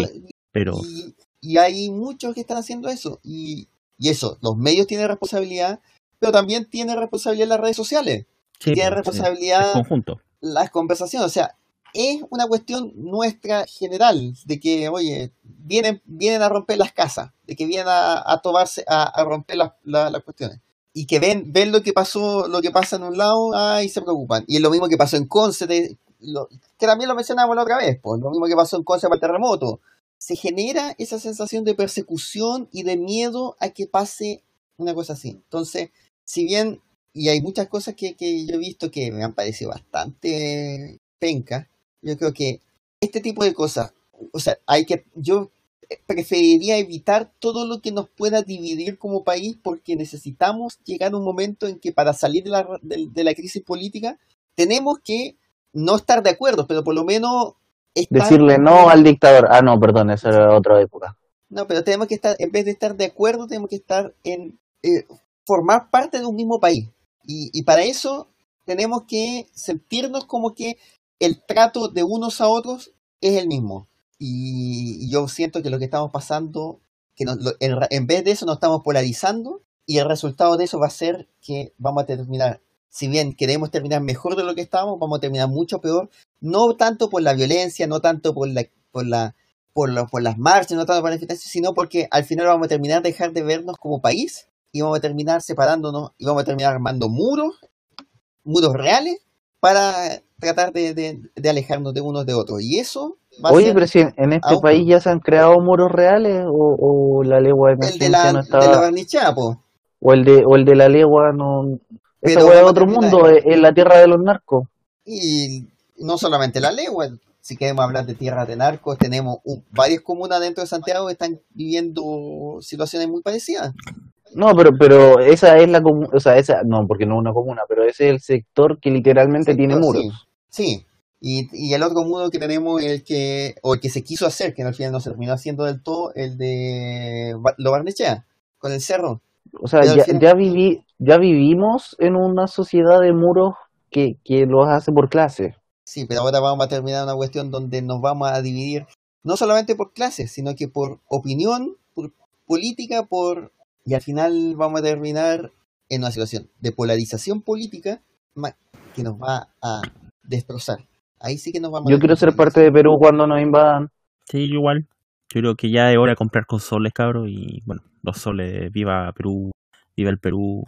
Pero Y, y hay muchos que están haciendo eso. Y, y eso, los medios tienen responsabilidad, pero también tienen responsabilidad las redes sociales. sí, tienen sí, responsabilidad es conjunto. las conversaciones. O sea, es una cuestión nuestra general, de que, oye, vienen, vienen a romper las casas, de que vienen a, tomarse, a, romper las, la- las cuestiones. Y que ven, ven lo que pasó, lo que pasa en un lado, ah, y se preocupan. Y es lo mismo que pasó en Conce, de- que también lo mencionamos la otra vez, pues, lo mismo que pasó en Conce para el terremoto. Se genera esa sensación de persecución y de miedo a que pase una cosa así. Entonces, si bien, y hay muchas cosas que, que yo he visto que me han parecido bastante penca, yo creo que este tipo de cosas, o sea, hay que, yo preferiría evitar todo lo que nos pueda dividir como país porque necesitamos llegar a un momento en que para salir de la, de, de la crisis política tenemos que no estar de acuerdo, pero por lo menos estar- Decirle no al dictador. Ah, no, perdón, esa era otra época. no, pero tenemos que estar, en vez de estar de acuerdo, tenemos que estar en eh, formar parte de un mismo país. Y, y para eso tenemos que sentirnos como que el trato de unos a otros es el mismo. Y, yo siento que lo que estamos pasando, que nos- en, en vez de eso nos estamos polarizando y el resultado de eso va a ser que vamos a terminar, si bien queremos terminar mejor de lo que estamos, vamos a terminar mucho peor, no tanto por la violencia, no tanto por la, por la por, por las marchas, no tanto por las manifestaciones, sino porque al final vamos a terminar de dejar de vernos como país y vamos a terminar separándonos y vamos a terminar armando muros, muros reales, para tratar de, de- de alejarnos de unos de otros. Y eso va a Oye, ser pero si en, este país ya se han creado muros reales o, o la legua de el de la, no de la estaba barnichada, po. o el de o el de la legua no esa Pero wea es otro mundo, es, es la tierra de los narcos. Y no solamente la legua, si queremos hablar de tierras de narcos, tenemos un- varias comunas dentro de Santiago que están viviendo situaciones muy parecidas. No, pero pero esa es la comu- o sea, esa no, porque no es una comuna, pero ese es el sector que literalmente tiene muros. Sí, sí. Y, y el otro muro que tenemos, el que, o el que se quiso hacer, que al final no se terminó haciendo del todo, el de Lo Barnechea, con el cerro. O sea, ya, final- ya viví ya vivimos en una sociedad de muros que que los hace por clase. Sí, pero ahora vamos a terminar una cuestión donde nos vamos a dividir, no solamente por clases, sino que por opinión, por política, por... Y al final vamos a terminar en una situación de polarización política que nos va a destrozar. Ahí sí que nos vamos a Yo quiero ser parte de Perú cuando nos invadan. Sí, igual. Yo creo que ya es hora de comprar consoles, cabros. Y bueno, los soles, viva Perú, viva el Perú.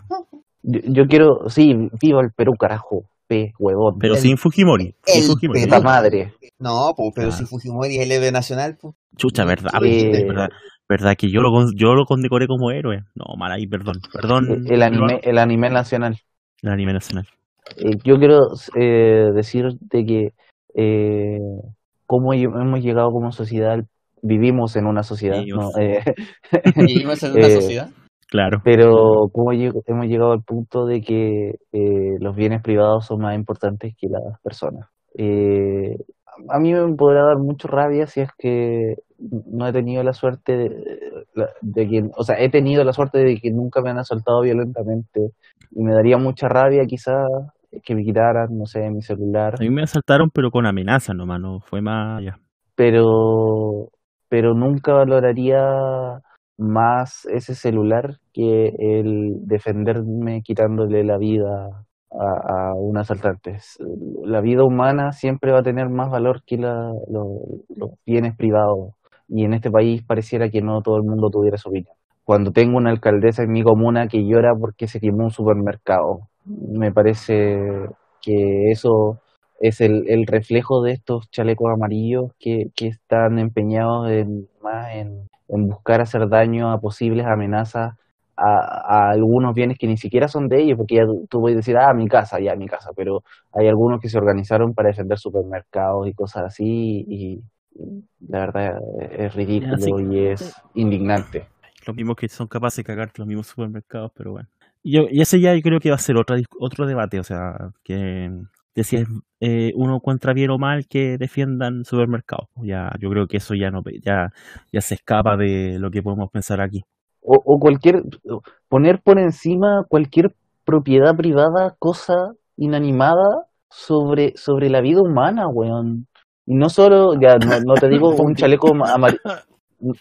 Yo, yo quiero, sí, viva el Perú, carajo, pe, huevón, Pero El- sin Fujimori. sin el Fujimori. Perú. puta madre. No, pues, pero Ah. si Fujimori es el héroe nacional, pues. Chucha, verdad, pues, verdad, verdad que yo lo, con- yo lo condecoré como héroe. No, mal ahí, perdón. Perdón. El anime, el anime nacional. El anime nacional. Eh, yo quiero eh, decirte que eh, cómo hemos llegado como sociedad, vivimos en una sociedad. Eh, Vivimos en una Eh, sociedad. Claro. pero cómo hemos llegado al punto de que eh, los bienes privados son más importantes que las personas. Eh, a mí me podrá dar mucho rabia si es que no he tenido la suerte de, de que, o sea, he tenido la suerte de que nunca me han asaltado violentamente y me daría mucha rabia quizás que me quitaran, no sé, mi celular, A mí me asaltaron, pero con amenaza nomás, no fue más allá. pero, pero nunca valoraría más ese celular que el defenderme quitándole la vida a, un asaltante. La vida humana siempre va a tener más valor que la- lo- los bienes privados y en este país pareciera que no todo el mundo tuviera su opinión. Cuando tengo una alcaldesa en mi comuna que llora porque se quemó un supermercado, me parece que eso es el, reflejo de estos chalecos amarillos que, que están empeñados en, más en buscar hacer daño a posibles amenazas a, a algunos bienes que ni siquiera son de ellos, porque ya tú- puedes decir, ah, mi casa, ya mi casa, pero hay algunos que se organizaron para defender supermercados y cosas así, y la verdad es ridículo sí. y es indignante. Los mismos que son capaces de cagarte los mismos supermercados, pero bueno. Y, yo, y ese ya yo creo que va a ser otra, dis- otro debate, o sea, que de si es eh, uno encuentra bien o mal que defiendan supermercados. Ya, yo creo que eso ya no ya, ya se escapa de lo que podemos pensar aquí. O, o cualquier, poner por encima cualquier propiedad privada, cosa inanimada sobre, sobre la vida humana, weón. Y no solo, ya, no, no te digo un chaleco amarillo,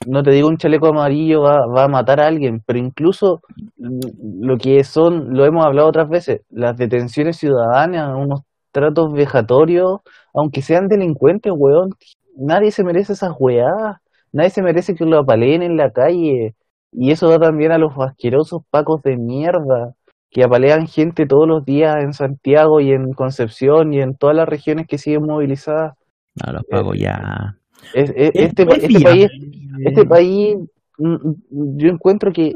no te digo un chaleco amarillo va, va a matar a alguien, pero incluso lo que son, lo hemos hablado otras veces, las detenciones ciudadanas, unos tratos vejatorios, aunque sean delincuentes, weón, nadie se merece esas weadas, nadie se merece que lo apaleen en la calle, y eso da también a los asquerosos pacos de mierda que apalean gente todos los días en Santiago y en Concepción y en todas las regiones que siguen movilizadas. No, los pagos ya. Es- es- Es este, este país, este país, mm, mm, yo encuentro que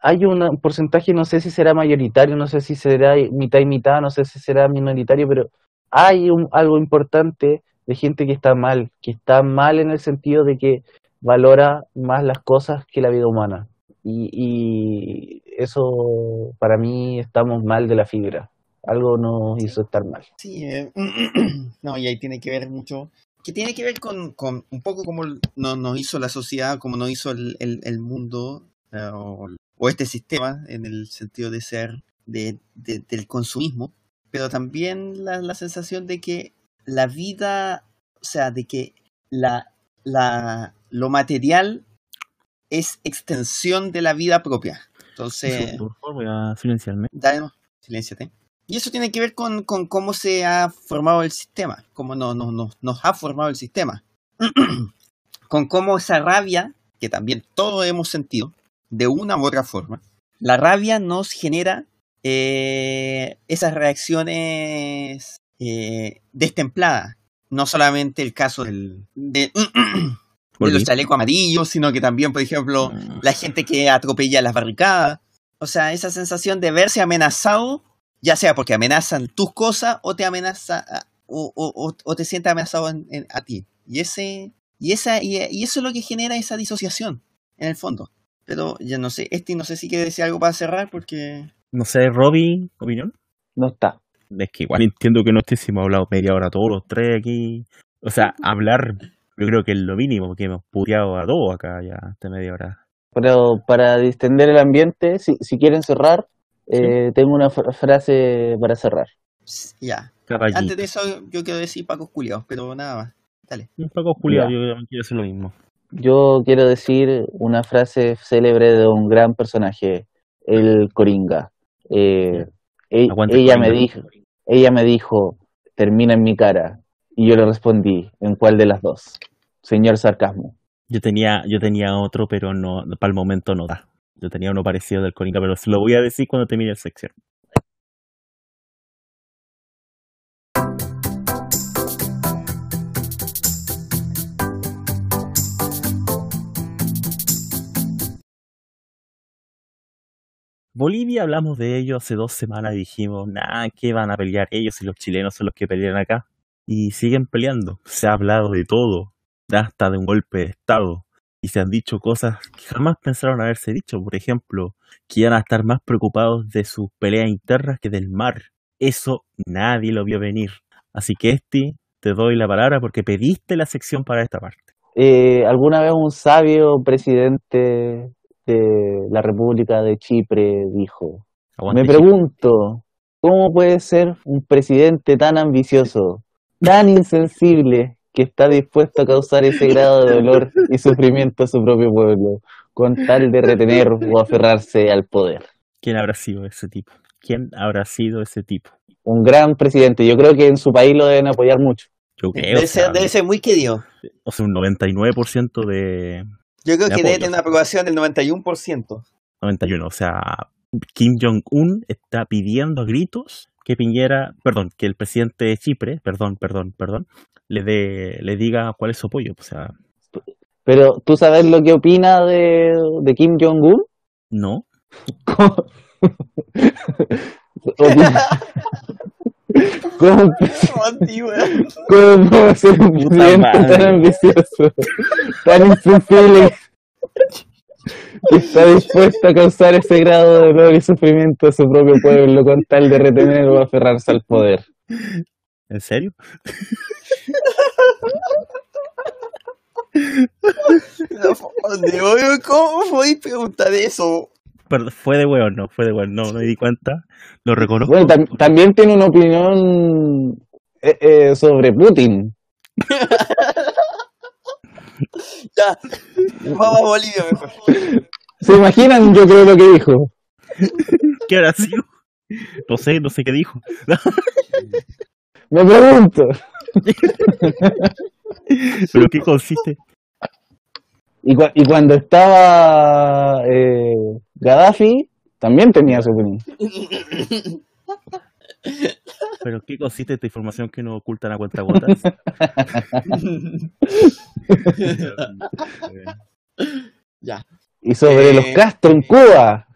hay un porcentaje, no sé si será mayoritario, no sé si será mitad y mitad, no sé si será minoritario, pero hay un, algo importante de gente que está mal, que está mal en el sentido de que valora más las cosas que la vida humana. Y, y eso, para mí, estamos mal de la fibra. Algo nos hizo estar mal. Sí, eh, no, y ahí tiene que ver mucho, que tiene que ver con, con un poco como nos, nos hizo la sociedad, como nos hizo el, el, el mundo eh, o, o este sistema en el sentido de ser de, de- del consumismo, pero también la, la sensación de que la vida, o sea, de que la, la, lo material es extensión de la vida propia. Entonces, Por favor, voy a silenciarme. Dale, no, silénciate. Y eso tiene que ver con, con cómo se ha formado el sistema, cómo no, no- no- nos ha formado el sistema. con cómo esa rabia, que también todos hemos sentido, de una u otra forma, la rabia nos genera eh, esas reacciones eh, destempladas. No solamente el caso del, de, de los chalecos amarillos, sino que también, por ejemplo, Mm. la gente que atropella las barricadas. O sea, esa sensación de verse amenazado, ya sea porque amenazan tus cosas o te amenaza a- o, o- o- o te sientes amenazado en- en- a ti. Y ese y esa y, y eso es lo que genera esa disociación en el fondo. Pero ya no sé, este no sé si quiere decir algo para cerrar porque No sé, Robin, opinión. No está. Es que igual entiendo que no esté si hemos hablado media hora todos los tres aquí. O sea, hablar, yo creo que es lo mínimo, porque hemos puteado a todos acá ya esta media hora. Pero para distender el ambiente, si, si quieren cerrar, eh, tengo una fra- frase para cerrar. ya. Caballito. Antes de eso yo quiero decir Paco Culiados, pero nada más. Dale. Julián, Ya. yo también quiero hacer lo mismo. Yo quiero decir una frase célebre de un gran personaje, el Coringa. Eh, e- Aguante ella, Coringa. me dijo, ella me dijo, termina en mi cara. Y yo le respondí, ¿en cuál de las dos? Señor sarcasmo. Yo tenía, yo tenía otro, pero no, para el momento no da. Yo tenía uno parecido del Coringa, pero se lo voy a decir cuando termine el sección. Bolivia hablamos de ello hace dos semanas y dijimos, nah, ¿qué van a pelear ellos si los chilenos son los que pelean acá? Y siguen peleando. Se ha hablado de todo, hasta de un golpe de Estado. Y se han dicho cosas que jamás pensaron haberse dicho. Por ejemplo, que iban a estar más preocupados de sus peleas internas que del mar. Eso nadie lo vio venir. Así que, Esti, te doy la palabra porque pediste la sección para esta parte. eh, alguna vez un sabio presidente de la República de Chipre dijo, Aguante me pregunto, ¿cómo puede ser un presidente tan ambicioso, tan insensible, que está dispuesto a causar ese grado de dolor y sufrimiento a su propio pueblo, con tal de retener o aferrarse al poder? ¿Quién habrá sido ese tipo? ¿Quién habrá sido ese tipo? Un gran presidente, yo creo que en su país lo deben apoyar mucho. Yo creo, Debe o sea, ser, debe ser muy querido. o sea, un 99% de Yo creo De que debe apoyo. tener una aprobación del 91%. 91. O sea, Kim Jong-un está pidiendo a gritos que Piñera, perdón, que el presidente de Chipre, perdón, perdón, perdón, le dé, le diga cuál es su apoyo. O sea, Pero, ¿tú sabes lo que opina de, de Kim Jong-un? no. ¿Cómo, cómo puede ser un presidente tan ambicioso, tan insensible, que está dispuesto a causar ese grado de dolor y sufrimiento a su propio pueblo con tal de retener o aferrarse al poder? ¿En serio? ¿Cómo podéis preguntar eso? Perdón, fue de hueón, no, fue de hueón, no, no me di cuenta. Lo reconozco. Bueno, tam- también tiene una opinión eh, eh, sobre Putin. Ya. Vamos a Bolivia mejor. ¿Se imaginan? Yo creo lo que dijo. ¿Qué habrá sido? No sé, no sé qué dijo. Me pregunto. ¿Pero qué consiste? Y, cua- y cuando estaba eh, Gaddafi, también tenía su opinión. ¿Pero qué consiste esta información que nos ocultan a cuenta gotas? ya. Y sobre Eh, los Castro en Cuba.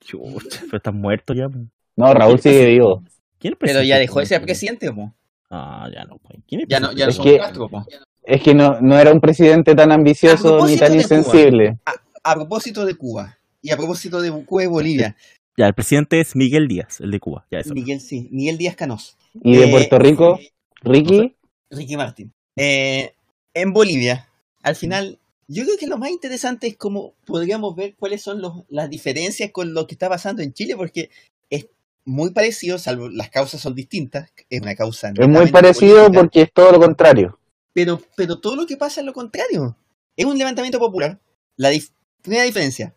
Chucha, pero están muertos ya. po. No, Raúl sigue vivo. ¿Quién es Pero ya dejó de ser presidente, po. Ah, ya no, pues. ¿Quién es Ya no, ya no Es son que- Castro, po. Es que no, no era un presidente tan ambicioso ni tan insensible. A propósito de Cuba. Y a propósito de Cuba y Bolivia. Ya, el presidente es Miguel Díaz, el de Cuba. Ya, eso. Miguel, sí. Miguel Díaz Canoso. Y de Eh, Puerto Rico, Ricky, Ricky Martin. Eh, en Bolivia, al final, yo creo que lo más interesante es cómo podríamos ver cuáles son los- las diferencias con lo que está pasando en Chile, porque es muy parecido, salvo las causas son distintas. Es una causa. es muy parecido política, porque es todo lo contrario. Pero, pero todo lo que pasa es lo contrario. Es un levantamiento popular. La dif- primera diferencia.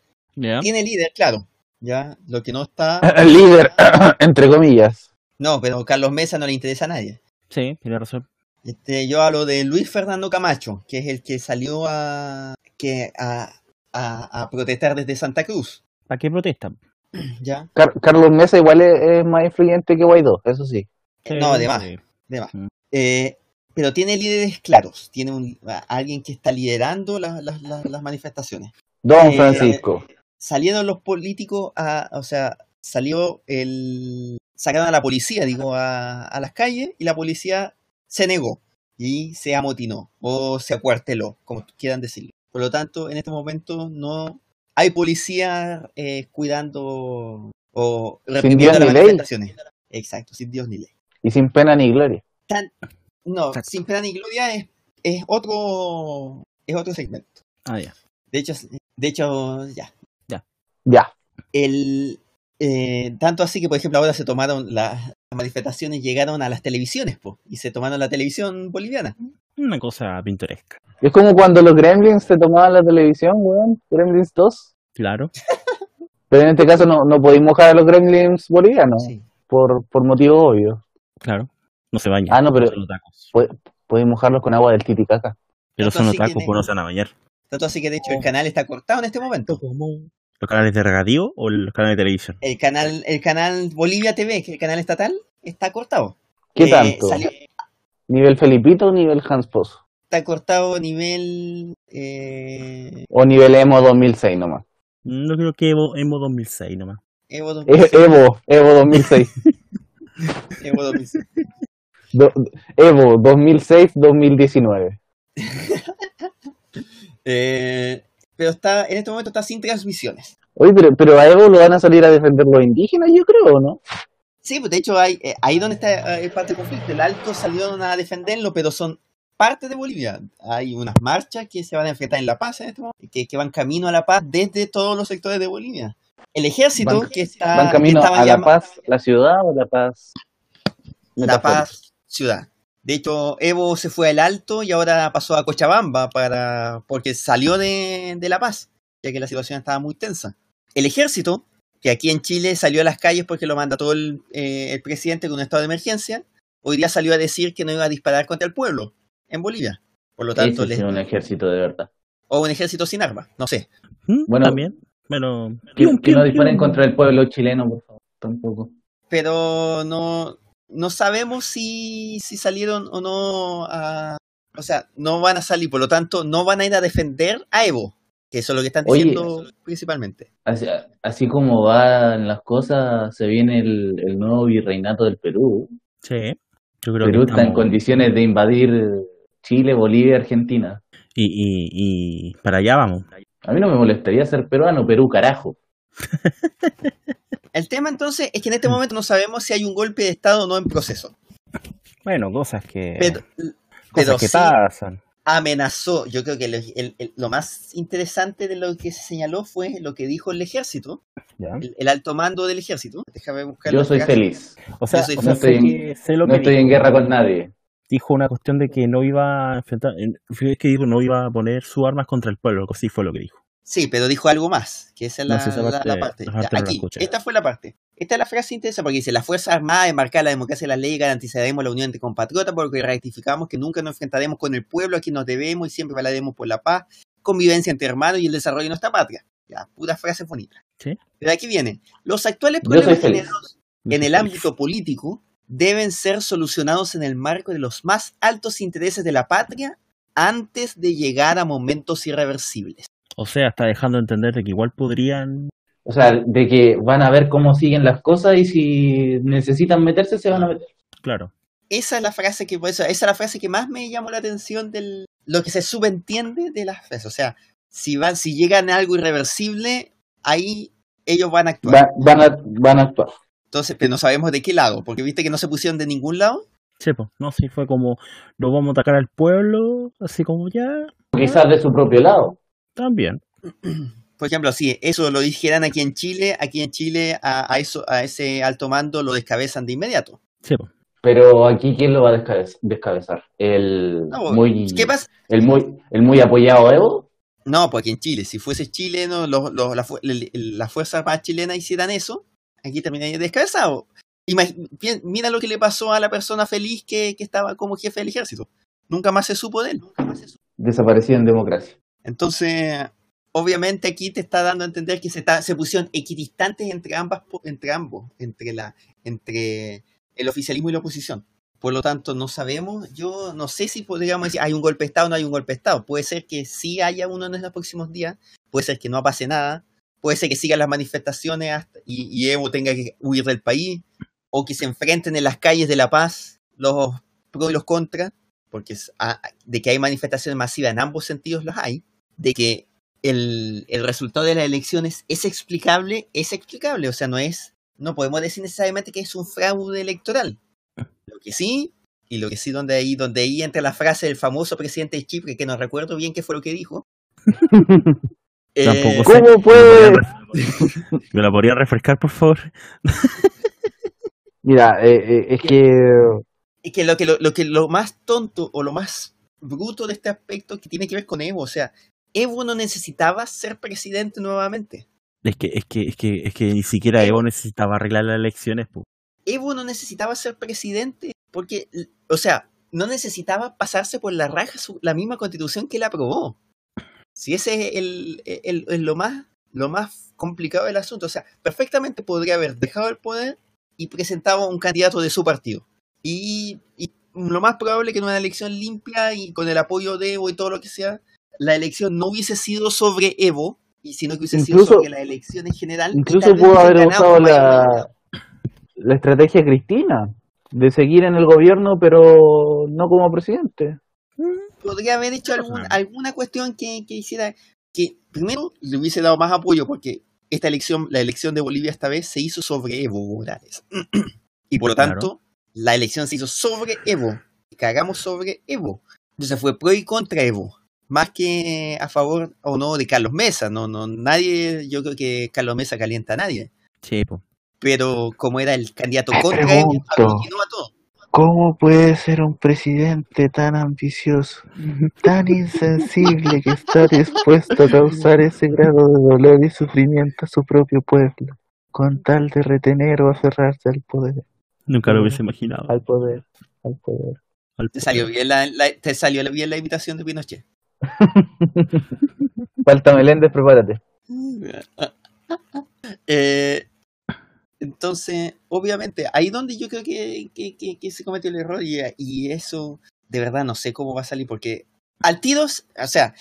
Tiene líder, claro. Ya, lo que no está. Líder, entre comillas. No, pero Carlos Mesa no le interesa a nadie. Sí, tiene razón. Este, yo hablo de Luis Fernando Camacho, que es el que salió a, que, a, a, a protestar desde Santa Cruz. ¿Para qué protestan? ¿Ya? Car- Carlos Mesa igual es, es más influyente que Guaidó, eso sí. Sí, no, además. sí. de más. Mm. Eh, pero tiene líderes claros. Tiene un, alguien que está liderando la- la- la- las manifestaciones. Don Eh, Francisco. Salieron los políticos a. O sea, salió el. Sacaron a la policía, digo, a, a las calles y la policía se negó y se amotinó o se acuarteló, como quieran decirlo. Por lo tanto, en este momento no hay policía eh, cuidando o reprimiendo Dios las ni ley. manifestaciones. Exacto, sin Dios ni ley. Y sin pena ni gloria. Tan- no, Exacto. sin pena ni gloria es, es otro es otro segmento. Ah, ya. De hecho, de hecho, ya. Ya. El, eh, tanto así que, por ejemplo, ahora se tomaron las manifestaciones, llegaron a las televisiones, po, y se tomaron la televisión boliviana. Una cosa pintoresca. Es como cuando los Gremlins se tomaban la televisión, weón. Gremlins 2. Claro. Pero en este caso no, no podéis mojar a los Gremlins bolivianos. Sí. Por, por motivo obvio. Claro. No se bañan. Ah, no, pero- Podéis mojarlos con agua del Titicaca. Pero son así que tacos, de- pues no se van a bañar. Tanto así que, de hecho, el canal está cortado en este momento. ¿Los canales de regadío o los canales de televisión? El canal, el canal Bolivia TV, que es el canal estatal, está cortado. ¿Qué Eh, tanto? salió- ¿Nivel Felipito o nivel Hans Pozo? está cortado nivel... eh, ¿O nivel Emo 2006 nomás? No creo que Evo, Emo 2006 nomás. Evo E- 2006, Evo, Evo 2006. Evo 2006. Do- Evo 2006-2019. Eh, pero está, en este momento está sin transmisiones. Oye, pero, pero a Evo lo van a salir a defender los indígenas, yo creo, ¿no? Sí, pues de hecho hay, eh, ahí donde está eh, parte del conflicto. El alto salieron a defenderlo, pero son partes de Bolivia. Hay unas marchas que se van a enfrentar en La Paz en este momento, que, que van camino a La Paz desde todos los sectores de Bolivia. El ejército Van- que está ¿Van camino que a La Paz, la ciudad o La Paz? La? Paz ciudad. De hecho, Evo se fue al Alto y ahora pasó a Cochabamba para porque salió de, de La Paz, ya que la situación estaba muy tensa. El ejército, que aquí en Chile salió a las calles porque lo mandató el, eh, el presidente con un estado de emergencia, hoy día salió a decir que no iba a disparar contra el pueblo en Bolivia. Por lo tanto, les- sí, un ejército de verdad. o un ejército sin armas, no sé. ¿Mm? Bueno, También. Bueno, Que, que no disparen contra el pueblo chileno, por favor. Tampoco. pero no, no sabemos si, si salieron o no a... O sea, no van a salir, por lo tanto, no van a ir a defender a Evo, que eso es lo que están Oye. diciendo principalmente. Así, así como van las cosas, se viene el, el nuevo virreinato del Perú. Sí. Yo creo Perú que está en condiciones de invadir Chile, Bolivia, Argentina. y, y, y para allá vamos. A mí no me molestaría ser peruano, Perú, carajo. El tema entonces es que en este momento no sabemos si hay un golpe de Estado o no en proceso. Bueno, cosas que, Pero, cosas pero que sí pasan. amenazó, yo creo que lo, el- el- lo más interesante de lo que se señaló fue lo que dijo el ejército, ¿ya? el, el alto mando del ejército. Déjame buscar Yo soy feliz. O sea, soy o sea, no sé, estoy que- sé lo No que estoy dijo. en guerra con nadie. Dijo una cuestión de que no iba a enfrentar, en- fue que dijo no iba a poner sus armas contra el pueblo, así fue lo que dijo. Sí, pero dijo algo más, que esa es No la, sé, esa la- parte- la Ya, la aquí, esta fue la parte. Esta es la frase interesante porque dice, las Fuerzas Armadas enmarcar la democracia y la ley garantizaremos la unión entre compatriotas porque ratificamos que nunca nos enfrentaremos con el pueblo a quien nos debemos y siempre velaremos por la paz, convivencia entre hermanos y el desarrollo de nuestra patria. Ya, pura frase bonita. Sí. Pero aquí viene, los actuales problemas generados en el ámbito político deben ser solucionados en el marco de los más altos intereses de la patria antes de llegar a momentos irreversibles. O sea, está dejando de entender de que igual podrían. O sea, de que van a ver cómo siguen las cosas y si necesitan meterse, se van a meter. Claro. Esa es la frase que, por eso, esa es la frase que más me llamó la atención del lo que se subentiende de las frases. O sea, si van, si llegan a algo irreversible, ahí ellos van a actuar. Va- van, a, van a actuar. Entonces, pero no sabemos de qué lado, porque viste que no se pusieron de ningún lado. Sí, pues, no, sí, fue como, nos vamos a atacar al pueblo, así como ya, Quizás de su propio lado. También. Por ejemplo, si eso lo dijeran aquí en Chile, aquí en Chile a, a eso, a ese alto mando lo descabezan de inmediato. Sí, pues. Pero aquí, ¿quién lo va a descabe- descabezar? ¿El, No, muy, ¿Qué pasa? el, muy, ¿El muy apoyado Evo? No, porque en Chile, si fuese chileno, los, los- la las fuerzas armadas chilenas hicieran eso, aquí terminaría descabezado. Imag- pi- mira lo que le pasó a la persona feliz que, que estaba como jefe del ejército. Nunca más se supo de él. Nunca más se supo. Desaparecido en democracia. Entonces, obviamente aquí te está dando a entender que se, está, se pusieron equidistantes entre ambas, entre ambos, entre la, entre el oficialismo y la oposición. Por lo tanto, no sabemos, yo no sé si podríamos decir hay un golpe de Estado o no hay un golpe de Estado. Puede ser que sí haya uno en los próximos días, puede ser que no pase nada, puede ser que sigan las manifestaciones hasta- y, Evo tenga que huir del país, o que se enfrenten en las calles de La Paz los pro y los contra, porque ah, de que hay manifestaciones masivas en ambos sentidos las hay, de que el, el resultado de las elecciones es explicable, es explicable, o sea, no es, no podemos decir necesariamente que es un fraude electoral. Lo que sí, y lo que sí donde ahí, donde ahí entra la frase del famoso presidente de Chipre, que no recuerdo bien qué fue lo que dijo. Eh, Tampoco sé. ¿Cómo puede? ¿Me la podría refrescar, por favor? Mira, eh, eh, es que y que lo que lo, lo que lo más tonto o lo más bruto de este aspecto que tiene que ver con Evo, o sea, Evo no necesitaba ser presidente nuevamente. Es que, es que, es que, es que ni siquiera Evo necesitaba arreglar las elecciones, pues. Evo no necesitaba ser presidente porque, o sea, no necesitaba pasarse por la raja su- la misma constitución que él aprobó. Si ese es el, el- el- lo, más, lo más complicado del asunto. O sea, perfectamente podría haber dejado el poder y presentado un candidato de su partido. Y, y lo más probable que en una elección limpia y con el apoyo de Evo y todo lo que sea, la elección no hubiese sido sobre Evo, y sino que hubiese sido sobre la elección en general. incluso pudo haber usado la, la estrategia Cristina de seguir en el gobierno, pero no como presidente. podría haber hecho algún- alguna cuestión que, que hiciera que primero le hubiese dado más apoyo porque esta elección, la elección de Bolivia esta vez se hizo sobre Evo Morales. y por lo Claro. tanto, la elección se hizo sobre Evo. Y cagamos sobre Evo. Entonces fue pro y contra Evo, más que a favor o no de Carlos Mesa. No, no, nadie, yo creo que Carlos Mesa calienta a nadie. Sí, po. Pero como era el candidato Me contra a todo. ¿Cómo puede ser un presidente tan ambicioso, tan insensible que está dispuesto a causar ese grado de dolor y sufrimiento a su propio pueblo, con tal de retener o aferrarse al poder, Nunca lo hubiese imaginado. al poder, al poder? Al Te salió bien la, la- te salió bien la invitación de Pinochet. Falta Meléndez, prepárate. Eh, entonces, obviamente, ahí donde yo creo que, que- que- que se cometió el error y, y eso de verdad no sé cómo va a salir porque al tiros, o sea,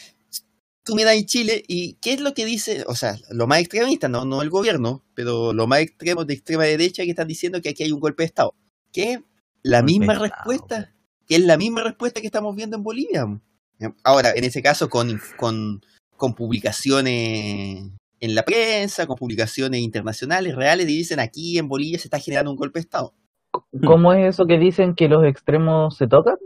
tú miras en Chile y ¿qué es lo que dice? O sea, lo más extremista, no, no el gobierno, pero lo más extremo de extrema derecha que están diciendo que aquí hay un golpe de Estado. Que es la misma respuesta, que es la misma respuesta que estamos viendo en Bolivia. Ahora, en ese caso, con, con, con publicaciones en la prensa, con publicaciones internacionales reales, y dicen aquí en Bolivia se está generando un golpe de Estado. ¿Cómo es eso que dicen que los extremos se tocan?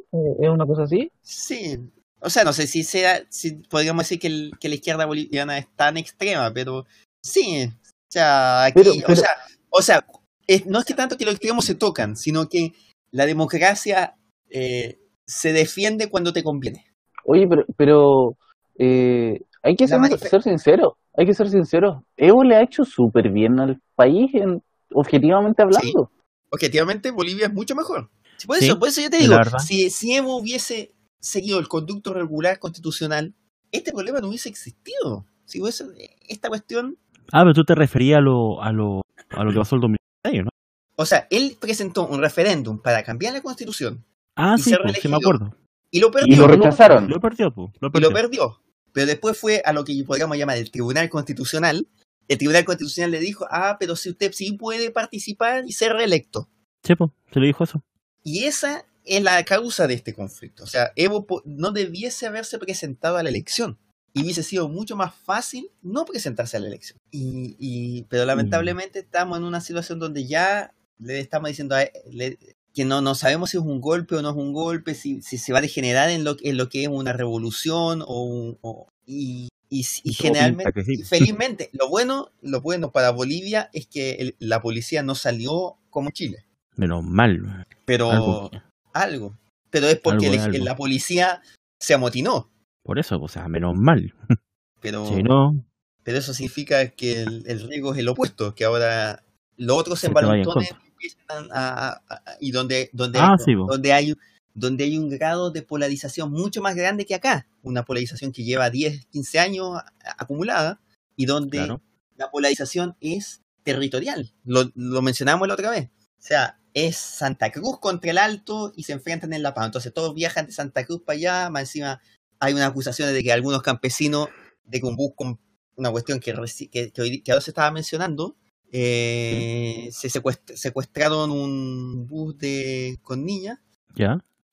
¿Es una cosa así? Sí, o sea, no sé si sea, si podríamos decir que, el- que la izquierda boliviana es tan extrema, pero sí, o sea, aquí, Pero- o pero- sea, o sea, es- no es que tanto que los extremos se tocan, sino que la democracia eh, se defiende cuando te conviene. Oye, pero, pero eh, hay que ser, sincero, hay que ser sincero. Evo le ha hecho súper bien al país, en- objetivamente hablando. Objetivamente, Bolivia es mucho mejor. Sí, Por Sí, eso, por eso yo te digo, si, si Evo hubiese seguido el conducto regular constitucional, este problema no hubiese existido. Si hubiese, esta cuestión Ah, pero tú te referías a lo, a lo, a lo que pasó el 2006, ¿no? O sea, él presentó un referéndum para cambiar la constitución Ah, Y sí, pues, sí me acuerdo. Y lo Y perdió. lo rechazaron. Lo perdió, lo y lo perdió. Pero después fue a lo que podríamos llamar el Tribunal Constitucional. El Tribunal Constitucional le dijo, ah, pero si usted sí puede participar y ser reelecto. Sí, pues, se le dijo eso. Y esa es la causa de este conflicto. O sea, Evo no debiese haberse presentado a la elección. Y hubiese sido mucho más fácil no presentarse a la elección. Y, y- pero lamentablemente estamos en una situación donde ya le estamos diciendo a e- le- que no, no sabemos si es un golpe o no es un golpe, si, si se va a degenerar en lo, en lo que es una revolución o, un- o- y, y, y Y todo generalmente, sí. felizmente, lo bueno, lo bueno para Bolivia es que el- la policía no salió como Chile, Menos mal. pero Algo. algo. Pero es porque Algo el- es algo. la policía se amotinó. Por eso, o sea, menos mal. Pero, Si no, pero eso significa que el, el riesgo es el opuesto, que ahora los otros embalantones empiezan a, a- a- y donde, donde, Ah, hay, sí, bo. donde hay donde hay un grado de polarización mucho más grande que acá, una polarización que lleva 10, 15 años acumulada y donde claro. la polarización es territorial. Lo, lo mencionamos la otra vez. O sea, es Santa Cruz contra el Alto y se enfrentan en La Paz. Entonces todos viajan de Santa Cruz para allá. Más encima hay unas acusaciones de que algunos campesinos, de que un bus con una cuestión que, que, que, hoy- que ahora se estaba mencionando, eh, se secuest- secuestraron un bus de con niñas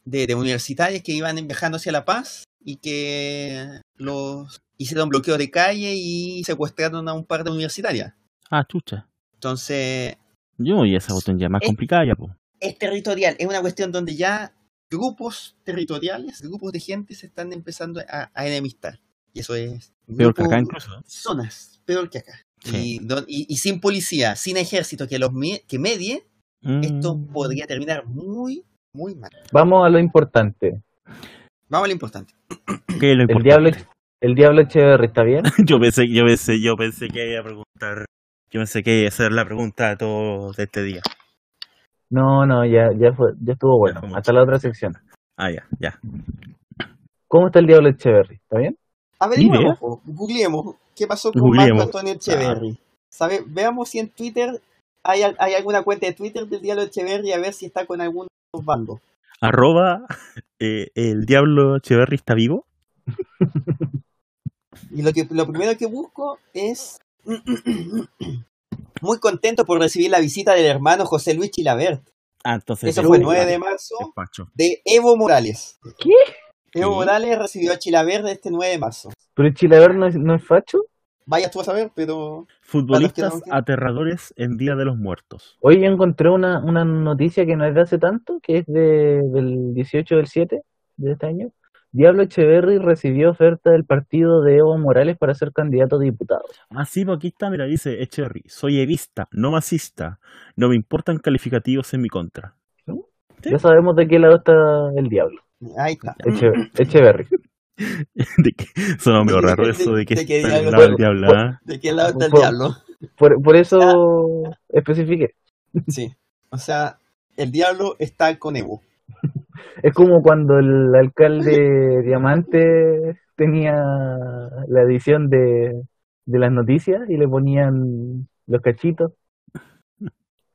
de, de universitarias que iban viajando hacia La Paz y que los hicieron bloqueo de calle y secuestraron a un par de universitarias. Ah, chucha. Entonces, Yo, y esa cuestión ya más Eh, complicada ya, es territorial, es una cuestión donde ya grupos territoriales, grupos de gente se están empezando a, a enemistar. Y eso es Peor que acá incluso. zonas, peor que acá. Sí. Y, don- y- y sin policía, sin ejército que los me- que medie, esto Mm, podría terminar muy, muy mal. Vamos a lo importante. Vamos a lo importante. ¿Qué es lo El diablo, el diablo Echeverry, ¿está bien? yo pensé, yo pensé, yo pensé que iba a preguntar. Yo pensé que iba a ser la pregunta de todo de este día. No, no, ya, ya, fue, ya estuvo bueno. Hasta la otra sección. Ah, ya, ya. ¿Cómo está el diablo Echeverry? ¿Está bien? Averiguemos, po, googleemos qué pasó con. Marco Antonio Echeverry. ¿Sabe? Veamos si en Twitter hay, al- hay alguna cuenta de Twitter del Diablo Echeverry a ver si está con algún bando. Arroba eh, el diablo Echeverry está vivo. Y lo que lo primero que busco es muy contento por recibir la visita del hermano José Luis Chilabert. Ah, entonces. Eso es fue el Pacho. 9 de marzo de Evo Morales. ¿Qué? Evo Sí. Morales recibió a Chilabert este 9 de marzo. ¿Pero Chilaver no es, no es facho? Vaya tú a saber, pero Futbolistas no- aterradores en Día de los Muertos. Hoy encontré una, una noticia que no es de hace tanto, que es de, del 18 del 7 de este año, Diablo Echeverry recibió oferta del partido de Evo Morales para ser candidato a diputado. Ah, sí, pues aquí está, mira, dice Echeverry, soy evista, no masista, no me importan calificativos en mi contra. Sí. Ya sabemos de qué lado está el diablo. Ahí está. Eche- Echeverry. de que, suena medio raro eso de que De está lado del diablo, ¿ah? ¿De qué lado está el Por- diablo? Por, por eso especifiqué. Sí. O sea, el diablo está con Evo. Es como cuando el alcalde Diamante tenía la edición de, de las noticias y le ponían los cachitos.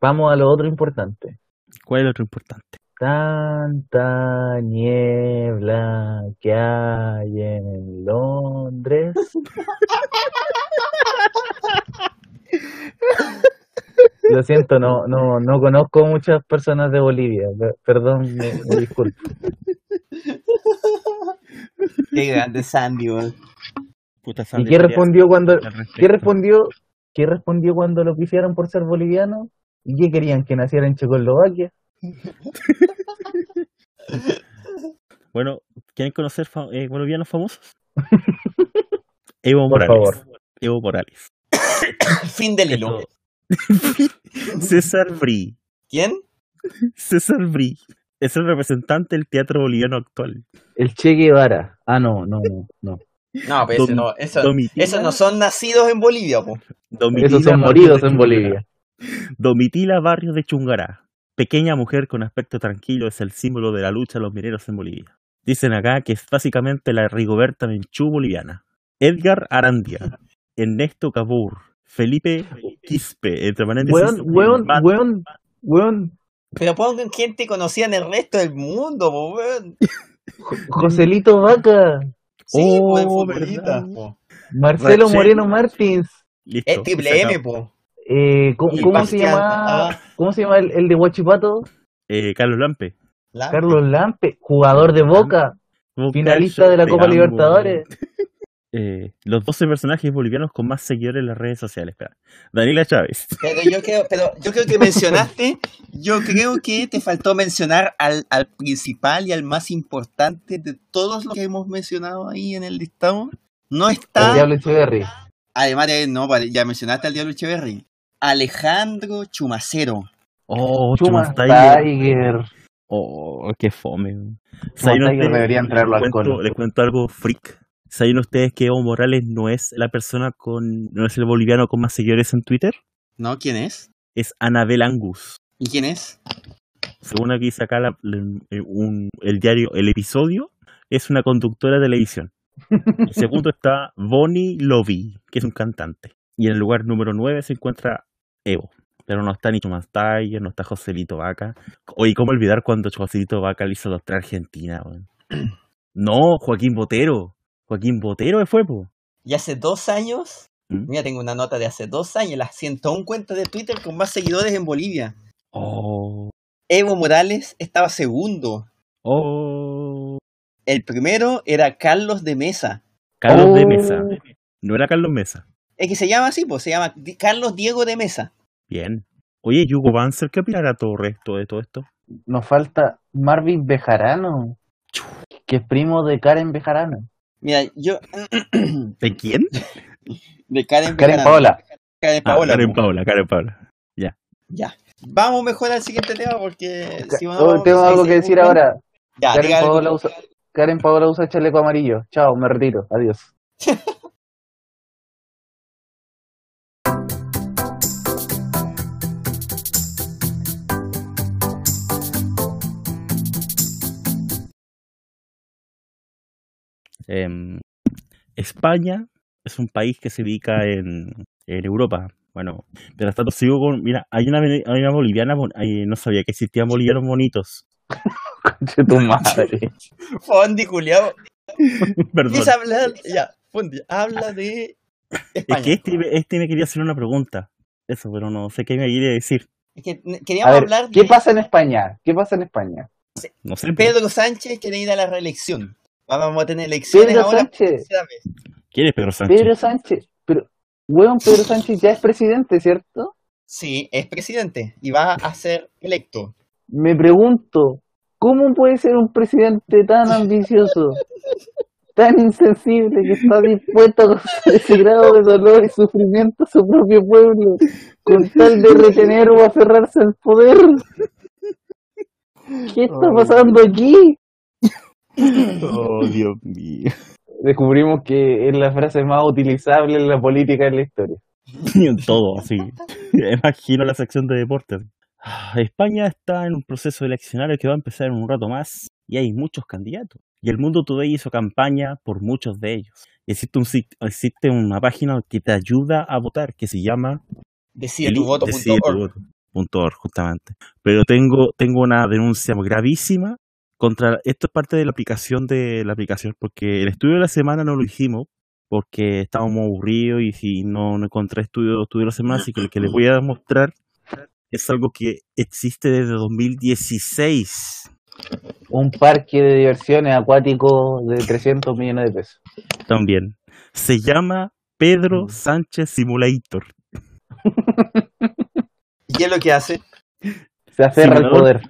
Vamos a lo otro importante. ¿Cuál es el otro importante? Tanta niebla que hay en Londres. Lo siento, no, no, no conozco muchas personas de Bolivia. pe- Perdón, me, me disculpo. Qué grande Sandy, ¿Y qué respondió cuando, qué respondió, qué respondió cuando lo quisieron por ser boliviano? ¿Y qué querían que naciera en Checoslovaquia? Bueno, ¿quieren conocer fa- eh, bolivianos famosos? Evo Por Morales. favor. Evo Morales. Fin del hilo. César Brí. ¿Quién? César Brí. Es el representante del teatro boliviano actual. El Che Guevara. Ah, no, no, no. No, pero ese no, eso, esos no son nacidos en Bolivia, po. Domitila Esos son moridos en. Bolivia. Domitila Barrios de Chungará. Pequeña mujer con aspecto tranquilo es el símbolo de la lucha de los mineros en Bolivia. Dicen acá que es básicamente la Rigoberta Menchú boliviana. Edgar Arandia. Ernesto Cabur. Felipe Quispe. Entre paréntesis. Weón, weón, Matt- weón, weón. Pero pongan gente conocida en el resto del mundo, weón. Joselito Vaca. Sí, Oh. Marcelo. Moreno Martins. Listo, Es triple M, po. Eh, ¿cómo, se llama? ah. ¿Cómo se llama el, el de Huachipato? Eh, Carlos Lampe. La- Carlos Lampe, jugador de Boca, Boca, finalista de la Copa. Libertadores. Eh, los 12 personajes bolivianos con más seguidores en las redes sociales. Espera. Daniela Chávez. Pero yo creo, pero yo creo que mencionaste, yo creo que te faltó mencionar al, al principal y al más importante de todos los que hemos mencionado ahí en el listado. No El está, Diablo Echeverry. además de, no, vale, ya mencionaste al Diablo Echeverry. Alejandro Chumacero. Oh, Chuma Chuma Tiger. Tiger. Oh, qué fome. weón. Chuma ¿Saben Tiger traerlo les al cuento, colo. les cuento algo freak. ¿Saben ustedes que Evo Morales no es la persona con. no es el boliviano con más seguidores en Twitter? ¿No? ¿Quién es? Es Anabel Angus. ¿Y quién es? Según aquí la- la- eh, un- el diario, el episodio, es una conductora de televisión. El segundo está Bonnie Lobby, que es un cantante. Y en el lugar número 9 se encuentra Evo. Pero no está ni Tomás Tiger, no está Joselito Vaca. Oye, ¿cómo olvidar cuando Joselito Vaca le hizo los tres a Argentina? weón? No, Joaquín Botero. Joaquín Botero fue, po. Y hace dos años, ¿Mm? mira, tengo una nota de hace dos años, las 101 cuentas de Twitter con más seguidores en Bolivia. Oh, Evo Morales estaba segundo. oh. El primero era Carlos de Mesa. Carlos de Oh. Mesa. No era Carlos Mesa. Es que se llama así, pues se llama Carlos Diego de Mesa. Bien. Oye, Yugo Banzer, ¿qué opinará todo el resto de todo esto? Nos falta Marvin Bejarano, que es primo de Karen Bejarano. Mira, yo. ¿De quién? de Karen Karen Bejarano. Paola. Karen Ah, Paola. Karen. Paola, Karen Paola. Ya. Vamos mejor al siguiente tema porque. si no, Oh, tengo algo que decir ahora. Ya, Karen. Paola, usa, Karen Paola usa chaleco amarillo. Chao, me retiro. Adiós. Em, España es un país que se ubica en, en Europa. Bueno, pero hasta sigo con. Mira, hay una, hay boliviana. bon- ay, no sabía que existían bolivianos bonitos. Conche tu madre. Fondi, culiao. Perdón. Hablar. Ya, Fondi, habla de. España. Es que este, este me quería hacer una pregunta. Eso, pero no sé qué me quiere decir. Es que queríamos ver, hablar ¿qué de pasa en España? ¿Qué pasa en España? No sé. Pedro Sánchez quiere ir a la reelección. Vamos a tener elecciones Pedro ahora. Sánchez. ¿Quién es Pedro Sánchez? Pedro Sánchez. Pero, weón, Pedro Sánchez ya es presidente, ¿cierto? Sí, es presidente y va a ser electo. Me pregunto, ¿Cómo puede ser un presidente tan ambicioso, tan insensible, que está dispuesto a causar ese grado de dolor y sufrimiento a su propio pueblo, con tal de retener o aferrarse al poder? ¿Qué está pasando aquí? Oh, Dios mío. Descubrimos que es la frase más utilizable en la política en la historia. En todo, así. Imagino la sección de deportes. Ah, España está en un proceso eleccionario que va a empezar en un rato más y hay muchos candidatos. Y el Mundo Today hizo campaña por muchos de ellos. Existe, un, sit- existe una página que te ayuda a votar que se llama Decide tu voto. punto Decide tu org. voto punto org, justamente. Pero tengo, tengo una denuncia gravísima contra. Esto es parte de la aplicación de la aplicación, porque el estudio de la semana no lo hicimos porque estábamos aburridos y si no, no encontré estudio, estudio de la semana, así que lo que les voy a mostrar es algo que existe desde 2016. Un parque de diversiones acuático de 300 millones de pesos. También. Se llama Pedro Sánchez Simulator. ¿Y qué es lo que hace? Se aferra al poder.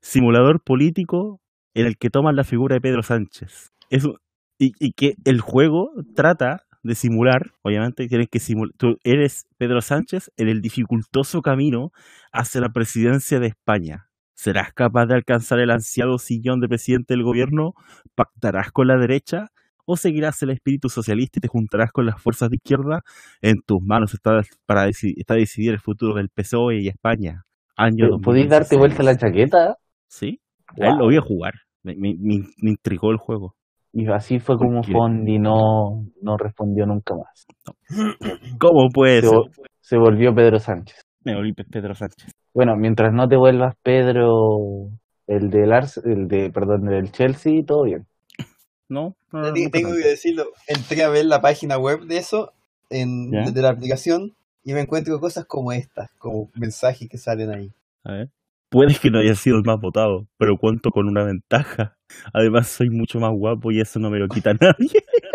simulador político en el que toman la figura de Pedro Sánchez. Es un- y, y que el juego trata de simular, obviamente tienes que simular, tú eres Pedro Sánchez en el dificultoso camino hacia la presidencia de España. ¿Serás capaz de alcanzar el ansiado sillón de presidente del gobierno? ¿Pactarás con la derecha? ¿O seguirás el espíritu socialista y te juntarás con las fuerzas de izquierda? En tus manos está, para está decidir el futuro del PSOE y España. Año ¿Podéis darte 2016. vuelta la chaqueta? Sí, a él lo voy a jugar. Me, me- me- intrigó el juego. Y así fue como Fondi no, no respondió nunca más. ¿Cómo puede Se, ser? se volvió Pedro Sánchez. Me volví Pe- Pedro Sánchez. Bueno, mientras no te vuelvas Pedro, el del Ars, el de, perdón, del Chelsea, todo bien. No, no, no, no Tengo que decirlo. Entré a ver la página web de eso, en, ¿Ya? de la aplicación, y me encuentro cosas como estas, como mensajes que salen ahí. A ver. Puede que no haya sido el más votado, pero cuento con una ventaja. Además, soy mucho más guapo y eso no me lo quita nadie.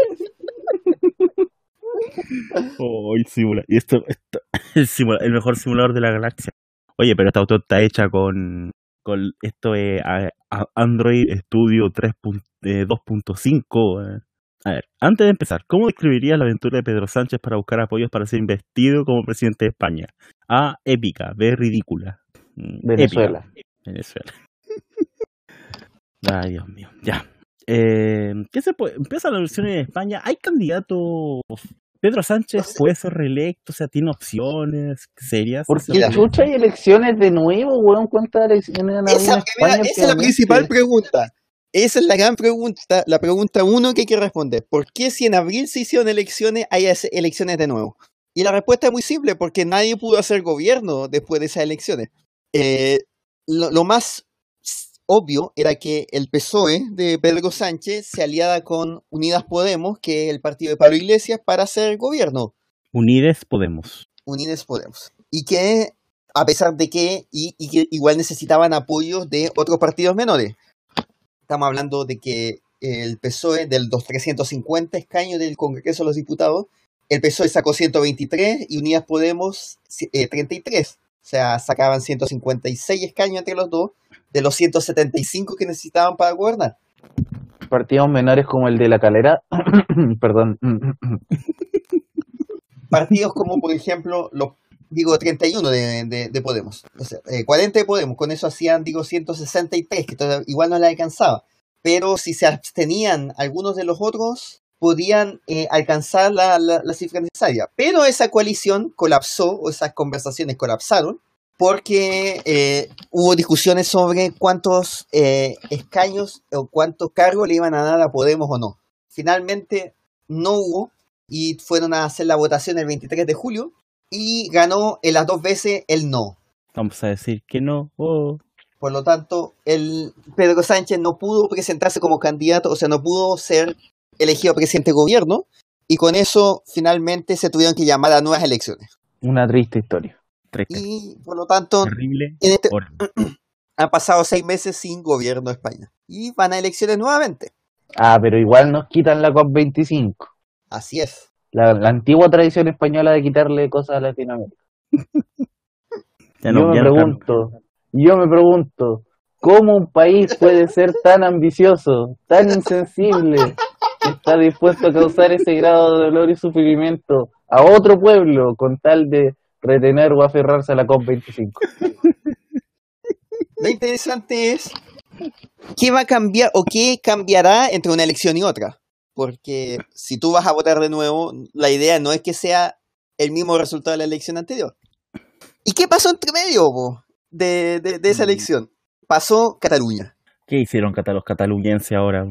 oh, el simula- Y esto, esto el, mejor simulador de la galaxia. Oye, pero esta auto está hecha con, con esto es a- Android Studio 3 pun- eh, 2.5. eh. A ver, antes de empezar, ¿cómo describirías la aventura de Pedro Sánchez para buscar apoyos para ser investido como presidente de España? A, épica. B, ridícula. Venezuela. épica. Venezuela. Ay, Dios mío. Ya. Eh, ¿qué se puede? Empieza la elección en España. ¿Hay candidatos? Pedro Sánchez puede ser reelecto, o sea, tiene opciones serias. ¿Por Esa qué chucha hay elecciones de nuevo, weón? ¿Cuántas elecciones han habido Esa, en España esa es la principal pregunta. Esa es la gran pregunta, la pregunta uno que hay que responder. ¿Por qué si en abril se hicieron elecciones, hay elecciones de nuevo? Y la respuesta es muy simple, porque nadie pudo hacer gobierno después de esas elecciones. Eh, lo, lo más obvio era que el PSOE de Pedro Sánchez se aliara con Unidas Podemos, que es el partido de Pablo Iglesias, para hacer gobierno. Unides Podemos. Unidas Podemos. Y que, a pesar de que, y, y que igual necesitaban apoyos de otros partidos menores. Estamos hablando de que el PSOE, de los 350 escaños del Congreso de los Diputados, el PSOE sacó 123 y Unidas Podemos eh, 33. O sea, sacaban 156 escaños entre los dos, de los 175 que necesitaban para gobernar. Partidos menores como el de la calera, perdón, partidos como por ejemplo los digo 31 de, de, de Podemos, o sea, eh, 40 de Podemos, con eso hacían digo 163, que igual no la alcanzaba, pero si se abstenían algunos de los otros, podían eh, alcanzar la, la, la cifra necesaria. Pero esa coalición colapsó, o esas conversaciones colapsaron, porque eh, hubo discusiones sobre cuántos eh, escaños o cuántos cargos le iban a dar a Podemos o no. Finalmente no hubo, y fueron a hacer la votación el 23 de julio y ganó en las dos veces el no. Vamos a decir que no. Oh. Por lo tanto, el Pedro Sánchez no pudo presentarse como candidato, o sea, no pudo ser elegido presidente de gobierno y con eso finalmente se tuvieron que llamar a nuevas elecciones. una triste historia. Y por lo tanto, terrible. en este, han pasado seis meses sin gobierno de España y van a elecciones nuevamente. Ah, pero igual nos quitan la COP25. Así es. La, la antigua tradición española de quitarle cosas a Latinoamérica. Ya yo me ya no estamos. pregunto, yo me pregunto, ¿Cómo un país puede ser tan ambicioso, tan insensible, está dispuesto a causar ese grado de dolor y sufrimiento a otro pueblo con tal de retener o aferrarse a la COP25? Lo interesante es qué va a cambiar o qué cambiará entre una elección y otra. Porque si tú vas a votar de nuevo, la idea no es que sea el mismo resultado de la elección anterior. ¿Y qué pasó entre medio de, de- de esa Mm. elección? Pasó Cataluña. ¿Qué hicieron los cataluñenses ahora?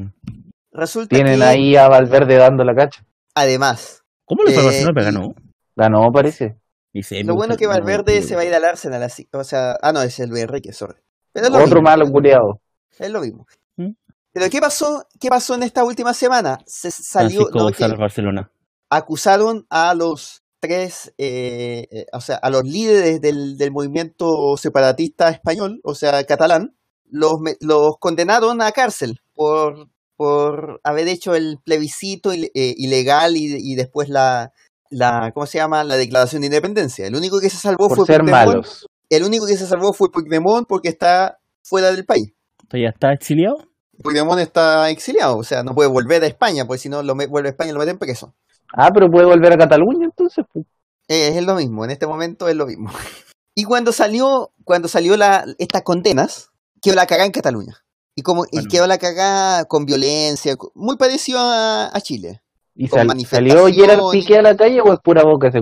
Resulta Tienen que, ahí a Valverde dando la cacha. además, ¿Cómo le fue Eh, Barcelona? Pero y- ganó. Ganó, parece. Dice, lo bueno es que Valverde se va a ir al Arsenal así. O sea, ah, no, es el Luis Enrique, sorry. Pero es lo Otro mismo. malo culiado. Es lo mismo. ¿Mm? Pero ¿qué pasó? ¿Qué pasó en esta última semana? Se salió, no, que Barcelona. acusaron a los tres, eh, eh, o sea, a los líderes del, del movimiento separatista español, o sea, catalán, los, me- los condenaron a cárcel por, por haber hecho el plebiscito eh, ilegal y, y después la, la, ¿cómo se llama? La declaración de independencia. El único que se salvó Por fue ser Puigdemont. malos. El único que se salvó fue Puigdemont porque está fuera del país. ¿Ya está exiliado? Puigdemont está exiliado, o sea, no puede volver a España, porque si no lo vuelve a España lo meten preso. Ah, pero puede volver a Cataluña entonces. pues. Eh, es lo mismo, en este momento es lo mismo. Y cuando salió, cuando salió la, estas condenas, quedó la cagada en Cataluña. Y como y Bueno. quedó la cagada con violencia, muy parecido a, a Chile. ¿Y Con sal- salió Gerard y- Piqué a la calle o es pura boca ese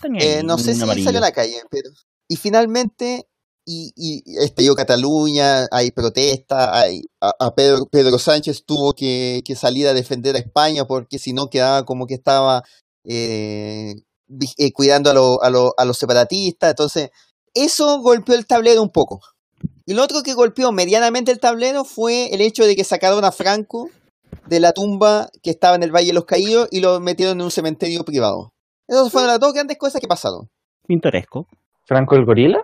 tenía Eh, no sé si amarillo. salió a la calle, pero. Y finalmente, y, y estalló Cataluña, hay protesta, hay, a, a Pedro, Pedro Sánchez tuvo que, que salir a defender a España porque si no quedaba como que estaba eh, eh, cuidando a, lo- a, lo- a los separatistas. Entonces, eso golpeó el tablero un poco. Y lo otro que golpeó medianamente el tablero fue el hecho de que sacaron a Franco de la tumba que estaba en el Valle de los Caídos y lo metieron en un cementerio privado. Esas fueron las dos grandes cosas que pasaron. Pintoresco. ¿Franco el gorila?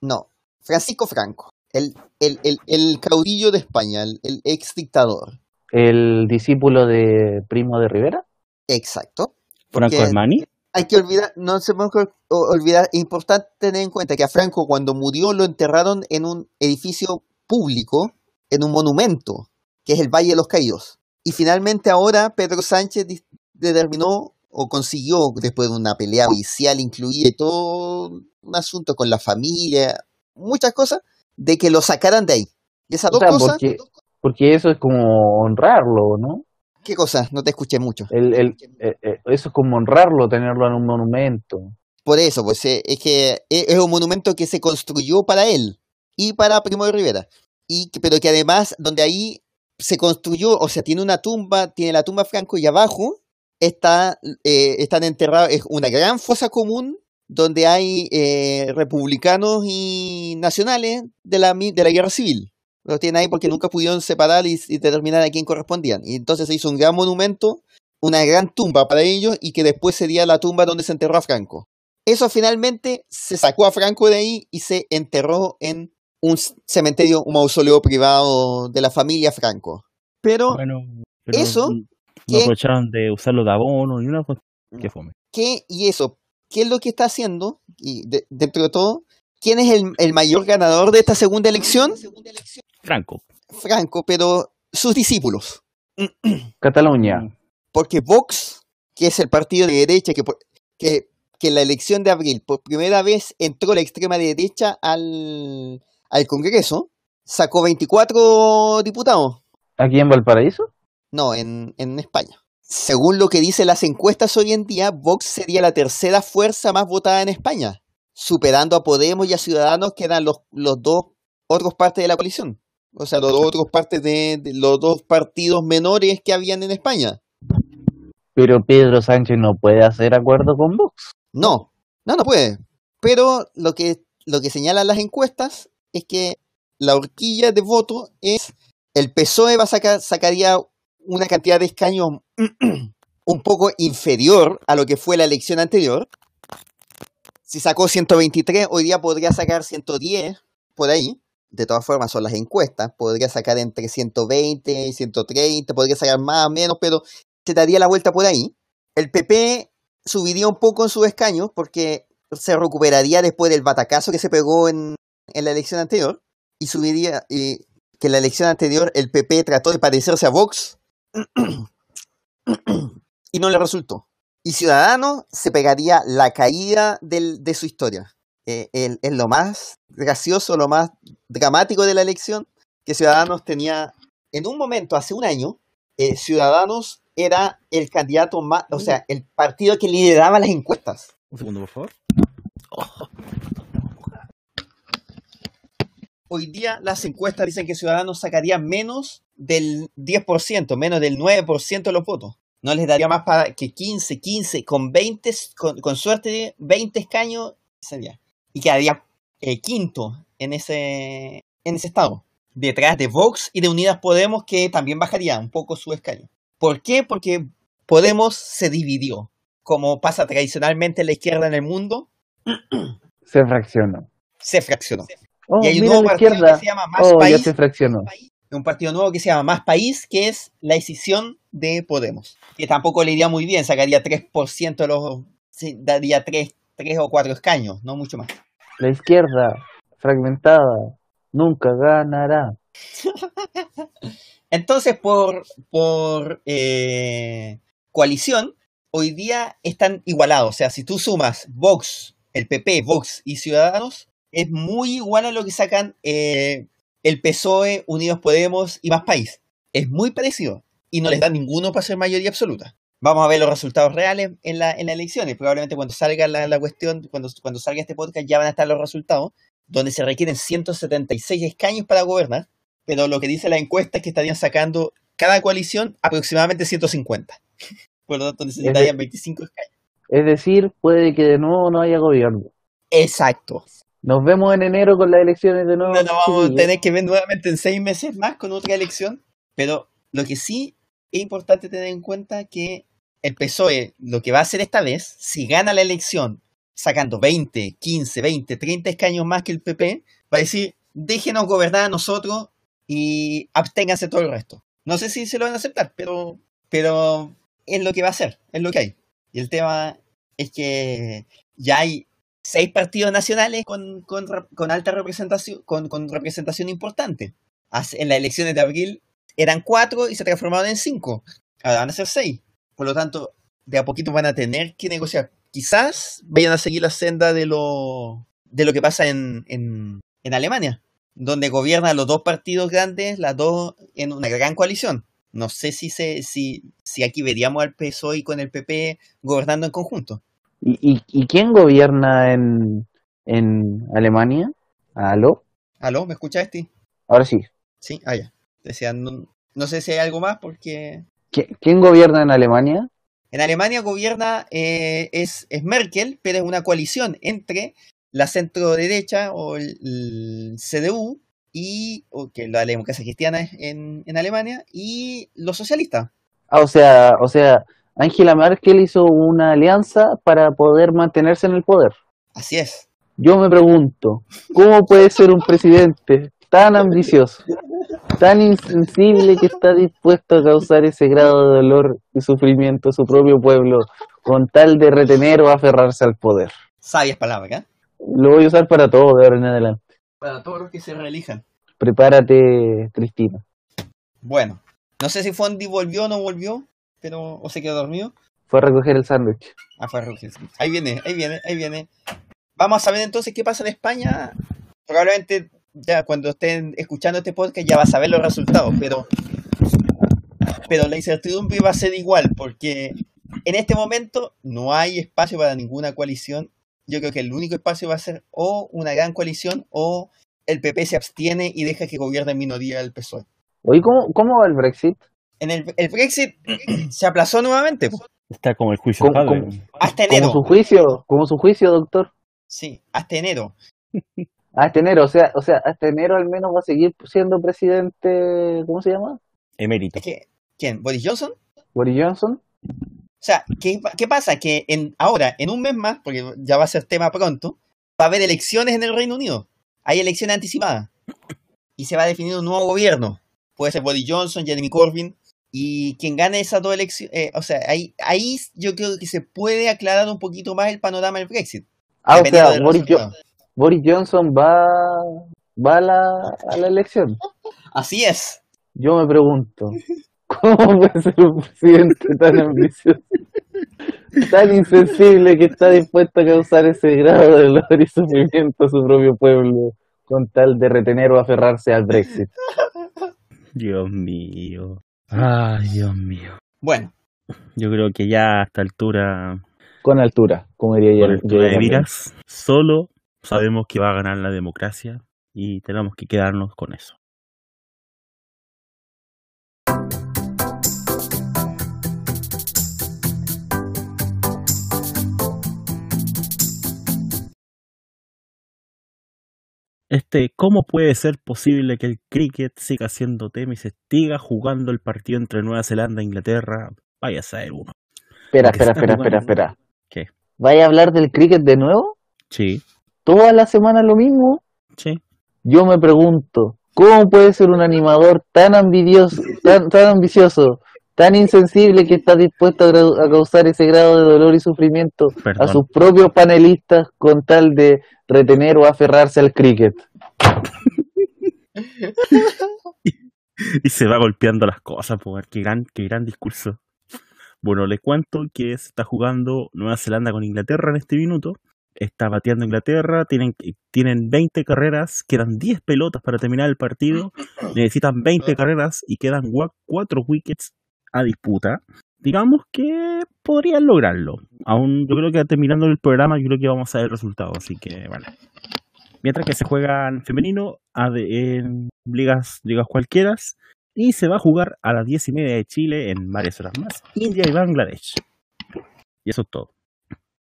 No, Francisco Franco, el, el, el, el caudillo de España, el, el ex dictador. ¿El discípulo de Primo de Rivera? Exacto. Franco Porque Armani. Hay que olvidar, no se puede olvidar, es importante tener en cuenta que a Franco cuando murió lo enterraron en un edificio público, en un monumento, que es el Valle de los Caídos. Y finalmente ahora Pedro Sánchez determinó o consiguió, después de una pelea judicial incluida y todo un asunto con la familia, muchas cosas, de que lo sacaran de ahí. Y esas O dos sea, cosas, porque, porque eso es como honrarlo, ¿no? ¿Qué cosas? No te escuché mucho. El, el, eh, eh, eso es como honrarlo, tenerlo en un monumento. Por eso, pues eh, es que es un monumento que se construyó para él y para Primo de Rivera. Y pero que además, donde ahí se construyó, o sea, tiene una tumba, tiene la tumba Franco y abajo está, eh, están enterrados, es una gran fosa común donde hay eh, republicanos y nacionales de la, de la guerra civil. Los tienen ahí porque nunca pudieron separar y, y determinar a quién correspondían. Y entonces se hizo un gran monumento, una gran tumba para ellos y que después sería la tumba donde se enterró a Franco. Eso finalmente se sacó a Franco de ahí y se enterró en un cementerio, un mausoleo privado de la familia Franco. Pero, Bueno, pero eso, no ¿qué? aprovecharon de usarlo de abono y una cosa que fome. ¿qué? Y eso, ¿qué es lo que está haciendo? Y de- dentro de todo, ¿quién es el, el mayor ganador de esta segunda elección? Franco. Franco, pero sus discípulos. Cataluña. Mm. Porque Vox, que es el partido de derecha que, por- que, que en la elección de abril por primera vez entró la extrema derecha al, al Congreso, sacó 24 diputados. ¿Aquí en Valparaíso? No, en, en España. Según lo que dicen las encuestas hoy en día, Vox sería la tercera fuerza más votada en España, superando a Podemos y a Ciudadanos, que eran los, los dos otros partes de la coalición. O sea, los dos otros partes de, de los dos partidos menores que habían en España. Pero Pedro Sánchez no puede hacer acuerdo con Vox. No, no, no puede. Pero lo que, lo que señalan las encuestas es que la horquilla de voto es el PSOE va a sacar, sacaría una cantidad de escaños un poco inferior a lo que fue la elección anterior. Si sacó 123, hoy día podría sacar 110 por ahí. De todas formas, son las encuestas. Podría sacar entre 120 y 130, podría sacar más o menos, pero se daría la vuelta por ahí. El PP subiría un poco en sus escaños porque se recuperaría después del batacazo que se pegó en, en la elección anterior. y subiría eh, que en la elección anterior el PP trató de parecerse a Vox y no le resultó. Y Ciudadanos se pegaría la caída del- de su historia. Eh, es lo más gracioso, lo más dramático de la elección, que Ciudadanos tenía, en un momento, hace un año, eh, Ciudadanos era el candidato más, o sea, el partido que lideraba las encuestas. Un segundo, por favor. Hoy día las encuestas dicen que Ciudadanos sacaría menos del 10%, menos del 9% de los votos. No les daría más para que 15, 15, con 20, con, con suerte 20 escaños sería. Y quedaría eh, quinto en ese, en ese estado. Detrás de Vox y de Unidas Podemos, que también bajaría un poco su escaño. ¿Por qué? Porque Podemos se dividió. Como pasa tradicionalmente en la izquierda en el mundo, Se fraccionó. se fraccionó. Oh, y hay un nuevo partido izquierda. que se llama Más Oh, ya País, se fraccionó. un partido nuevo que se llama Más País, que es la decisión de Podemos. Que tampoco le iría muy bien, sacaría 3% de los... daría 3, 3 o 4 escaños, no mucho más. La izquierda fragmentada nunca ganará. Entonces, por, por eh, coalición, hoy día están igualados. O sea, si tú sumas Vox, el PP, Vox y Ciudadanos, es muy igual a lo que sacan eh, el PSOE, Unidos Podemos y Más País. Es muy parecido. Y no les da ninguno para ser mayoría absoluta. Vamos a ver los resultados reales en la, en las elecciones. Probablemente cuando salga la, la cuestión, cuando, cuando salga este podcast, ya van a estar los resultados, donde se requieren 176 escaños para gobernar pero lo que dice la encuesta es que estarían sacando cada coalición aproximadamente 150. Por lo tanto, necesitarían 25 escaños. Es decir, puede que de nuevo no haya gobierno. Exacto. Nos vemos en enero con las elecciones de nuevo. No nos vamos a tener que ver nuevamente en seis meses más con otra elección. Pero lo que sí es importante tener en cuenta que el PSOE lo que va a hacer esta vez, si gana la elección sacando 20, 15, 20, 30 escaños más que el PP, va a decir, déjenos gobernar a nosotros y absténganse todo el resto. No sé si se lo van a aceptar, pero, pero es lo que va a hacer, es lo que hay. Y el tema es que ya hay seis partidos nacionales con, alta representación, con, con representación importante. En las elecciones de abril eran cuatro y se transformaron en cinco. Ahora van a ser seis. Por lo tanto, de a poquito van a tener que negociar. Quizás vayan a seguir la senda de lo, de lo que pasa en, en, en Alemania, donde gobiernan los dos partidos grandes, las dos en una gran coalición. No sé si, se, si, si aquí veríamos al PSOE con el PP gobernando en conjunto. ¿Y, y, y quién gobierna en, en Alemania? ¿Aló? ¿Aló? ¿Me escuchas, Esti? Ahora sí. Sí, ah, ya. Decía, no, no sé si hay algo más porque ¿Qui- ¿Quién gobierna en Alemania? en Alemania gobierna, eh, es, es Merkel, pero es una coalición entre la centro derecha o el, el CDU y o que la democracia cristiana es en, en Alemania y los socialistas. Ah, o sea, o sea, Angela Merkel hizo una alianza para poder mantenerse en el poder. Así es. Yo me pregunto, ¿cómo puede ser un presidente tan ambicioso, tan insensible que está dispuesto a causar ese grado de dolor y sufrimiento a su propio pueblo con tal de retener o aferrarse al poder? Sabias palabras, ¿eh? Lo voy a usar para todo de ahora en adelante. Para todos los que se reelijan. Prepárate, Cristina. Bueno, no sé si Fondi volvió o no volvió, pero o se quedó dormido. Fue a recoger el sándwich. Ah, fue a Roque, sí. Ahí viene, ahí viene, ahí viene. Vamos a ver entonces qué pasa en España. Probablemente ya cuando estén escuchando este podcast ya vas a ver los resultados, pero, pero la incertidumbre va a ser igual, porque en este momento no hay espacio para ninguna coalición. Yo creo que el único espacio va a ser o una gran coalición o el PP se abstiene y deja que gobierne en minoría el PSOE. Oye, ¿cómo, cómo va el Brexit? En el, el Brexit se aplazó nuevamente, po. Está como el juicio ¿Cómo- padre. cómo? hasta Como enero. su juicio, como su juicio, doctor. Sí, hasta enero. Hasta enero, o sea, o sea, hasta enero al menos va a seguir siendo presidente, ¿cómo se llama? Emérito. ¿quién? ¿Boris Johnson? Boris Johnson. O sea, ¿qué, qué pasa? Que en, ahora, en un mes más, porque ya va a ser tema pronto, va a haber elecciones en el Reino Unido. Hay elecciones anticipadas. Y se va a definir un nuevo gobierno. Puede ser Boris Johnson, Jeremy Corbyn. Y quien gane esas dos elecciones, o sea, ahí, ahí yo creo que se puede aclarar un poquito más el panorama del Brexit. Ah, o sea, Boris, Jo-. Boris Johnson va, va a la, a la elección. Así es. Yo me pregunto, ¿cómo puede ser un presidente tan ambicioso, tan insensible que está dispuesto a causar ese grado de dolor y sufrimiento a su propio pueblo con tal de retener o aferrarse al Brexit? Dios mío. Ay, Dios mío. Bueno, Yo creo que ya a esta altura, Con altura, como diría con yo. altura de miras, solo sabemos que va a ganar la democracia y tenemos que quedarnos con eso. Este, ¿cómo puede ser posible que el cricket siga siendo tema y se siga jugando el partido entre Nueva Zelanda e Inglaterra? Vaya a saber uno. Espera, Porque espera, espera, jugando- espera, espera. ¿Qué? ¿Vaya a hablar del cricket de nuevo? Sí, ¿Toda la semana lo mismo? sí. Yo me pregunto, ¿cómo puede ser un animador tan ambicioso, tan, tan ambicioso, tan insensible que está dispuesto a, causar ese grado de dolor y sufrimiento Perdón. a sus propios panelistas con tal de retener o aferrarse al cricket? y se va golpeando las cosas, pues, qué gran, qué gran discurso. Bueno, les cuento que se está jugando Nueva Zelanda con Inglaterra en este minuto. Está bateando Inglaterra, tienen, tienen 20 carreras, quedan 10 pelotas para terminar el partido, necesitan 20 carreras y quedan 4 wickets a disputa. Digamos que podrían lograrlo. Aún yo creo que terminando el programa, yo creo que vamos a ver el resultado, así que bueno. Mientras que se juegan femenino en ligas, ligas cualquiera, y se va a jugar a las 10 y media de Chile en varias horas más. India y Bangladesh. Y eso es todo.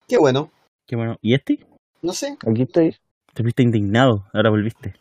qué bueno. Qué bueno. ¿Y este? No sé. Aquí estoy. Te viste indignado, ahora volviste.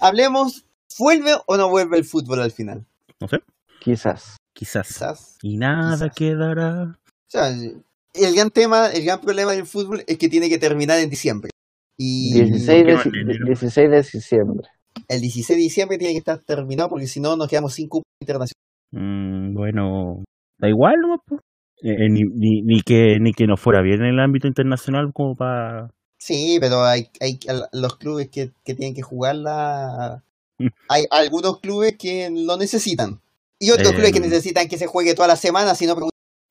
Hablemos, ¿vuelve o no vuelve el fútbol al final? No sé, Quizás. quizás. Quizás. Y nada Quizás. quedará. O sea, el gran tema, el gran problema del fútbol es que tiene que terminar en diciembre. Y 16 de, ¿por qué no en enero? 16 de diciembre. el 16 de diciembre tiene que estar terminado porque si no nos quedamos sin cupo internacional. Mm, bueno, da igual, ¿no? Eh, ni, ni, ni que, ni que no fuera bien en el ámbito internacional como para... Sí, pero hay, hay los clubes que, que tienen que jugarla. Hay algunos clubes que lo necesitan. Y otros Eh, clubes que necesitan que se juegue toda la semana, si no,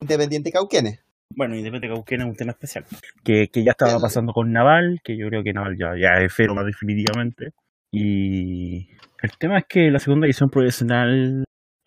Independiente Cauquenes. Bueno, Independiente Cauquenes es un tema especial. Que, que ya estaba pasando con Naval, que yo creo que Naval ya, ya es cero más definitivamente. Y el tema es que la segunda división profesional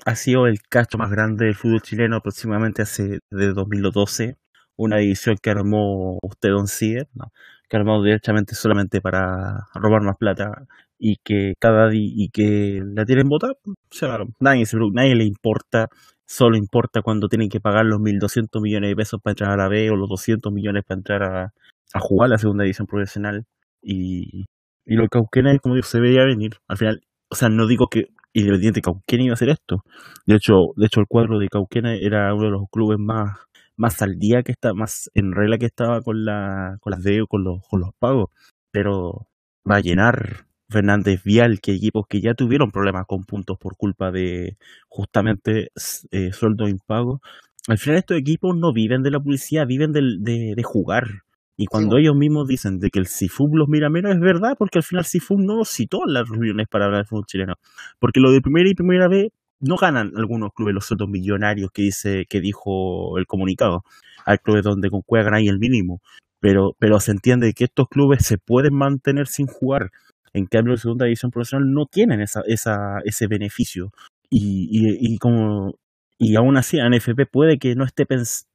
ha sido el cacho más grande del fútbol chileno aproximadamente hace desde 2012. Una división que armó usted, Don Cider, ¿no? que armó directamente solamente para robar más plata y que cada y que la tienen votada. O sea, nadie, se nadie le importa solo importa cuando tienen que pagar los 1.200 millones de pesos para entrar a la B o los 200 millones para entrar a, a jugar la segunda división profesional. Y, y lo Cauquenes, como digo, se veía venir. Al final, o sea, no digo que Independiente Cauquenes iba a hacer esto. De hecho, de hecho el cuadro de Cauquenes era uno de los clubes más, más al día que está, más en regla que estaba con la, con las deudas, con los, con los pagos. Pero va a llenar Fernández Vial, que equipos que ya tuvieron problemas con puntos por culpa de justamente eh, sueldos impagos. Al final estos equipos no viven de la publicidad, viven del- de, de jugar. Y cuando ellos mismos dicen de que el CIFUB los mira menos, es verdad, porque al final CIFUB no los citó en las reuniones para hablar del fútbol chileno. Porque lo de primera y primera vez no ganan algunos clubes los sueldos millonarios que dice que dijo el comunicado. Hay clubes donde con Cueva ganan el mínimo. Pero, pero se entiende que estos clubes se pueden mantener sin jugar. En cambio, la segunda división profesional no tienen esa, esa, ese beneficio. Y, y, y como y aún así la NFP puede que no esté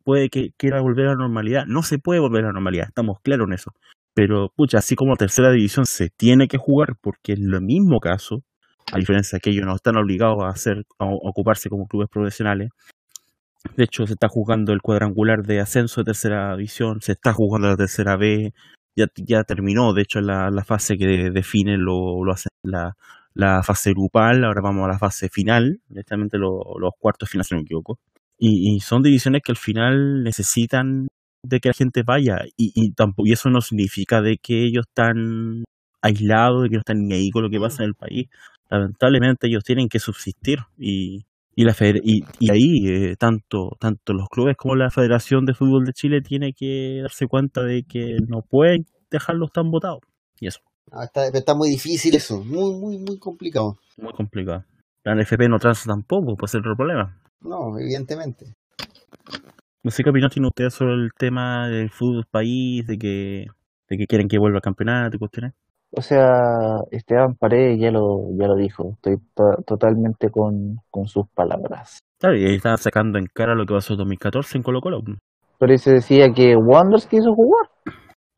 puede que quiera volver a la normalidad. No se puede volver a la normalidad, estamos claros en eso. Pero, pucha, así como tercera división se tiene que jugar porque es lo mismo caso, a diferencia de que ellos no están obligados a hacer, a ocuparse como clubes profesionales. De hecho, se está jugando el cuadrangular de ascenso de tercera división, se está jugando la tercera B, ya, ya terminó, de hecho, la, la fase que define lo, lo hace la, la fase grupal, ahora vamos a la fase final, directamente lo- los cuartos finales, si no me equivoco. Y, son divisiones que al final necesitan de que la gente vaya, y, tampoco, y eso no significa de que ellos están aislados, de que no están ni ahí con lo que pasa en el país. Lamentablemente ellos tienen que subsistir y, y, la y ahí eh, tanto, tanto los clubes como la Federación de Fútbol de Chile tiene que darse cuenta de que no pueden dejarlos tan votados. Y eso. Ah, está, está muy difícil eso, muy, muy, muy complicado. Muy complicado. La NFP no transa tampoco, puede ser otro problema. No, evidentemente. No sé qué opinión tiene usted sobre el tema del fútbol país, de que, de que quieren que vuelva al campeonato y cuestiones. O sea, Esteban Paredes ya lo, ya lo dijo, estoy to- totalmente con, con sus palabras. Claro, y ahí estaba sacando en cara lo que pasó en 2014 en Colo Colo. Pero ahí se decía que Wanderers quiso jugar.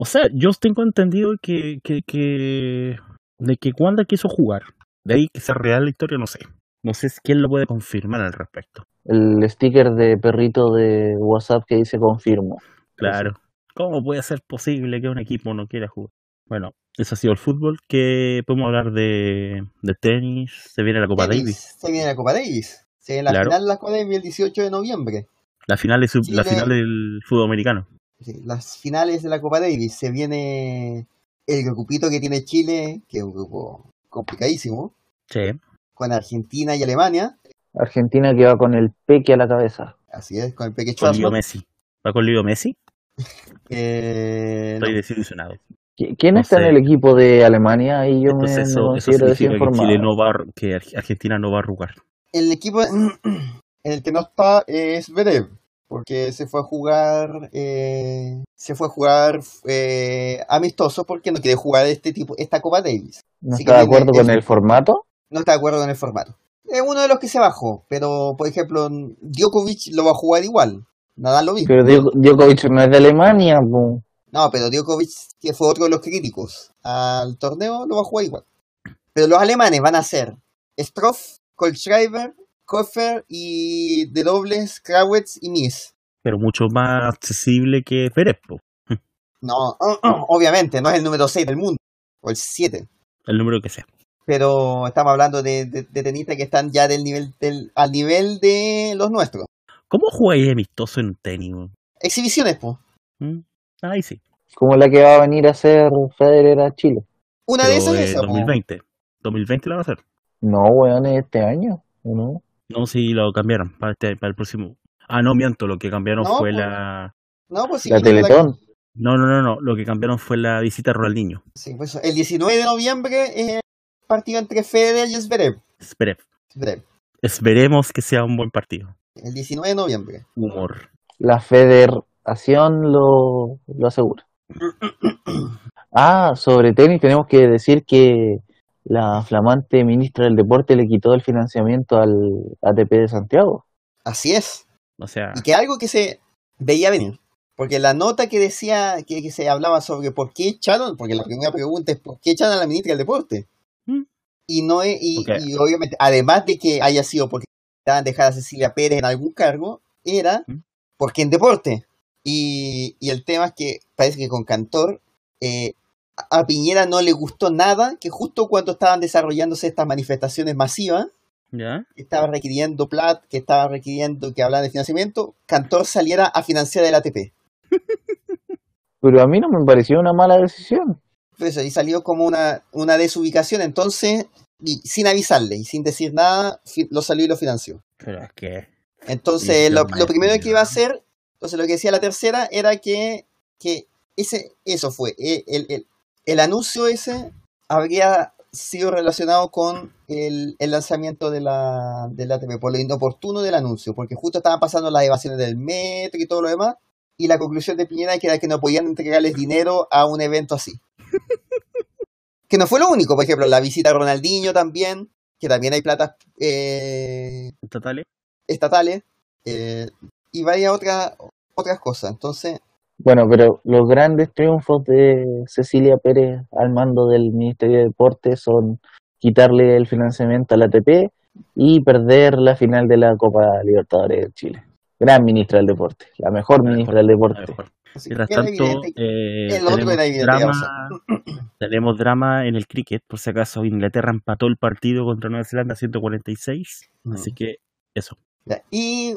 O sea, yo tengo entendido que, que, que de que Wanda quiso jugar. De ahí que sea real la historia, no sé. No sé si quién lo puede confirmar al respecto. El sticker de perrito de WhatsApp que dice confirmo. Claro. ¿Cómo puede ser posible que un equipo no quiera jugar? Bueno, eso ha sido el fútbol. Que podemos hablar de, de tenis. Se viene la Copa Tenis, Davis. Se viene la Copa Davis. Se viene la Claro. final de la Copa Davis el 18 de noviembre. La final, de la final del fútbol americano. Sí, las finales de la Copa Davis. Se viene el grupito que tiene Chile, que es un grupo complicadísimo, Sí. con Argentina y Alemania. Argentina que va con el peque a la cabeza. Así es, con el Peque Con Leo. Messi. ¿Va con Leo Messi? Eh, no, Estoy desilusionado. ¿Qui- ¿Quién No está en el equipo de Alemania? Ahí yo me, Entonces me eso, eso considero significa que desinformado. Chile no va, que Ar- Argentina no va a arrugar. el equipo en el que no está es Berev, porque se fue a jugar, eh, se fue a jugar eh, amistoso porque no quiere jugar este tipo, esta Copa Davis. ¿No está que de acuerdo con el- formato? No está de acuerdo con el formato. Es uno de los que se bajó, pero por ejemplo Djokovic lo va a jugar igual. Nadal lo mismo. Pero Djoko- Djokovic no es de Alemania. po. No, pero Djokovic, que fue otro de los críticos al torneo, lo va a jugar igual. Pero los alemanes van a ser Stroff, Kohlschreiber, Koffer y de dobles Krawitz y Mies. Pero mucho más accesible que Pérez, po. No, obviamente, no es el número 6 del mundo, o el 7. el número que sea. Pero estamos hablando de, de, de tenistas que están ya del nivel del, al nivel de los nuestros. ¿Cómo jugáis amistoso en tenis? Exhibiciones, pues. ¿Mm? Ahí sí. Como la que va a venir a hacer Federer a Chile. Una de esas es eh, esa, po. 2020. 2020 la va a hacer. No, weón, es este año. ¿o ¿no? No, sí, lo cambiaron para, este, para el próximo. Ah, no, miento, lo que cambiaron No, fue pues. la... No, pues sí, La Teletón. No, no, no, no, lo que cambiaron fue la visita a Ronaldinho. sí, pues, el 19 de noviembre es el partido entre Federer y Zverev. Zverev. esperemos que sea un buen partido. El 19 de noviembre. Humor. La federación lo, lo asegura. Ah, sobre tenis tenemos que decir que la flamante ministra del deporte le quitó el financiamiento al ATP de Santiago. Así es. O sea, Y que algo que se veía venir. Porque la nota que decía, que, que se hablaba sobre por qué echaron, porque la primera pregunta es por qué echaron a la ministra del deporte. Mm. Y no es, y, y obviamente, además de que haya sido porque estaban dejar a Cecilia Pérez en algún cargo, era Mm. porque en deporte. Y, y el tema es que parece que con Cantor, eh, a Piñera no le gustó nada que justo cuando estaban desarrollándose estas manifestaciones masivas, ¿ya? que estaba requiriendo plat, que estaba requiriendo que hablara de financiamiento, Cantor saliera a financiar el ATP. Pero a mí no me pareció una mala decisión. Por eso, y salió como una, una desubicación, entonces, y sin avisarle y sin decir nada, lo salió y lo financió. Pero es que... Entonces, lo, lo primero que iba a hacer, entonces lo que decía la tercera era que, que ese, eso fue, eh, el, el, el anuncio ese habría sido relacionado con el, el lanzamiento de la, del ATP, por lo inoportuno del anuncio, porque justo estaban pasando las evasiones del metro y todo lo demás, y la conclusión de Piñera era que no podían entregarles dinero a un evento así. que no fue lo único, por ejemplo, la visita a Ronaldinho también, que también hay platas eh, ¿Totales? estatales eh, y varias otras otras cosas. Entonces, Bueno, pero los grandes triunfos de Cecilia Pérez al mando del Ministerio de Deportes son quitarle el financiamiento al ATP y perder la final de la Copa Libertadores de Chile. Gran ministra del deporte, la mejor La ministra mejor, del la deporte. Mientras tanto, eh, tenemos, drama, tenemos drama en el cricket. Por si acaso, Inglaterra empató el partido contra Nueva Zelanda 146. Así que eso, Y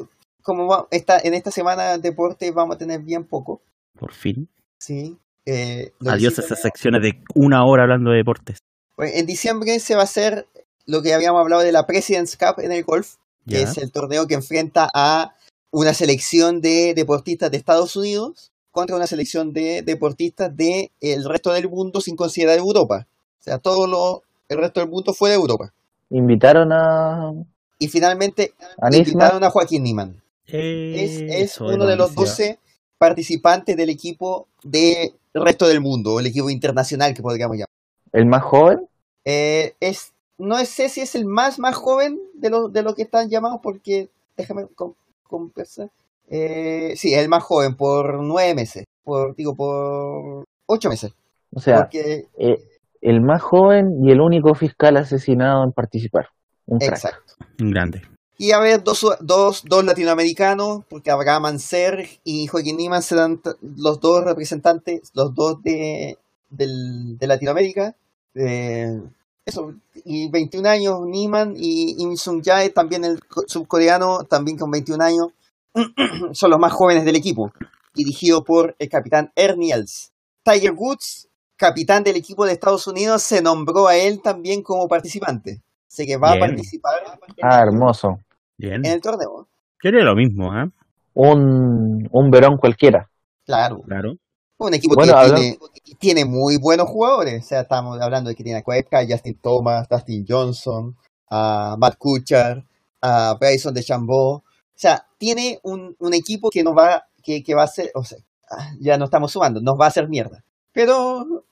como va, esta, en esta semana de deporte vamos a tener bien poco. por fin. ¿sí? Eh, Adiós sí esas secciones de una hora hablando de deportes. Pues, en diciembre se va a hacer lo que habíamos hablado de la President's Cup en el golf, que ¿ya? es el torneo que enfrenta a una selección de deportistas de Estados Unidos contra una selección de deportistas del resto del mundo sin considerar Europa. sea, todo lo, el resto del mundo fue de Europa. Invitaron a, Y finalmente a invitaron a Joaquín Niman. Es, uno de los noticia. 12 participantes del equipo del resto del mundo, el equipo internacional que podríamos llamar. el más joven. Eh, es, no sé si es el más más joven de los de los que están llamados porque déjame con- conversar. Eh, sí, el más joven por nueve meses, por digo por ocho meses, O sea, porque eh, el más joven y el único fiscal asesinado en participar. Un exacto. Un grande. Y a ver, dos, dos, dos latinoamericanos, porque Abraham Anser y Joaquín Niman serán los dos representantes, los dos de, del- de Latinoamérica. Eh, eso, y 21 años Niman y Im Sung Jae, también el co- subcoreano, también con 21 años, son los más jóvenes del equipo, dirigido por el capitán Ernie Els. Tiger Woods, capitán del equipo de Estados Unidos, se nombró a él también como participante. Así que va Bien. a participar Ah, hermoso. Bien. en el torneo. Yo haría lo mismo, ¿ah? Un, un verón cualquiera. Claro. Claro. Un equipo Bueno, que tiene, tiene muy buenos jugadores. O sea, estamos hablando de que tiene a Koepka, Justin Thomas, Dustin Johnson, a Matt Kuchar, a Bryson de Chambó. O sea, tiene un, un equipo que nos va, que, que va a ser, o sea, ah, ya no estamos sumando, nos va a hacer mierda. Pero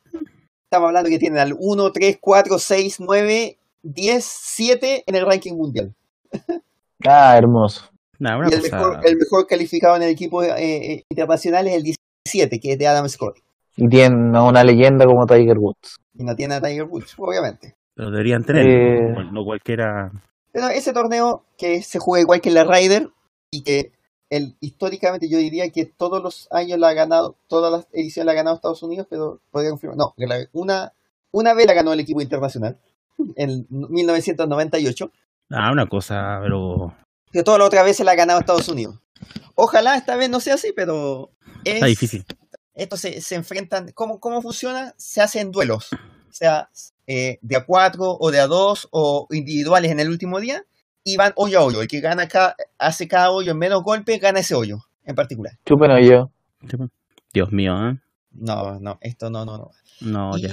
estamos hablando que tienen al 1, 3, 4, 6, 9, 10, 7 en el ranking mundial. Ah, hermoso. Nah, una Y el cosa. mejor, el mejor calificado en el equipo eh, eh, internacional es el 17, que es de Adam Scott. Y tiene una leyenda como Tiger Woods. Y no tiene a Tiger Woods, obviamente. Pero deberían tener. Eh. No, no cualquiera. Pero ese torneo que se juega igual que en la Ryder y que el, históricamente yo diría que todos los años la ha ganado, todas las ediciones la ha ganado Estados Unidos, pero podría confirmar. No, que la- una, una vez la ganó el equipo internacional, en 1998, Ah, una cosa, pero. pero todas las otras veces la ha ganado Estados Unidos. Ojalá esta vez no sea así, pero es, Está difícil. Estos se, se enfrentan. ¿cómo, ¿Cómo funciona? Se hacen duelos. O sea, eh, de a cuatro o de a dos o individuales en el último día y van hoyo a hoyo. El que gana cada, hace cada hoyo en menos golpes gana ese hoyo en particular. Chupen yo. Dios mío, ¿eh? No, no, esto no, no, no. No, ya.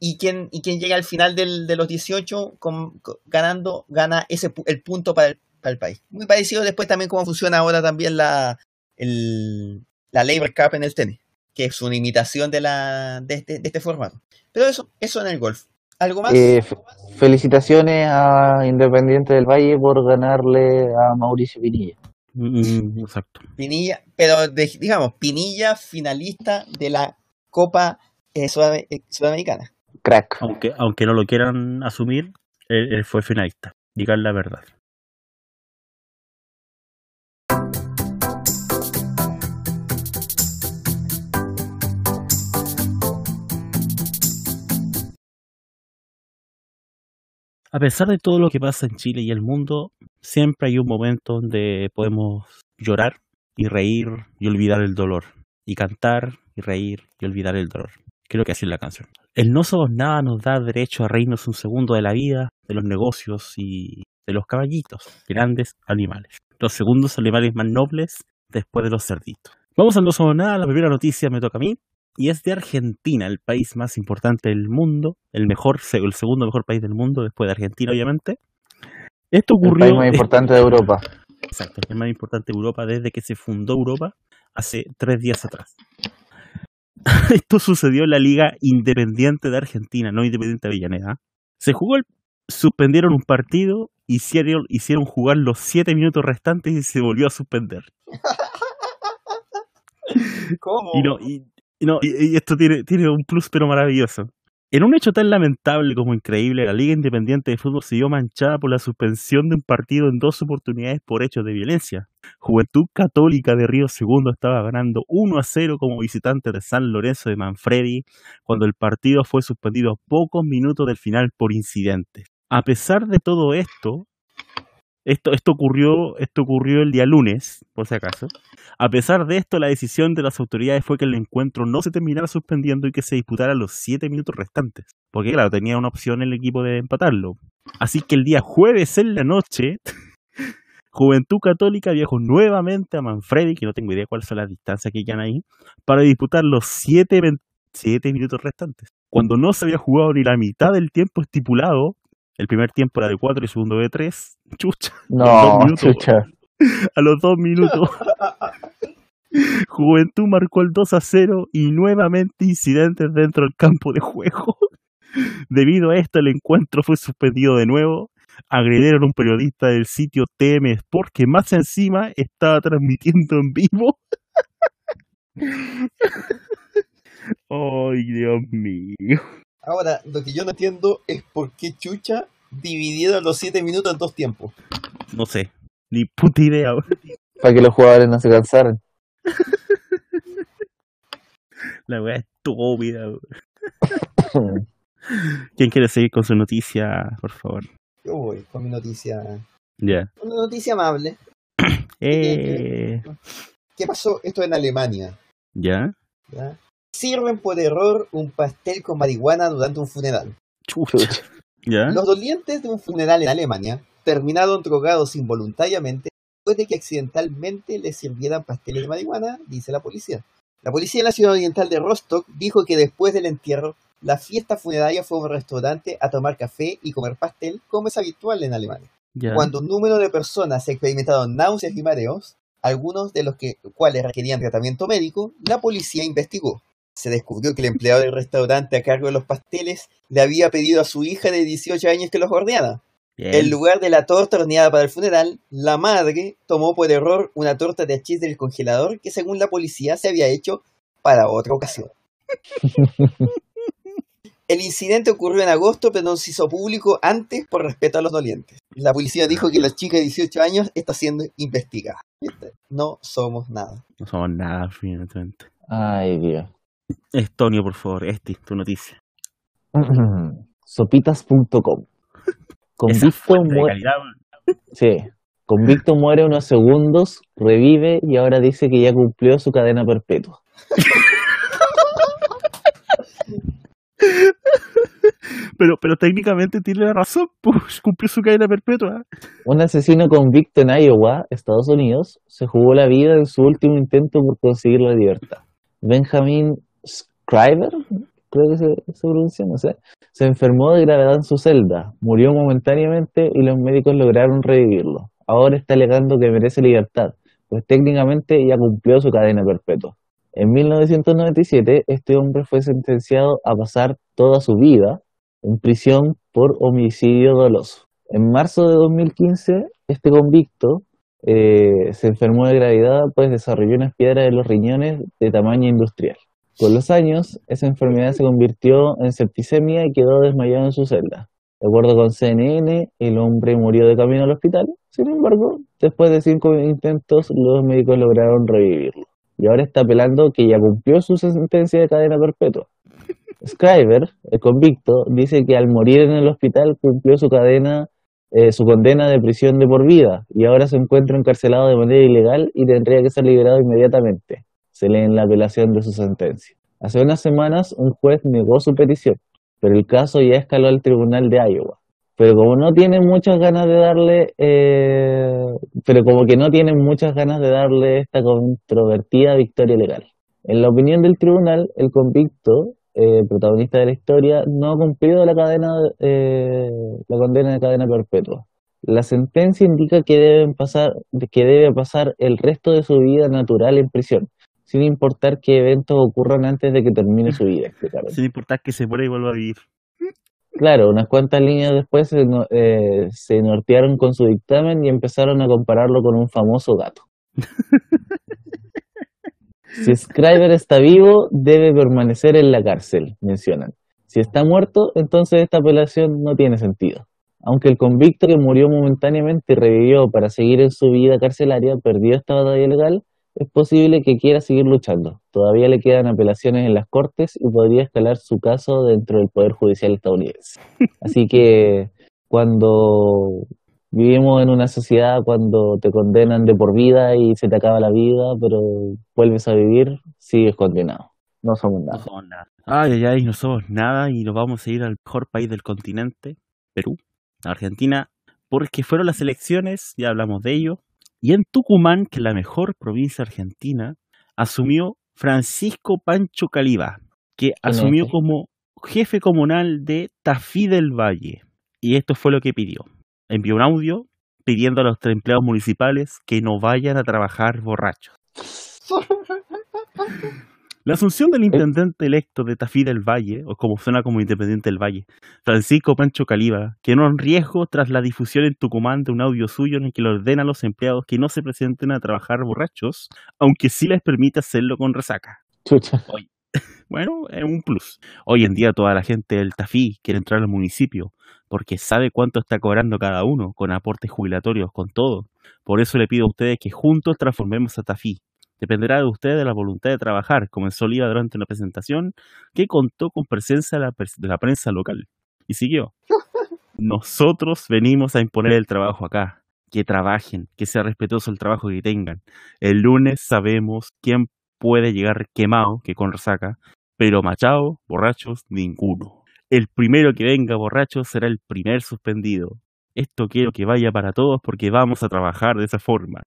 Y, quien, y quien llega al final del, de los 18 con- con- ganando, gana ese pu- el punto para el, para el país. Muy parecido después también cómo funciona ahora también la, el, la Labor Cup en el tenis, que es una imitación de, la, de, este, de este formato. Pero eso, eso en el golf. ¿Algo más? Eh, fe- felicitaciones a Independiente del Valle por ganarle a Mauricio Pinilla. Mm, exacto. Pinilla, pero de- digamos, Pinilla finalista de la Copa eh, Sudam- eh, Sudamericana. Crack. Aunque, aunque no lo quieran asumir, él, fue finalista. Digan la verdad. A pesar de todo lo que pasa en Chile y el mundo, siempre hay un momento donde podemos llorar y reír y olvidar el dolor. Y cantar y reír y olvidar el dolor. Creo que así es la canción. El no somos nada nos da derecho a reírnos un segundo de la vida, de los negocios y de los caballitos, grandes animales. Los segundos animales más nobles después de los cerditos. Vamos al no somos nada, la primera noticia me toca a mí. Y es de Argentina, el país más importante del mundo, el mejor, el segundo mejor país del mundo, después de Argentina, obviamente. Esto El ocurrió. país más importante de Europa. Exacto, el más importante de Europa desde que se fundó Europa hace tres días atrás. Esto sucedió en la Liga Independiente de Argentina, no Independiente de Avellaneda. Se jugó, el- suspendieron un partido, hicieron, hicieron jugar los siete minutos restantes y se volvió a suspender. ¿Cómo? Y, no, y, y no, y- y esto tiene, tiene un plus pero maravilloso. En un hecho tan lamentable como increíble, la Liga Independiente de Fútbol vio manchada por la suspensión de un partido en dos oportunidades por hechos de violencia. Juventud Católica de Río Segundo estaba ganando 1 a 0 como visitante de San Lorenzo de Manfredi cuando el partido fue suspendido a pocos minutos del final por incidentes. A pesar de todo esto, esto, esto, ocurrió, esto ocurrió el día lunes, por si acaso. A pesar de esto, la decisión de las autoridades fue que el encuentro no se terminara suspendiendo y que se disputara los 7 minutos restantes. Porque, claro, tenía una opción el equipo de empatarlo. Así que el día jueves en la noche, Juventud Católica viajó nuevamente a Manfredi, que no tengo idea cuáles son las distancias que quedan ahí, para disputar los 7 minutos restantes. cuando no se había jugado ni la mitad del tiempo estipulado, el primer tiempo era de 4 y el segundo de 3, chucha, No, minutos. chucha. a los dos minutos. Juventud marcó el 2 a 0 y nuevamente incidentes dentro del campo de juego. Debido a esto, el encuentro fue suspendido de nuevo. Agredieron a un periodista del sitio TM Sport que más encima estaba transmitiendo en vivo. ¡Ay, Dios mío! Ahora, lo que yo no entiendo es por qué Chucha dividieron los 7 minutos en dos tiempos. No sé, ni puta idea. Para que los jugadores no se cansaran. La weá estúpida. weón. ¿Quién quiere seguir con su noticia, por favor? Yo voy con mi noticia. Ya. Una noticia amable. Eh, ¿Qué pasó? Esto en Alemania. ¿Ya? ¿ya? Sirven por error un pastel con marihuana durante un funeral. Los dolientes de un funeral en Alemania terminaron drogados involuntariamente después de que accidentalmente les sirvieran pasteles de marihuana, dice la policía. La policía de la ciudad oriental de Rostock dijo que después del entierro, la fiesta funeraria fue a un restaurante a tomar café y comer pastel, como es habitual en Alemania. ¿Ya? Cuando un número de personas experimentaron náuseas y mareos, algunos de los que, cuales requerían tratamiento médico, la policía investigó. Se descubrió que el empleado del restaurante a cargo de los pasteles le había pedido a su hija de 18 años que los horneara. Bien. En lugar de la torta horneada para el funeral, la madre tomó por error una torta de achís del congelador que según la policía se había hecho para otra ocasión. El incidente ocurrió en agosto, pero no se hizo público antes por respeto a los dolientes. La policía dijo que la chica de 18 años está siendo investigada. No somos nada. No somos nada, finalmente. Ay, Dios. Estonio, por favor, este, tu noticia. Sopitas.com. Convicto, fuente de mue- calidad, weón. sí. Convicto muere unos segundos, revive y ahora dice que ya cumplió su cadena perpetua. Pero, pero técnicamente tiene la razón, pues cumplió su cadena perpetua. Un asesino convicto en Iowa, Estados Unidos, se jugó la vida en su último intento por conseguir la libertad. Benjamin Scriver, creo que se, se pronuncia, no sé, se enfermó de gravedad en su celda, murió momentáneamente y los médicos lograron revivirlo. Ahora está alegando que merece libertad, pues técnicamente ya cumplió su cadena perpetua. En 1997, este hombre fue sentenciado a pasar toda su vida en prisión por homicidio doloso. En marzo de 2015, este convicto eh, se enfermó de gravedad, pues desarrolló unas piedras de los riñones de tamaño industrial. Con los años, esa enfermedad se convirtió en septicemia y quedó desmayado en su celda. De acuerdo con CNN, el hombre murió de camino al hospital. Sin embargo, después de cinco intentos, los médicos lograron revivirlo. Y ahora está apelando que ya cumplió su sentencia de cadena perpetua. Scriber, el convicto, dice que al morir en el hospital cumplió su cadena, eh, su condena de prisión de por vida y ahora se encuentra encarcelado de manera ilegal y tendría que ser liberado inmediatamente. Se lee en la apelación de su sentencia. Hace unas semanas un juez negó su petición, pero el caso ya escaló al tribunal de Iowa. Pero como no tienen muchas ganas de darle, eh, pero como que no tienen muchas ganas de darle esta controvertida victoria legal. En la opinión del tribunal, el convicto eh, protagonista de la historia, no ha cumplido la cadena, eh, la condena de cadena perpetua. La sentencia indica que deben pasar, que debe pasar el resto de su vida natural en prisión, sin importar qué eventos ocurran antes de que termine su vida. explicaron. Sin importar que se muera y vuelva a vivir. Claro, unas cuantas líneas después se, no- eh, se nortearon con su dictamen y empezaron a compararlo con un famoso gato. Si Scriber está vivo, debe permanecer en la cárcel, mencionan. Si está muerto, entonces esta apelación no tiene sentido. Aunque el convicto que murió momentáneamente y revivió para seguir en su vida carcelaria perdió esta batalla legal, es posible que quiera seguir luchando. Todavía le quedan apelaciones en las cortes y podría escalar su caso dentro del Poder Judicial estadounidense. Así que cuando vivimos en una sociedad cuando te condenan de por vida y se te acaba la vida, pero vuelves a vivir, sigues condenado. No somos No nada. somos nada. Ay, ay, ay, no somos nada y nos vamos a ir al mejor país del continente, Perú, Argentina, porque fueron las elecciones, ya hablamos de ello, y en Tucumán, que es la mejor provincia argentina, asumió Francisco Pancho Caliba, que asumió como jefe comunal de Tafí del Valle. Y esto fue lo que pidió. Envió un audio pidiendo a los empleados municipales que no vayan a trabajar borrachos. La asunción del intendente electo de Tafí del Valle, o como suena como independiente del Valle, Francisco Pancho Caliba, quedó en riesgo tras la difusión en Tucumán de un audio suyo en el que le ordena a los empleados que no se presenten a trabajar borrachos, aunque sí les permite hacerlo con resaca. Chucha. Bueno, es un plus. Hoy en día toda la gente del Tafí quiere entrar al municipio porque sabe cuánto está cobrando cada uno, con aportes jubilatorios, con todo. Por eso le pido a ustedes que juntos transformemos a Tafí. Dependerá de ustedes de la voluntad de trabajar, comenzó Oliva durante una presentación que contó con presencia de la, de la prensa local. Y siguió. Nosotros venimos a imponer el trabajo acá. Que trabajen, que sea respetuoso el trabajo que tengan. El lunes sabemos quién puede llegar quemado, que con resaca, pero machado, borrachos, ninguno. El primero que venga borracho será el primer suspendido. Esto quiero que vaya para todos porque vamos a trabajar de esa forma.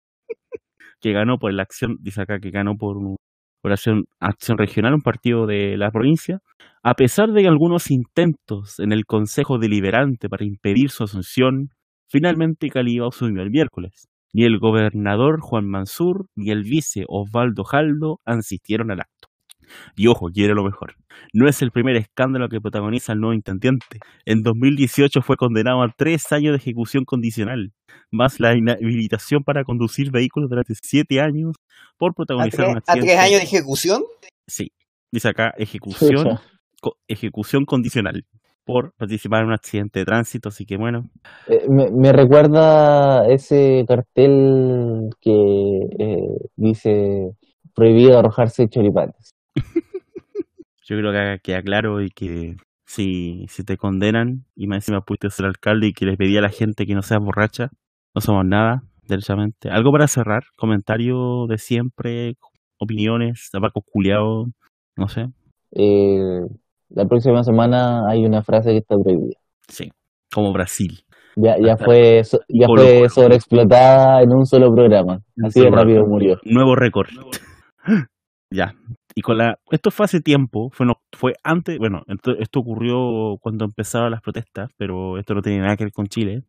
Que ganó por la acción, dice acá que ganó por, por acción, acción regional, un partido de la provincia, a pesar de algunos intentos en el Consejo Deliberante para impedir su asunción, finalmente Caliba asumió el miércoles. Ni el gobernador Juan Mansur ni el vice Osvaldo Jaldo asistieron al acto. Y ojo, quiere lo mejor. No es el primer escándalo que protagoniza el nuevo intendente. En 2018 fue condenado a tres años de ejecución condicional, más la inhabilitación para conducir vehículos durante siete años por ¿A protagonizar un tres, a accidente. tres años de ejecución? Sí, dice acá ejecución, co- ejecución condicional por participar en un accidente de tránsito, así que bueno, Eh, me, me recuerda ese cartel que eh, dice prohibido arrojarse choripanes. yo creo que queda claro y que si, si te condenan y más encima pudiste ser alcalde y que les pedí a la gente que no sea borracha, no somos nada, derechamente. Algo para cerrar, comentario de siempre, opiniones, tabaco culiado, no sé, Eh, la próxima semana hay una frase que está prohibida. sí, como Brasil. Ya, ya fue, so- ya fue sobreexplotada en un solo programa. Así de rápido murió. Nuevo récord. ya. Y con la esto fue hace tiempo, fue no, fue antes, bueno, esto, esto ocurrió cuando empezaron las protestas, pero esto no tiene nada que ver con Chile.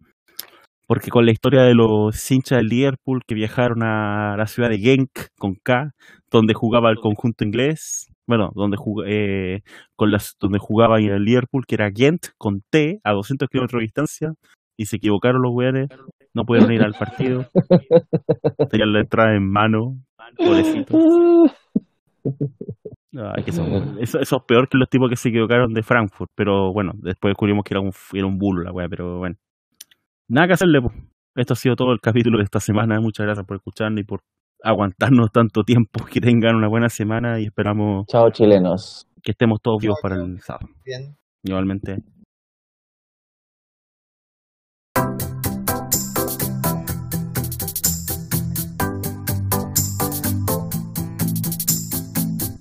Porque con la historia de los hinchas del Liverpool que viajaron a la ciudad de Genk con K, donde jugaba el conjunto inglés, bueno, donde jug- eh, con las donde jugaba el Liverpool, que era Gent con T a 200 kilómetros de distancia, y se equivocaron los weones, no pudieron ir al partido, tenían la entrada en mano, pobrecitos. Ay, que son- eso, eso es peor que los tipos que se equivocaron de Frankfurt, pero bueno, después descubrimos que era un, era un bulo la weá, pero bueno. Nada que hacerle, po. Esto ha sido todo el capítulo de esta semana. Muchas gracias por escucharnos y por aguantarnos tanto tiempo. Que tengan una buena semana y esperamos Chao chilenos. que estemos todos Chao, vivos para el sábado. Bien. Igualmente.